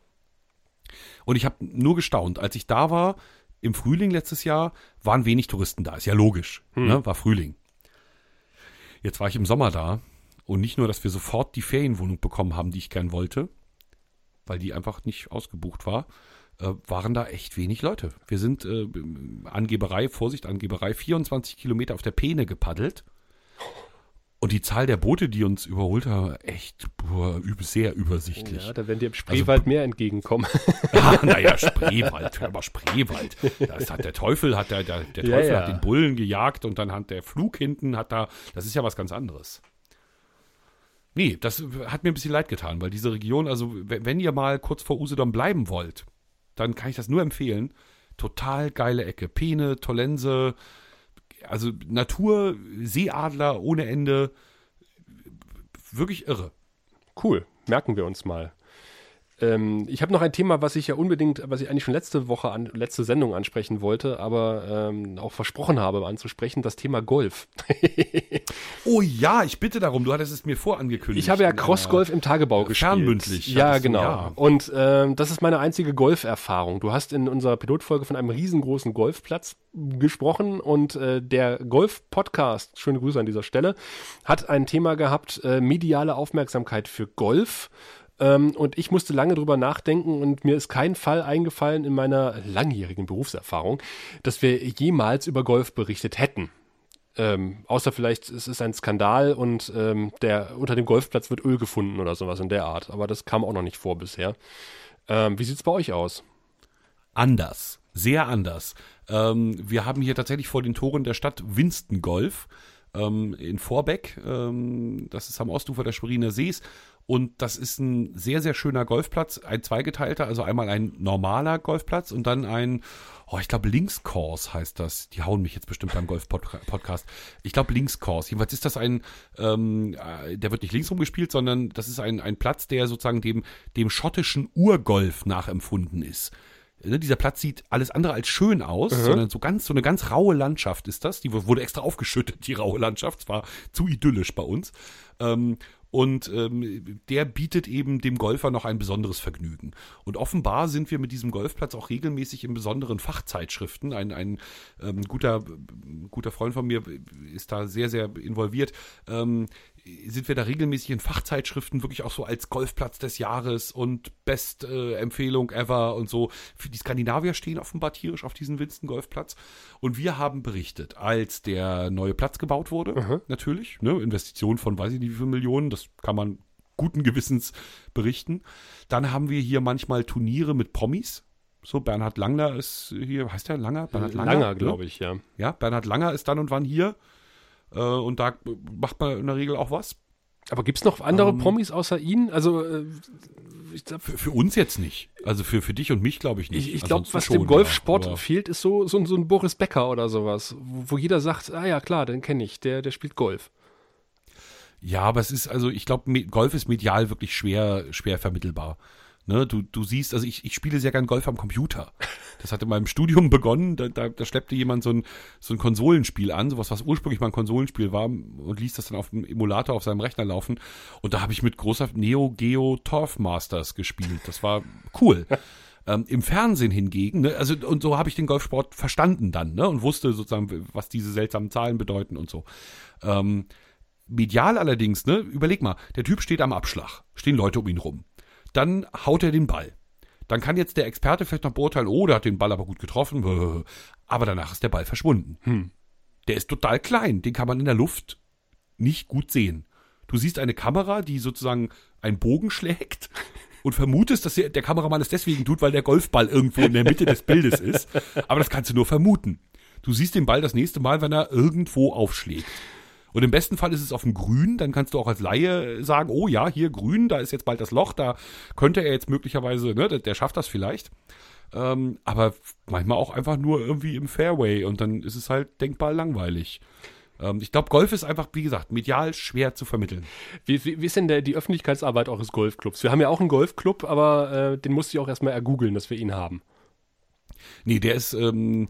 Und ich habe nur gestaunt, als ich da war, im Frühling letztes Jahr, waren wenig Touristen da. Ist ja logisch, ne? war Frühling. Jetzt war ich im Sommer da und nicht nur, dass wir sofort die Ferienwohnung bekommen haben, die ich gern wollte, weil die einfach nicht ausgebucht war, äh, waren da echt wenig Leute. Wir sind äh, Angeberei, Vorsicht, Angeberei, 24 Kilometer auf der Peene gepaddelt. Und die Zahl der Boote, die uns überholt haben, echt boah, sehr übersichtlich. Ja, da werden dir im Spreewald mehr entgegenkommen. Ah, naja, Spreewald, mal, Spreewald. Das hat der Teufel, hat der, der, der Ja, Teufel ja. hat den Bullen gejagt und dann hat der Flug hinten, hat da, das ist ja was ganz anderes. Nee, das hat mir ein bisschen leid getan, weil diese Region, also wenn wenn ihr mal kurz vor Usedom bleiben wollt, dann kann ich das nur empfehlen. Total geile Ecke. Peene, Tollense, also Natur, Seeadler ohne Ende. Wirklich irre. Cool, merken wir uns mal. Ähm, ich habe noch ein Thema, was ich ja unbedingt, was ich eigentlich schon letzte Woche, an, letzte Sendung ansprechen wollte, aber ähm, auch versprochen habe anzusprechen, das Thema Golf. Oh ja, ich bitte darum, du hattest es mir vorangekündigt. Ich habe ja Crossgolf im Tagebau gespielt. Fernmündlich Ja, du, genau. ja. Und ähm, das ist meine einzige Golferfahrung. Du hast in unserer Pilotfolge von einem riesengroßen Golfplatz gesprochen und äh, der Golf-Podcast, schöne Grüße an dieser Stelle, hat ein Thema gehabt, äh, mediale Aufmerksamkeit für Golf. Ähm, und ich musste lange drüber nachdenken und mir ist kein Fall eingefallen in meiner langjährigen Berufserfahrung, dass wir jemals über Golf berichtet hätten. Ähm, außer vielleicht es ist ein Skandal und ähm, der unter dem Golfplatz wird Öl gefunden oder sowas in der Art. Aber das kam auch noch nicht vor bisher. Ähm, wie sieht's bei euch aus? anders, sehr anders. Ähm, wir haben hier tatsächlich vor den Toren der Stadt Winston Golf ähm, in Vorbeck. Das ist am Ostufer des Schweriner Sees. Und das ist ein sehr, sehr schöner Golfplatz, ein zweigeteilter, also einmal ein normaler Golfplatz und dann ein, oh, ich glaube Linkskurs heißt das. Die hauen mich jetzt bestimmt beim Golf-Podcast. Ich glaube Linkskurs. Jedenfalls ist das ein, ähm, äh, der wird nicht links rumgespielt, sondern das ist ein, ein Platz, der sozusagen dem, dem schottischen Urgolf nachempfunden ist. Ne, dieser Platz sieht alles andere als schön aus, sondern so ganz, so eine ganz raue Landschaft ist das. Die wurde extra aufgeschüttet, die raue Landschaft. Es war zu idyllisch bei uns. Ähm, und ähm, der bietet eben dem Golfer noch ein besonderes Vergnügen. Und offenbar sind wir mit diesem Golfplatz auch regelmäßig in besonderen Fachzeitschriften. Ein, ein ähm, guter, guter Freund von mir ist da sehr, sehr involviert. Ähm, sind wir da regelmäßig in Fachzeitschriften wirklich auch so als Golfplatz des Jahres und Best äh, Empfehlung ever und so. Für die Skandinavier stehen offenbar tierisch auf diesem Winston Golfplatz. Und wir haben berichtet, als der neue Platz gebaut wurde, natürlich, ne, Investition von weiß ich nicht wie viel Millionen, das kann man guten Gewissens berichten. Dann haben wir hier manchmal Turniere mit Promis. So, Bernhard Langner ist hier, heißt der Langer? Bernhard Langer, ne? glaube ich, ja. Ja, Bernhard Langer ist dann und wann hier. Äh, und da macht man in der Regel auch was. Aber gibt's noch andere Ähm, Promis außer ihn? Also äh, ich glaube, Für, für uns jetzt nicht. Also für, für dich und mich glaube ich nicht. ich, ich glaube, was schon, dem Golfsport ja, fehlt, ist so, so, ein- so ein Boris Becker oder sowas, wo, wo jeder sagt, ah ja klar, den kenne ich, der, der spielt Golf. Ja, aber es ist, also ich glaube, Golf ist medial wirklich schwer, schwer vermittelbar. Ne, du, du siehst, also ich, ich spiele sehr gern Golf am Computer. Das hat in meinem Studium begonnen, da, da, da schleppte jemand so ein, so ein Konsolenspiel an, sowas, was ursprünglich mal ein Konsolenspiel war und ließ das dann auf dem Emulator auf seinem Rechner laufen. Und da habe ich mit großer Neo Geo Turf Masters gespielt. Das war cool. Ähm, Im Fernsehen hingegen, ne, also und so habe ich den Golfsport verstanden dann, ne, und wusste sozusagen, was diese seltsamen Zahlen bedeuten und so. Ähm, medial allerdings, ne, überleg mal, der Typ steht am Abschlag, stehen Leute um ihn rum. Dann haut er den Ball. dann kann jetzt der Experte vielleicht noch beurteilen, oh, der hat den Ball aber gut getroffen, aber danach ist der Ball verschwunden. Hm. Der ist total klein, den kann man in der Luft nicht gut sehen. Du siehst eine Kamera, die sozusagen einen Bogen schlägt und vermutest, dass der Kameramann es deswegen tut, weil der Golfball irgendwo in der Mitte des Bildes ist. Aber das kannst du nur vermuten. Du siehst den Ball das nächste Mal, wenn er irgendwo aufschlägt. Und im besten Fall ist es auf dem Grün, dann kannst du auch als Laie sagen, oh ja, hier grün, da ist jetzt bald das Loch, da könnte er jetzt möglicherweise, ne, der, der schafft das vielleicht. Ähm, aber manchmal auch einfach nur irgendwie im Fairway und dann ist es halt denkbar langweilig. Ähm, ich glaube, Golf ist einfach, wie gesagt, medial schwer zu vermitteln. Wie, wie, wie ist denn der, die Öffentlichkeitsarbeit eures Golfclubs? Wir haben ja auch einen Golfclub, aber äh, den musste ich auch erstmal ergoogeln, dass wir ihn haben. Nee, der ist ähm,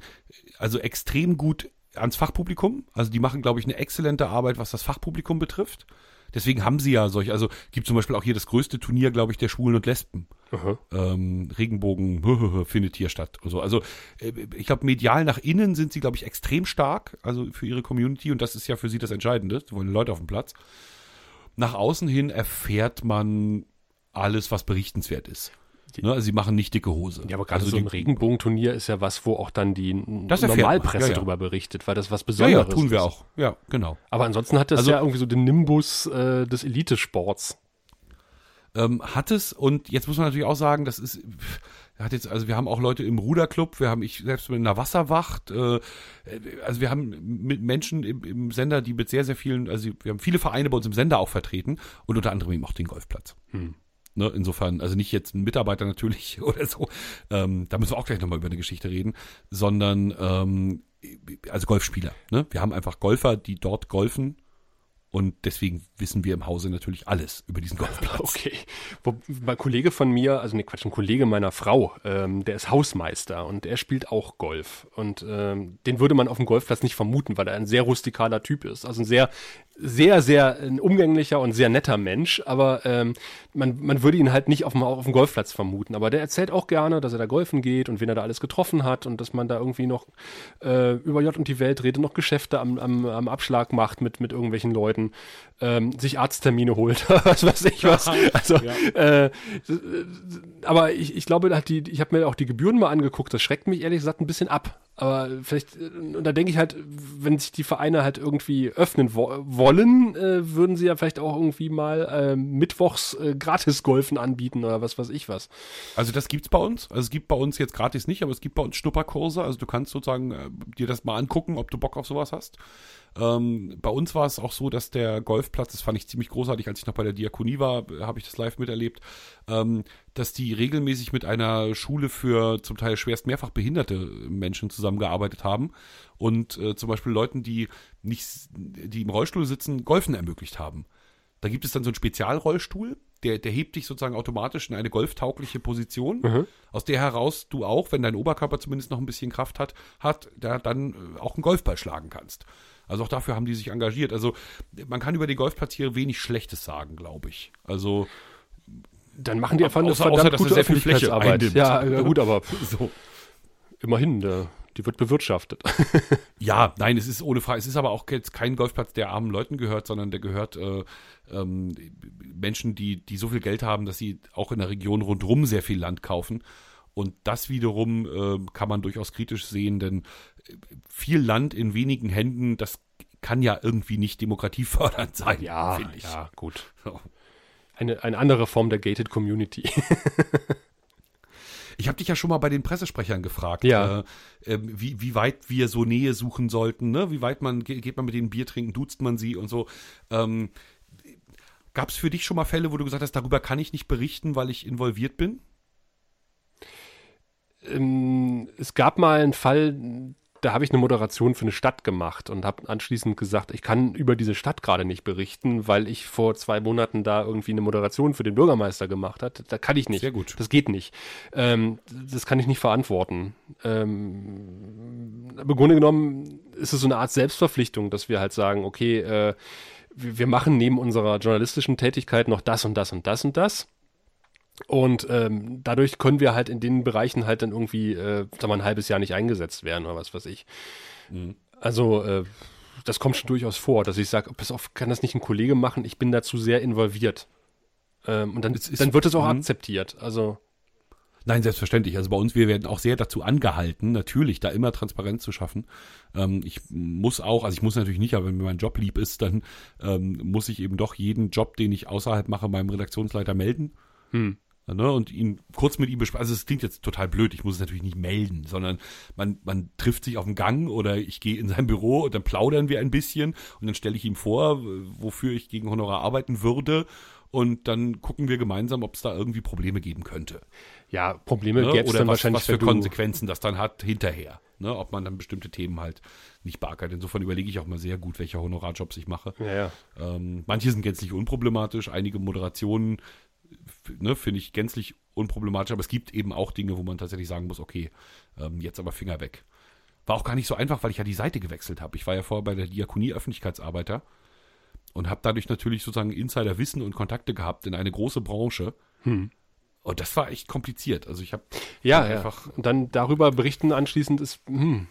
also extrem gut ans Fachpublikum. Also die machen, glaube ich, eine exzellente Arbeit, was das Fachpublikum betrifft. Deswegen haben sie ja solche, also gibt zum Beispiel auch hier das größte Turnier, glaube ich, der Schwulen und Lesben. Ähm, Regenbogen findet hier statt. Also, also äh, ich glaube, medial nach innen sind sie, glaube ich, extrem stark, also für ihre Community und das ist ja für sie das Entscheidende. Sie wollen Leute auf dem Platz. Nach außen hin erfährt man alles, was berichtenswert ist. Ne, also sie machen nicht dicke Hose. Ja, aber gerade also so ein Regenbogenturnier ist ja was, wo auch dann die. Normalpresse Ja, ja. drüber berichtet, weil das was ja, Besonderes ja, tun wir ist. auch. Ja, genau. Aber ansonsten hat das Also- ja irgendwie so den Nimbus äh, des Elitesports. ähm, hat es und jetzt muss man natürlich auch sagen, das ist hat jetzt also wir haben auch Leute im Ruderclub, wir haben ich selbst mit einer Wasserwacht, äh, also wir haben mit Menschen im, im Sender, die mit sehr sehr vielen, also wir haben viele Vereine bei uns im Sender auch vertreten und unter anderem eben auch den Golfplatz. Ne, insofern, also nicht jetzt ein Mitarbeiter natürlich oder so, ähm, da müssen wir auch gleich nochmal über eine Geschichte reden, sondern ähm, also Golfspieler. Ne? Wir haben einfach Golfer, die dort golfen und deswegen wissen wir im Hause natürlich alles über diesen Golfplatz. Okay. Wo, ein Kollege von mir, also ne Quatsch, ein Kollege meiner Frau, ähm, der ist Hausmeister und er spielt auch Golf. Und ähm, den würde man auf dem Golfplatz nicht vermuten, weil er ein sehr rustikaler Typ ist. Also ein sehr, sehr, sehr umgänglicher und sehr netter Mensch, aber ähm, man, man würde ihn halt nicht auf dem, auf dem Golfplatz vermuten. Aber der erzählt auch gerne, dass er da golfen geht und wen er da alles getroffen hat und dass man da irgendwie noch äh, über J und die Welt redet, noch Geschäfte am, am, am Abschlag macht mit, mit irgendwelchen Leuten, ähm, sich Arzttermine holt, was weiß ich was. Also, äh, aber ich, ich glaube, die, ich habe mir auch die Gebühren mal angeguckt, das schreckt mich ehrlich gesagt ein bisschen ab. Aber vielleicht, äh, und da denke ich halt, wenn sich die Vereine halt irgendwie öffnen wo wollen, äh, würden sie ja vielleicht auch irgendwie mal äh, mittwochs äh, Gratis-Golfen anbieten oder was weiß ich was. Also das gibt's bei uns. Also es gibt bei uns jetzt gratis nicht, aber es gibt bei uns Schnupperkurse. Also du kannst sozusagen äh, dir das mal angucken, ob du Bock auf sowas hast. Ähm, bei uns war es auch so, dass der Golfplatz, das fand ich ziemlich großartig, als ich noch bei der Diakonie war, äh, habe ich das live miterlebt, ähm, dass die regelmäßig mit einer Schule für zum Teil schwerst mehrfach behinderte Menschen zusammengearbeitet haben und äh, zum Beispiel Leuten, die nicht, die im Rollstuhl sitzen, Golfen ermöglicht haben. Da gibt es dann so einen Spezialrollstuhl, der, der hebt dich sozusagen automatisch in eine golftaugliche Position, aus der heraus du auch, wenn dein Oberkörper zumindest noch ein bisschen Kraft hat, hat, da dann äh, auch einen Golfball schlagen kannst. Also auch dafür haben die sich engagiert. Also man kann über den Golfplatz hier wenig Schlechtes sagen, glaube ich. Also Dann machen die einfach eine Außer- verdammt außer, dass gute sehr viel Fläche Öffentlichkeitsarbeit. einnimmt. Ja, ja, gut, aber so. immerhin, der, die wird bewirtschaftet. Ja, nein, es ist ohne Frage. Es ist aber auch jetzt kein Golfplatz, der armen Leuten gehört, sondern der gehört äh, ähm, Menschen, die, die so viel Geld haben, dass sie auch in der Region rundherum sehr viel Land kaufen. Und das wiederum äh, kann man durchaus kritisch sehen, denn äh, viel Land in wenigen Händen, das kann ja irgendwie nicht demokratiefördernd sein, ja, finde ich. ja, gut. So. Eine, eine andere Form der Gated Community. Ich habe dich ja schon mal bei den Pressesprechern gefragt, Ja. äh, ähm, wie, wie weit wir so Nähe suchen sollten, ne? wie weit man, ge- geht man mit denen Bier trinken, duzt man sie und so. Ähm, Gab es für dich schon mal Fälle, wo du gesagt hast, darüber kann ich nicht berichten, weil ich involviert bin? ähm, es gab mal einen Fall, da habe ich eine Moderation für eine Stadt gemacht und habe anschließend gesagt, ich kann über diese Stadt gerade nicht berichten, weil ich vor zwei Monaten da irgendwie eine Moderation für den Bürgermeister gemacht hat. Da kann ich nicht. Sehr gut. Das geht nicht. Ähm, das kann ich nicht verantworten. Ähm, im Grunde genommen ist es so eine Art Selbstverpflichtung, dass wir halt sagen, okay, äh, wir machen neben unserer journalistischen Tätigkeit noch das und das und das und das. Und ähm, dadurch können wir halt in den Bereichen halt dann irgendwie, äh, sag mal, ein halbes Jahr nicht eingesetzt werden oder was weiß ich. Also, äh, das kommt schon durchaus vor, dass ich sage, pass auf, kann das nicht ein Kollege machen? Ich bin dazu sehr involviert. Ähm, und dann, ist- dann wird es auch Mhm. akzeptiert. Also, Nein, selbstverständlich. Also bei uns, wir werden auch sehr dazu angehalten, natürlich da immer Transparenz zu schaffen. Ähm, ich muss auch, also ich muss natürlich nicht, aber wenn mir mein Job lieb ist, dann ähm, muss ich eben doch jeden Job, den ich außerhalb mache, meinem Redaktionsleiter melden. Hm. Ne, und ihn kurz mit ihm besprechen. Also es klingt jetzt total blöd, ich muss es natürlich nicht melden, sondern man, man trifft sich auf dem Gang oder ich gehe in sein Büro und dann plaudern wir ein bisschen und dann stelle ich ihm vor, wofür ich gegen Honorar arbeiten würde und dann gucken wir gemeinsam, ob es da irgendwie Probleme geben könnte. Ja, Probleme ne? gäbe es dann was, wahrscheinlich was für Konsequenzen das dann hat hinterher. Ne? Ob man dann bestimmte Themen halt nicht beackert. Insofern überlege ich auch mal sehr gut, welche Honorarjobs ich mache. Ja, ja. Ähm, manche sind gänzlich unproblematisch, einige Moderationen ne, finde ich gänzlich unproblematisch, aber es gibt eben auch Dinge, wo man tatsächlich sagen muss, okay, ähm, jetzt aber Finger weg. War auch gar nicht so einfach, weil ich ja die Seite gewechselt habe. Ich war ja vorher bei der Diakonie Öffentlichkeitsarbeiter und habe dadurch natürlich sozusagen Insiderwissen und Kontakte gehabt in eine große Branche. Hm. Und das war echt kompliziert. Also ich habe ja, einfach ja. und dann darüber berichten anschließend ist hm.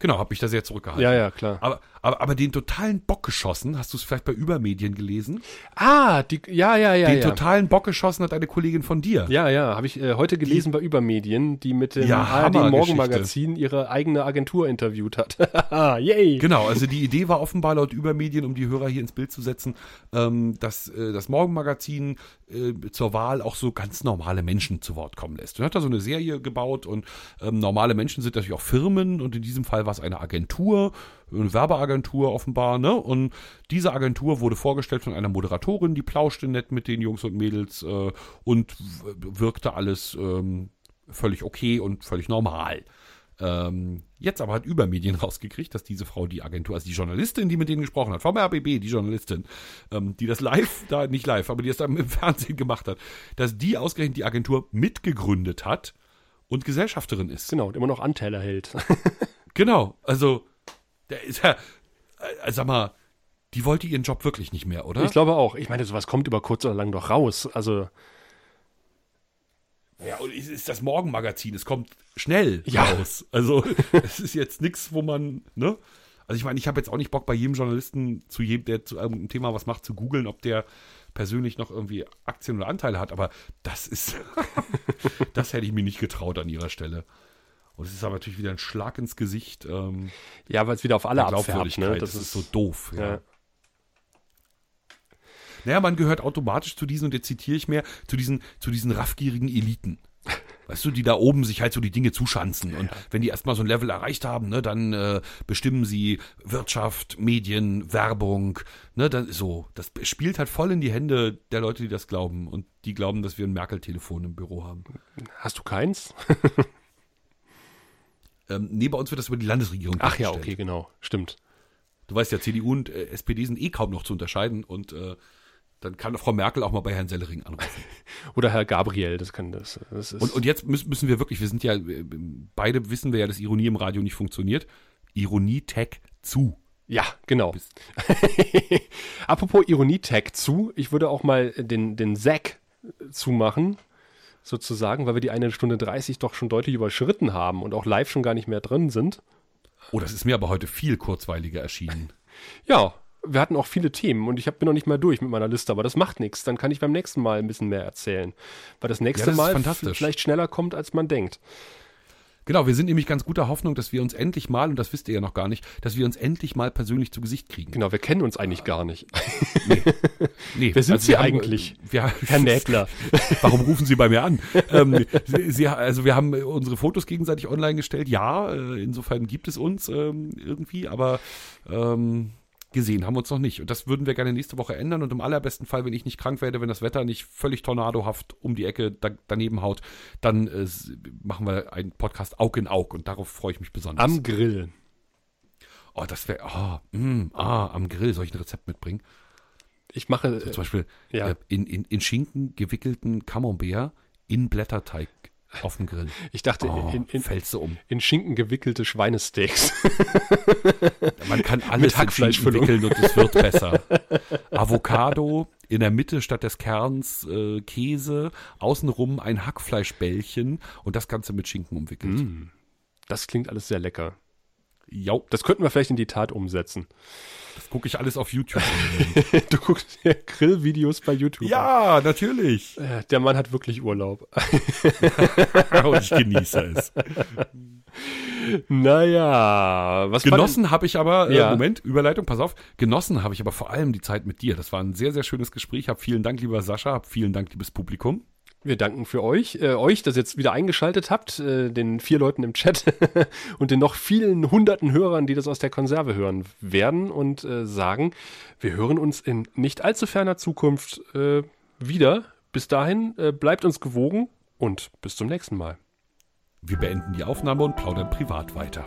Genau, habe ich da sehr zurückgehalten. Ja, ja, klar. Aber, aber, aber den totalen Bock geschossen, hast du es vielleicht bei Übermedien gelesen? Ah, die, ja, ja, ja. Den ja. totalen Bock geschossen hat eine Kollegin von dir. Ja, ja, habe ich äh, heute gelesen die, bei Übermedien, die mit dem ja, ARD Morgenmagazin ihre eigene Agentur interviewt hat. Yay! Genau, also die Idee war offenbar laut Übermedien, um die Hörer hier ins Bild zu setzen, ähm, dass äh, das Morgenmagazin äh, zur Wahl auch so ganz normale Menschen zu Wort kommen lässt. Und hat da so eine Serie gebaut und ähm, normale Menschen sind natürlich auch Firmen und in diesem Fall war es eine Agentur, eine Werbeagentur offenbar, ne? Und diese Agentur wurde vorgestellt von einer Moderatorin, die plauschte nett mit den Jungs und Mädels äh, und wirkte alles ähm, völlig okay und völlig normal. Ähm, jetzt aber hat Übermedien rausgekriegt, dass diese Frau die Agentur, also die Journalistin, die mit denen gesprochen hat, vom RBB, die Journalistin, ähm, die das live, da nicht live, aber die das da im Fernsehen gemacht hat, dass die ausgerechnet die Agentur mitgegründet hat und Gesellschafterin ist. Genau, und immer noch Anteile hält. genau, also der ist ja, äh, sag mal, die wollte ihren Job wirklich nicht mehr, oder? Ich glaube auch. Ich meine, sowas kommt über kurz oder lang doch raus. Also. Ja, und es ist das Morgenmagazin, es kommt schnell ja. raus. Also, es ist jetzt nichts, wo man, ne? Also ich meine, ich habe jetzt auch nicht Bock bei jedem Journalisten zu jedem, der zu irgendeinem Thema was macht, zu googeln, ob der persönlich noch irgendwie Aktien oder Anteile hat, aber das ist, das hätte ich mir nicht getraut an ihrer Stelle. Und es ist aber natürlich wieder ein Schlag ins Gesicht. Ähm, ja, weil es wieder auf alle abfärbt. Ne? Das, das ist so doof. Ja. ja. Naja, man gehört automatisch zu diesen, und jetzt zitiere ich mehr, zu diesen, zu diesen raffgierigen Eliten. Weißt du, die da oben sich halt so die Dinge zuschanzen. Und wenn die erstmal so ein Level erreicht haben, ne, dann äh, bestimmen sie Wirtschaft, Medien, Werbung, ne, dann so. Das spielt halt voll in die Hände der Leute, die das glauben. Und die glauben, dass wir ein Merkel-Telefon im Büro haben. Hast du keins? Ähm, nee, bei uns wird das über die Landesregierung Ach ja, okay, genau. Stimmt. Du weißt ja, CDU und äh, SPD sind eh kaum noch zu unterscheiden und äh, dann kann Frau Merkel auch mal bei Herrn Sellering anrufen. Oder Herr Gabriel, das kann das. das und, und jetzt müssen, müssen wir wirklich, wir sind ja, beide wissen wir ja, dass Ironie im Radio nicht funktioniert. Ironie-Tag zu. Ja, genau. Apropos Ironie-Tag zu, ich würde auch mal den, den Zack zumachen sozusagen, weil wir die eine Stunde 30 doch schon deutlich überschritten haben und auch live schon gar nicht mehr drin sind. Oh, das ist mir aber heute viel kurzweiliger erschienen. ja, wir hatten auch viele Themen und ich hab, bin noch nicht mal durch mit meiner Liste, aber das macht nichts. Dann kann ich beim nächsten Mal ein bisschen mehr erzählen. Weil das nächste ja, das Mal vielleicht schneller kommt, als man denkt. Genau, wir sind nämlich ganz guter Hoffnung, dass wir uns endlich mal, und das wisst ihr ja noch gar nicht, dass wir uns endlich mal persönlich zu Gesicht kriegen. Genau, wir kennen uns eigentlich gar nicht. Nee. nee. Wer sind also Sie haben, eigentlich, wir, Herr Nägler? Warum rufen Sie bei mir an? ähm, Sie, also wir haben unsere Fotos gegenseitig online gestellt. Ja, äh, insofern gibt es uns ähm, irgendwie, aber ähm, gesehen haben wir uns noch nicht. Und das würden wir gerne nächste Woche ändern. Und im allerbesten Fall, wenn ich nicht krank werde, wenn das Wetter nicht völlig tornadohaft um die Ecke da, daneben haut, dann äh, machen wir einen Podcast Aug in Aug. Und darauf freue ich mich besonders. Am Grill. Oh, das wäre, oh, mm, ah, am Grill soll ich ein Rezept mitbringen? Ich mache. So, zum Beispiel ja. äh, in, in, in Schinken gewickelten Camembert in Blätterteig auf dem Grill. Ich dachte, oh, in, in, fällst du um. in Schinken gewickelte Schweinesteaks. Man kann alles in Schinken wickeln und es wird besser. Avocado, in der Mitte statt des Kerns äh, Käse, außenrum ein Hackfleischbällchen und das Ganze mit Schinken umwickelt. Mm, das klingt alles sehr lecker. Ja. Das könnten wir vielleicht in die Tat umsetzen. Das gucke ich alles auf YouTube. du guckst ja Grillvideos bei YouTube. Ja, natürlich. Äh, der Mann hat wirklich Urlaub. Und ich genieße es. Naja, was genossen habe ich aber, äh, Moment, Überleitung, pass auf, genossen habe ich aber vor allem die Zeit mit dir. Das war ein sehr, sehr schönes Gespräch. Hab vielen Dank, lieber Sascha, hab vielen Dank, liebes Publikum. Wir danken für euch, äh, euch, dass ihr jetzt wieder eingeschaltet habt, äh, den vier Leuten im Chat und den noch vielen hunderten Hörern, die das aus der Konserve hören werden und äh, sagen, wir hören uns in nicht allzu ferner Zukunft äh, wieder. Bis dahin, äh, bleibt uns gewogen und bis zum nächsten Mal. Wir beenden die Aufnahme und plaudern privat weiter.